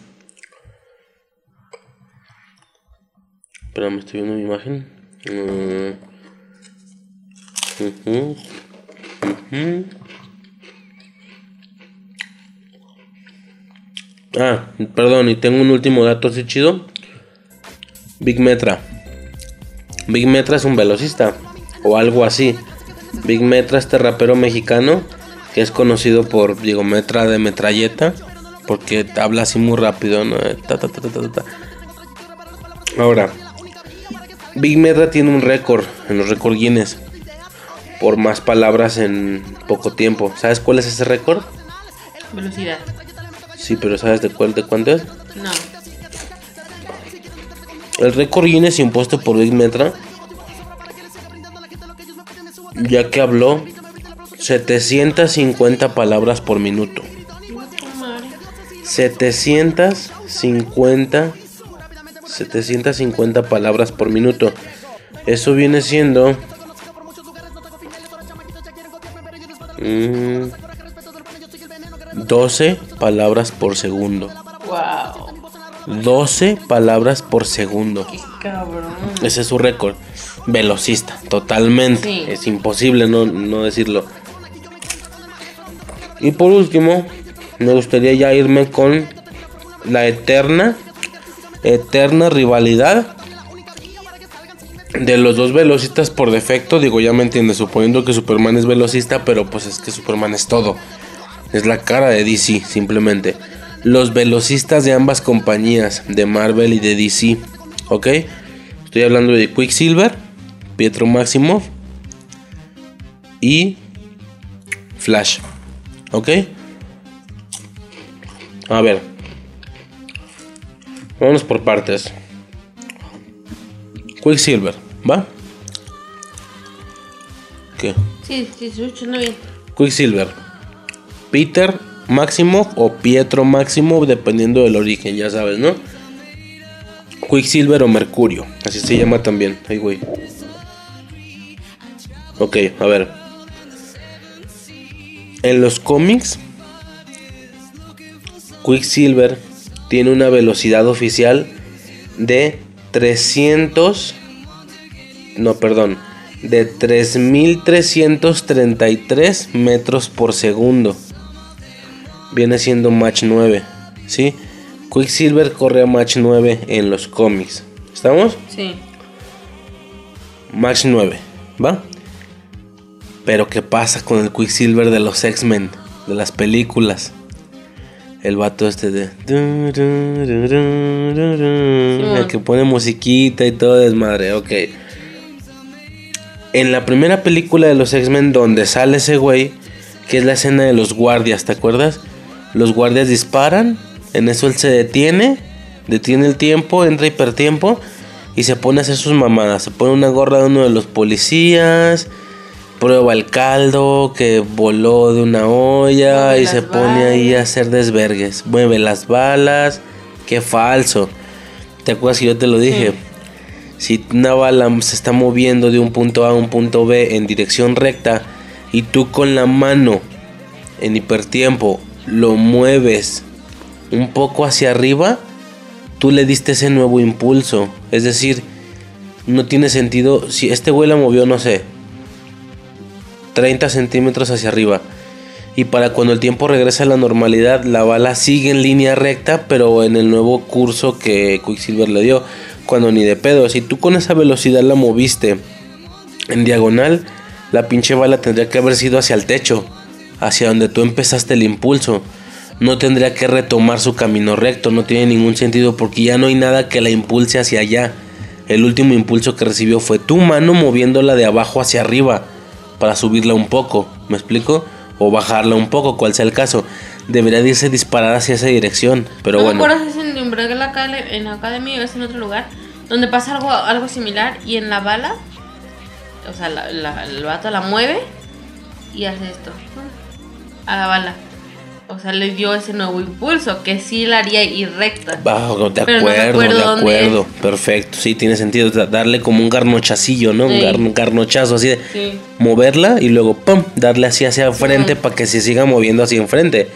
Espérame, estoy viendo mi imagen. Ah, perdón, y tengo un último dato así chido. Big Metra. Big Metra es un velocista. O algo así. Big Metra, este rapero mexicano. Que es conocido por, digo, Metra de metralleta. Porque habla así muy rápido, ¿no? Ta, ta, ta. Ahora, Big Metra tiene un récord en los récord Guinness. Por más palabras en poco tiempo. ¿Sabes cuál es ese récord? Velocidad. Sí, pero ¿sabes de cuál de cuánto es? No. El récord Guinness impuesto por Big Metra, ya que habló 750 palabras por minuto. 750 750 palabras por minuto. Eso viene siendo mm, 12 palabras por segundo. Wow. 12 palabras por segundo. Cabrón. Ese es su récord. Velocista, totalmente. Sí. Es imposible no, no decirlo. Y por último, me gustaría ya irme con la eterna, eterna rivalidad de los dos velocistas por defecto. Digo, ya me entiendes, suponiendo que Superman es velocista, pero pues es que Superman es todo. Es la cara de DC, simplemente. Los velocistas de ambas compañías, de Marvel y de DC. ¿Ok? Estoy hablando de Quicksilver, Pietro Maximoff y Flash. ¿Ok? A ver. Vamos por partes. Quicksilver, ¿va? ¿Qué? Sí, sí, se escucha bien. Quicksilver. Peter Maximoff o Pietro Maximoff, dependiendo del origen, ya sabes, ¿no? Quicksilver o Mercurio, así se llama también. Ay, güey. Ok, a ver. En los cómics, Quicksilver tiene una velocidad oficial de 300. No, perdón. De 3333 metros por segundo. Viene siendo Match 9. ¿Sí? Quicksilver corre a Match 9 en los cómics. ¿Estamos? Sí. Match 9. ¿Va? Pero ¿qué pasa con el Quicksilver de los X-Men? De las películas. El vato este de... El que pone musiquita y todo desmadre. Ok. En la primera película de los X-Men donde sale ese güey, que es la escena de los guardias, ¿te acuerdas? Los guardias disparan, en eso él se detiene, detiene el tiempo, entra hipertiempo y se pone a hacer sus mamadas. Se pone una gorra de uno de los policías, prueba el caldo que voló de una olla Mueve y se pone ahí a hacer desvergues. Mueve las balas, qué falso. ¿Te acuerdas que yo te lo dije? Si una bala se está moviendo de un punto A a un punto B en dirección recta y tú con la mano en hipertiempo lo mueves un poco hacia arriba, tú le diste ese nuevo impulso. Es decir, no tiene sentido. Si este güey la movió, no sé, 30 centímetros hacia arriba. Y para cuando el tiempo regresa a la normalidad, la bala sigue en línea recta, pero en el nuevo curso que Quicksilver le dio. Cuando ni de pedo, si tú con esa velocidad la moviste en diagonal, la pinche bala tendría que haber sido hacia el techo, hacia donde tú empezaste el impulso. No tendría que retomar su camino recto, no tiene ningún sentido porque ya no hay nada que la impulse hacia allá. El último impulso que recibió fue tu mano moviéndola de abajo hacia arriba para subirla un poco, ¿me explico? O bajarla un poco, cual sea el caso. Debería de irse disparada hacia esa dirección, pero ¿No bueno. es en en Academy o es en otro lugar? Donde pasa algo, algo similar y en la bala, o sea, la, la- el vato la mueve y hace esto a la bala. O sea, le dio ese nuevo impulso que sí la haría ir recta. Ah, de no acuerdo, de acuerdo. Perfecto, sí, tiene sentido. da- Darle como un garnochacillo, ¿no? Un gar- un garnochazo así de Sí. moverla y luego ¡pum! darle así hacia enfrente para que se siga moviendo hacia enfrente.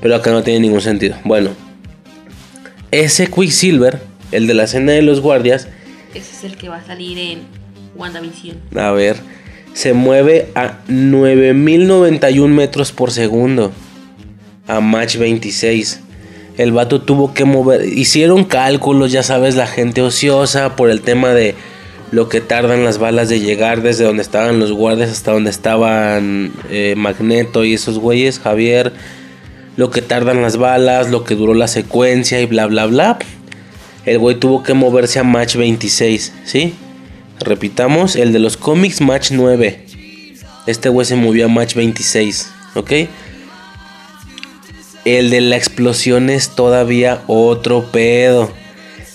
Pero acá no tiene ningún sentido. Bueno, ese Quicksilver, el de la escena de los guardias, Ese es el que va a salir en WandaVision. a ver, se mueve a 9091 metros por segundo. A Match 26. El vato tuvo que mover. Hicieron cálculos, ya sabes, la gente ociosa por el tema de lo que tardan las balas de llegar desde donde estaban los guardias hasta donde estaban eh, Magneto y esos güeyes, Javier. Lo que tardan las balas, lo que duró la secuencia y bla, bla, bla. El güey tuvo que moverse a match 26, ¿sí? Repitamos, el de los cómics, match 9. Este güey se movió a match 26, ¿ok? El de la explosión es todavía otro pedo.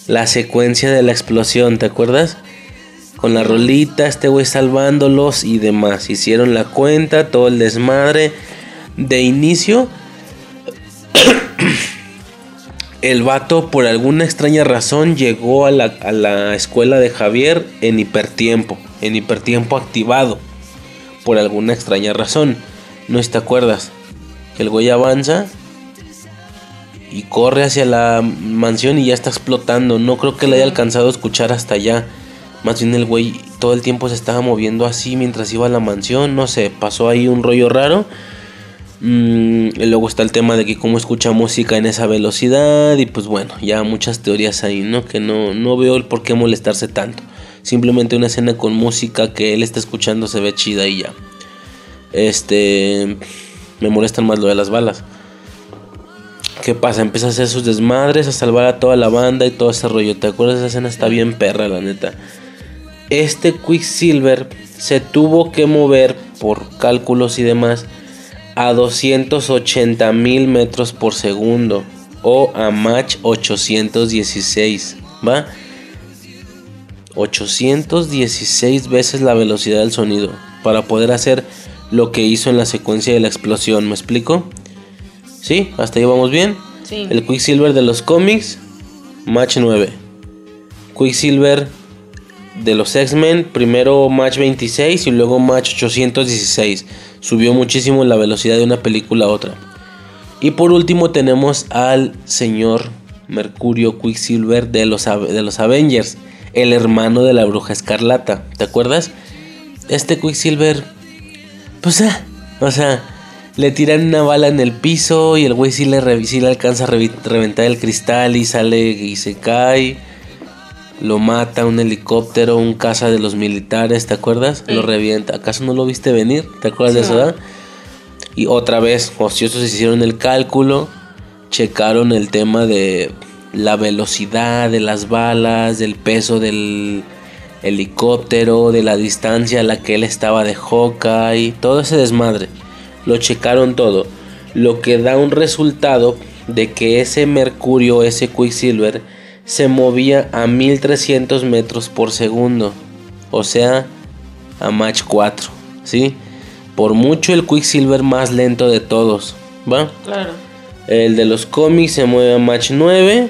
La secuencia de la explosión, ¿te acuerdas? Con la rolita, este güey salvándolos y demás. Hicieron la cuenta, todo el desmadre. De inicio, el vato por alguna extraña razón llegó a la, a la escuela de Javier en hipertiempo. En hipertiempo activado. Por alguna extraña razón. No te acuerdas. Que el güey avanza y corre hacia la mansión y ya está explotando. No creo que le haya alcanzado a escuchar hasta allá. Más bien el güey todo el tiempo se estaba moviendo así mientras iba a la mansión. No sé, pasó ahí un rollo raro. Mm, y luego está el tema de que cómo escucha música en esa velocidad. Y pues bueno, ya muchas teorías ahí, ¿no? Que no, no veo el por qué molestarse tanto. Simplemente una escena con música que él está escuchando se ve chida y ya. Este... Me molestan más lo de las balas. ¿Qué pasa? Empieza a hacer sus desmadres, a salvar a toda la banda y todo ese rollo. ¿Te acuerdas? Esa escena está bien perra, la neta. Este Quicksilver se tuvo que mover por cálculos y demás a 280 mil metros por segundo o a Mach 816, ¿va? 816 veces la velocidad del sonido para poder hacer lo que hizo en la secuencia de la explosión, ¿me explico? ¿Sí? ¿Hasta ahí vamos bien? Sí. El Quicksilver de los cómics, Match 9. Quicksilver de los X-Men, primero Match 26 y luego Match 816. Subió muchísimo la velocidad de una película a otra. Y por último tenemos al señor Mercurio Quicksilver de los, de los Avengers, el hermano de la bruja escarlata. ¿Te acuerdas? Este Quicksilver, pues, ah, o sea, le tiran una bala en el piso y el güey sí le, sí le alcanza a reventar el cristal y sale y se cae. Lo mata un helicóptero, un caza de los militares, ¿te acuerdas? Lo revienta. ¿Acaso no lo viste venir? ¿Te acuerdas de eso? ¿verdad? Y otra vez, ociosos hicieron el cálculo, checaron el tema de la velocidad de las balas, del peso del helicóptero, de la distancia a la que él estaba de Hawkeye, todo ese desmadre. Lo checaron todo. Lo que da un resultado de que ese Mercurio, ese Quicksilver, se movía a 1300 metros por segundo. O sea, a Mach 4. ¿Sí? Por mucho el Quicksilver más lento de todos. ¿Va? Claro. El de los cómics se mueve a Mach 9.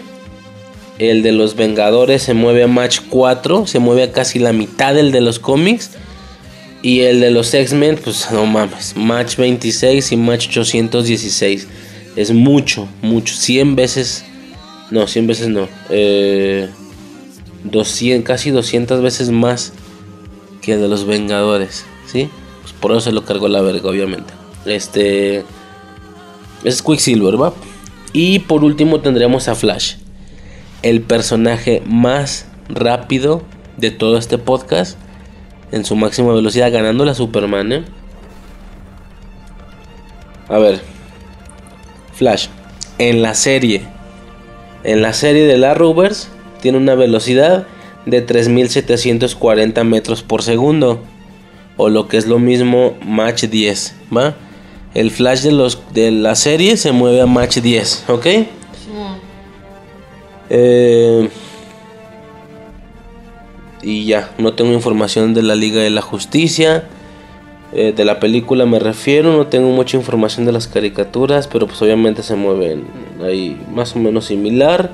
El de los Vengadores se mueve a Mach 4. Se mueve a casi la mitad del de los cómics. Y el de los X-Men, pues no mames. Match 26 y Match 816. Es mucho, mucho. 100 veces. No, 100 veces no. Eh, 200, casi 200 veces más que el de los Vengadores. ¿Sí? Pues por eso se lo cargó la verga, obviamente. Este. Es Quicksilver, ¿va? Y por último tendremos a Flash. El personaje más rápido de todo este podcast en su máxima velocidad, ganando la Superman. ¿eh? A ver, Flash, en la serie, en la serie de la Rovers, tiene una velocidad de 3740 metros por segundo, o lo que es lo mismo, Match 10, ¿va? El Flash de, los, de la serie se mueve a Match 10, ¿ok? Sí. Eh, y ya, no tengo información de la Liga de la Justicia. Eh, de la película me refiero, no tengo mucha información de las caricaturas, pero pues obviamente se mueven ahí más o menos similar.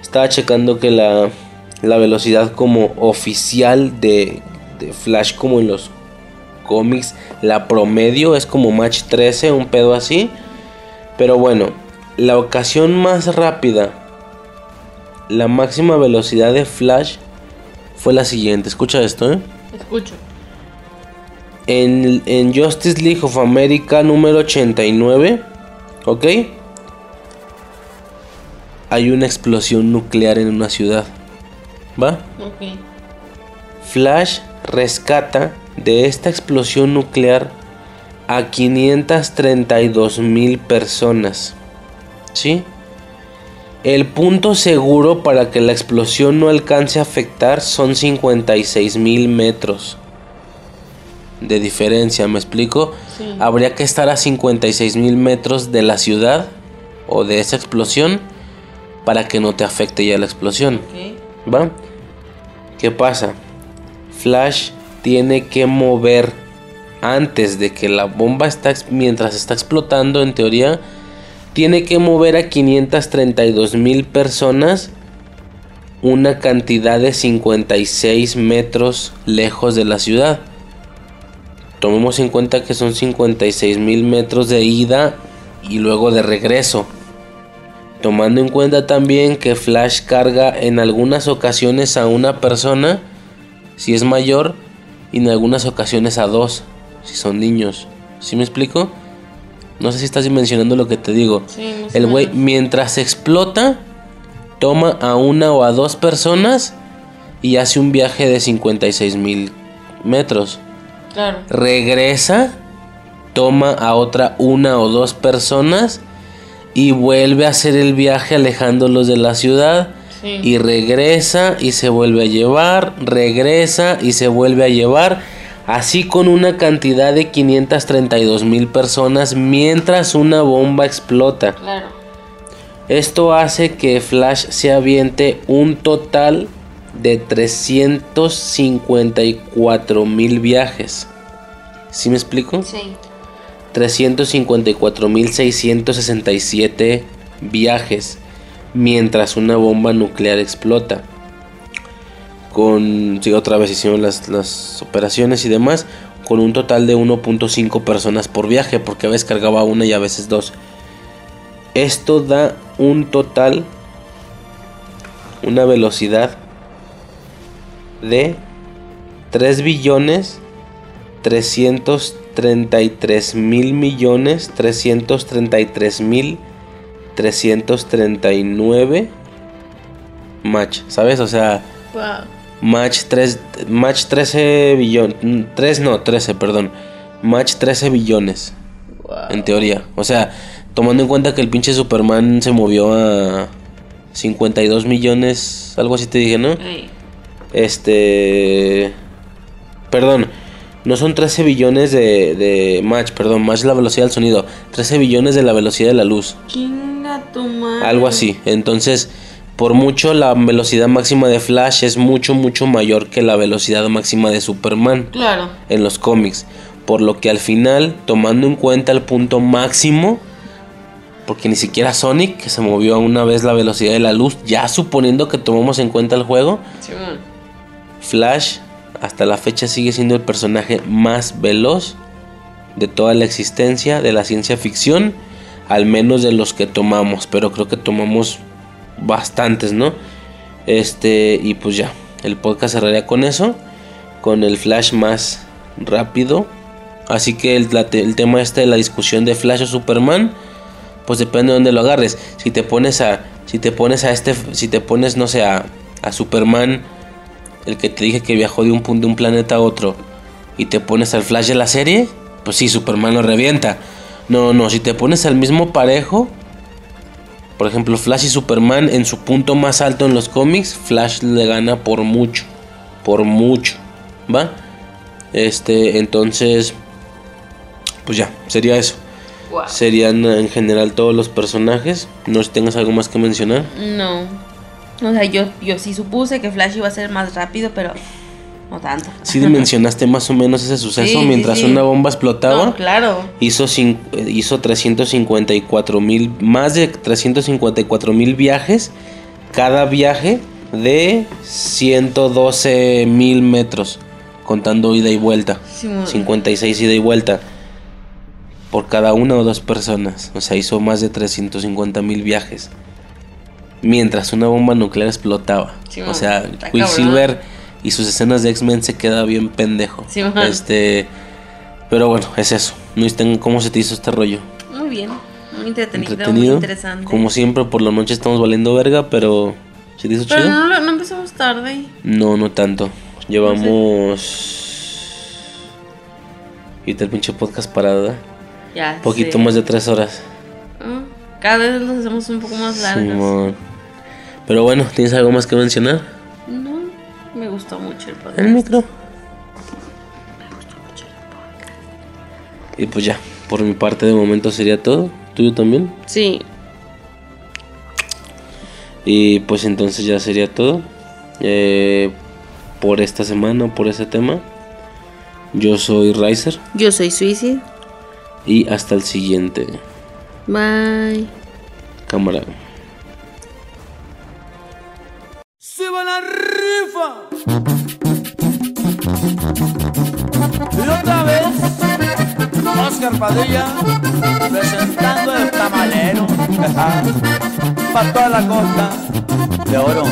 Estaba checando que la, la velocidad como oficial de, de Flash como en los cómics, la promedio es como Match 13, un pedo así. Pero bueno, la ocasión más rápida, la máxima velocidad de Flash fue la siguiente. Escucha esto, ¿eh? Escucho. En, en Justice League of America número 89, ¿ok? hay una explosión nuclear en una ciudad. ¿Va? Ok. Flash rescata de esta explosión nuclear a 532 mil personas. ¿Sí? El punto seguro para que la explosión no alcance a afectar son 56 mil metros de diferencia, ¿me explico? Sí. Habría que estar a 56 mil metros de la ciudad o de esa explosión para que no te afecte ya la explosión. Ok. ¿Va? ¿Qué pasa? Flash tiene que mover antes de que la bomba está mientras está explotando en teoría tiene que mover a 532 mil personas una cantidad de 56 metros lejos de la ciudad. Tomemos en cuenta que son 56 mil metros de ida y luego de regreso. Tomando en cuenta también que Flash carga en algunas ocasiones a una persona, si es mayor, y en algunas ocasiones a dos, si son niños. ¿Sí me explico? No sé si estás dimensionando lo que te digo. Sí, El güey, mientras explota, toma a una o a dos personas y hace un viaje de 56 mil metros. Claro. Regresa, toma a otra una o dos personas y vuelve a hacer el viaje alejándolos de la ciudad. Sí. Y regresa y se vuelve a llevar, regresa y se vuelve a llevar. Así con una cantidad de 532 mil personas mientras una bomba explota. Claro. Esto hace que Flash se aviente un total de 354 mil viajes. ¿Sí me explico? Sí. 354.667 viajes mientras una bomba nuclear explota. Con, sí, otra vez hicieron las, las operaciones y demás, con un total de 1.5 personas por viaje, porque a veces cargaba una y a veces dos. Esto da un total, una velocidad de 3 billones 333 mil millones 333 mil 339 match, ¿sabes? O sea, Wow. Match 3 match 13 billones 3 no, 13, perdón. Match 13 billones en teoría. O sea, tomando en cuenta que el pinche Superman se movió a 52 millones, algo así te dije, ¿no? Ey. Este. Perdón, no son 13 billones de, de Mach, perdón, Mach es la velocidad del sonido. 13 billones de la velocidad de la luz. Algo así. Entonces, por mucho la velocidad máxima de Flash es mucho, mucho mayor que la velocidad máxima de Superman Claro. en los cómics. Por lo que al final, tomando en cuenta el punto máximo, porque ni siquiera Sonic, que se movió a una vez la velocidad de la luz, ya suponiendo que tomamos en cuenta el juego, Simón. Flash hasta la fecha sigue siendo el personaje más veloz de toda la existencia de la ciencia ficción, al menos de los que tomamos, pero creo que tomamos bastantes, ¿no? Este, y pues ya, el podcast cerraría con eso, con el Flash más rápido. Así que el, tema este de la discusión de Flash o Superman, pues depende de dónde lo agarres. Si te pones a, si te pones a este, si te pones, no sé, a, a Superman, el que te dije que viajó de un punto, de un planeta a otro, y te pones al Flash de la serie, pues sí, Superman lo revienta. No, no, si te pones al mismo parejo, por ejemplo, Flash y Superman en su punto más alto en los cómics, Flash le gana por mucho, por mucho, ¿va? Este, entonces, pues ya, sería eso. Wow. Serían en general todos los personajes. No sé si tengas algo más que mencionar. No. O sea, yo, yo sí supuse que Flash iba a ser más rápido, pero no tanto. Si dimensionaste más o menos ese suceso Sí, sí, mientras sí. una bomba explotaba. No, claro. Hizo, hizo 354 mil, más de 354 mil viajes. Cada viaje de 112 mil metros, contando ida y vuelta. Simón. 56 ida y vuelta. Por cada una o dos personas. O sea, hizo más de 350 mil viajes. Mientras una bomba nuclear explotaba. O sea, cabrón. Y sus escenas de X-Men se queda bien pendejo. Simón. Este. Pero bueno, es eso. Cómo se te hizo este rollo. Muy bien. Muy entretenido, muy interesante. Como siempre, por la noche estamos valiendo verga, pero. ¿Se te hizo Pero chido? no, no empezamos tarde. No, no tanto. Llevamos. Y el pinche podcast parado, ¿verdad? Ya. Poquito sé. más de tres horas. Ah, Cada vez los hacemos un poco más largos. Simón. Pero bueno, ¿tienes algo más que mencionar? Me gustó mucho el podcast. El micro. Y pues ya, por mi parte de momento sería todo. ¿Tuyo también? Sí. Y pues entonces ya sería todo. Eh, por esta semana, por ese tema. Yo soy Riser. Yo soy Suicide. Y hasta el siguiente. Bye. Cámara. Y otra vez, Oscar Padilla presentando el tamalero para toda la costa de oro.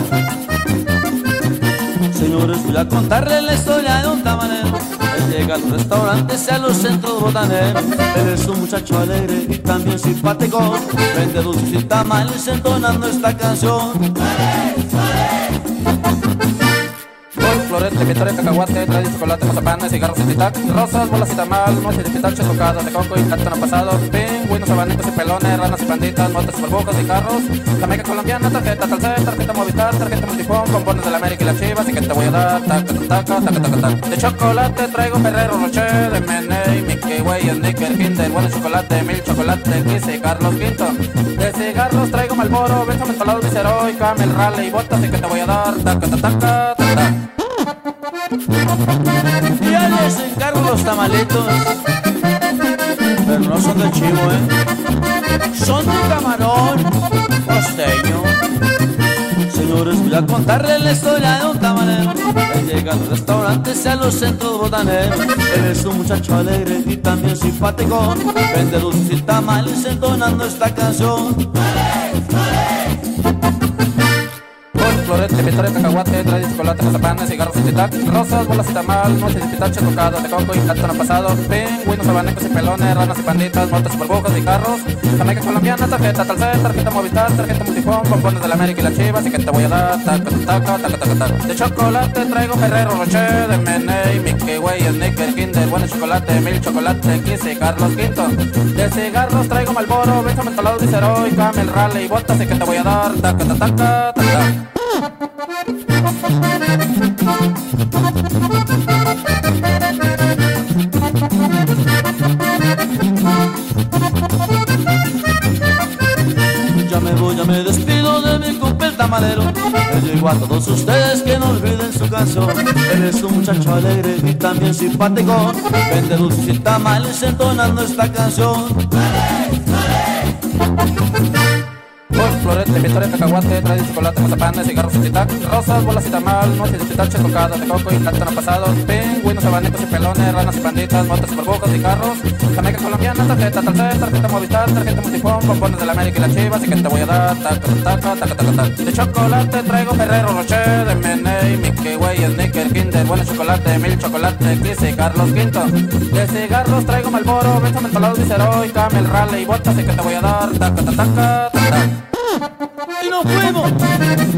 Señores, voy a contarles la historia de un tamalero. Él llega a los restaurantes y a los centros botaneros. Él es un muchacho alegre y también simpático. Vende dulces y tamales entonando esta canción. Florete, vitore, cacahuate, trae chocolate, mazapanes, cigarros y titac, rosas, bolas y tamal, nueces de pistache, tocadas de coco y plátano pasado, pingüinos, abanicos y pelones, ranas y panditas, motos, burbujas y carros, jamaica colombiana, tarjeta Telcel, tarjeta Movistar, tarjeta Multifón, bombones de la América y las chivas, y que te voy a dar, taca, taca, taca, taca, taca. De chocolate traigo Ferrero Rocher, Meney, Mickey Way, Snicker, Kinder, bueno chocolate, mil chocolate, y Carlos Quinto. De cigarros traigo Malboro, Benjamin Palado, Viceroy, Camel, Raleigh, botas, y que te voy a dar, taca, taca, taca, taca. Ya les encargo los tamalitos. Pero no son de chivo, ¿eh? Son de camarón costeño. Señores, voy a contarles la historia de un tamalero. Él llega a los restaurantes y a los centros botaneros. Él es un muchacho alegre y también simpático. Vende dulces y tamales entonando esta canción. Florete, vitore, cacahuate, trae chocolate, mazapanes, cigarros y titac, rosas, bolas y tamal, nueces y pistache, tocadas de coco y plátano pasado, pingüinos, abanicos y pelones, ranas y panditas, motos, burbujas y carros, jamaica colombiana, tarjeta Telcel, tarjeta Movistar, tarjeta Multifón, bombones de la América y las chivas, y que te voy a dar, taca, taca, taca, taca, taca. De chocolate traigo Ferrero Rocher, de Meney, Mickey Way, Snicker, Kinder, bueno chocolate, mil chocolate, y Carlos Quinto. De cigarros traigo Malboro, Benjamin Palado, Viceroy, Camel, Raleigh, botas, y que te voy a dar, taca, taca, taca, taca. Ya me voy, ya me despido de mi compa tamalero. Le digo a todos ustedes que no olviden su canción. Él es un muchacho alegre y también simpático. Vende dulces y tamales entonando esta canción. Florete, vitore, cacahuate, trae chocolate, mazapanes, cigarros y titac, rosas, bolas y tamal, nueces de pistache, tocadas de coco y plátano pasado, pingüinos, abanicos y pelones, ranas y panditas, motos, burbujas y carros, jamaica colombiana, tarjeta Telcel, tarjeta Movistar, tarjeta Multifón, bombones de la América y las chivas, y que te voy a dar, taca, taca, taca, taca, taca. De chocolate traigo Ferrero Rocher, Meney, Mickey Way, Snicker, Kinder, bueno chocolate, mil chocolate, Kiss y Carlos Quinto. De cigarros traigo Malboro, Benjamin Palado, Viceroy, Camel, Raleigh, botas, y que te voy a dar, taca, taca, taca, taca. Y nos fuimos.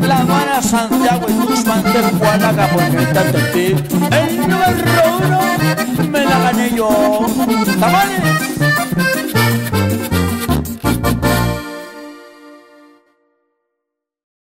La Habana, Santiago y Tuxpan de Juanaga por Tepí. El número uno me la gané yo. ¡Tamales!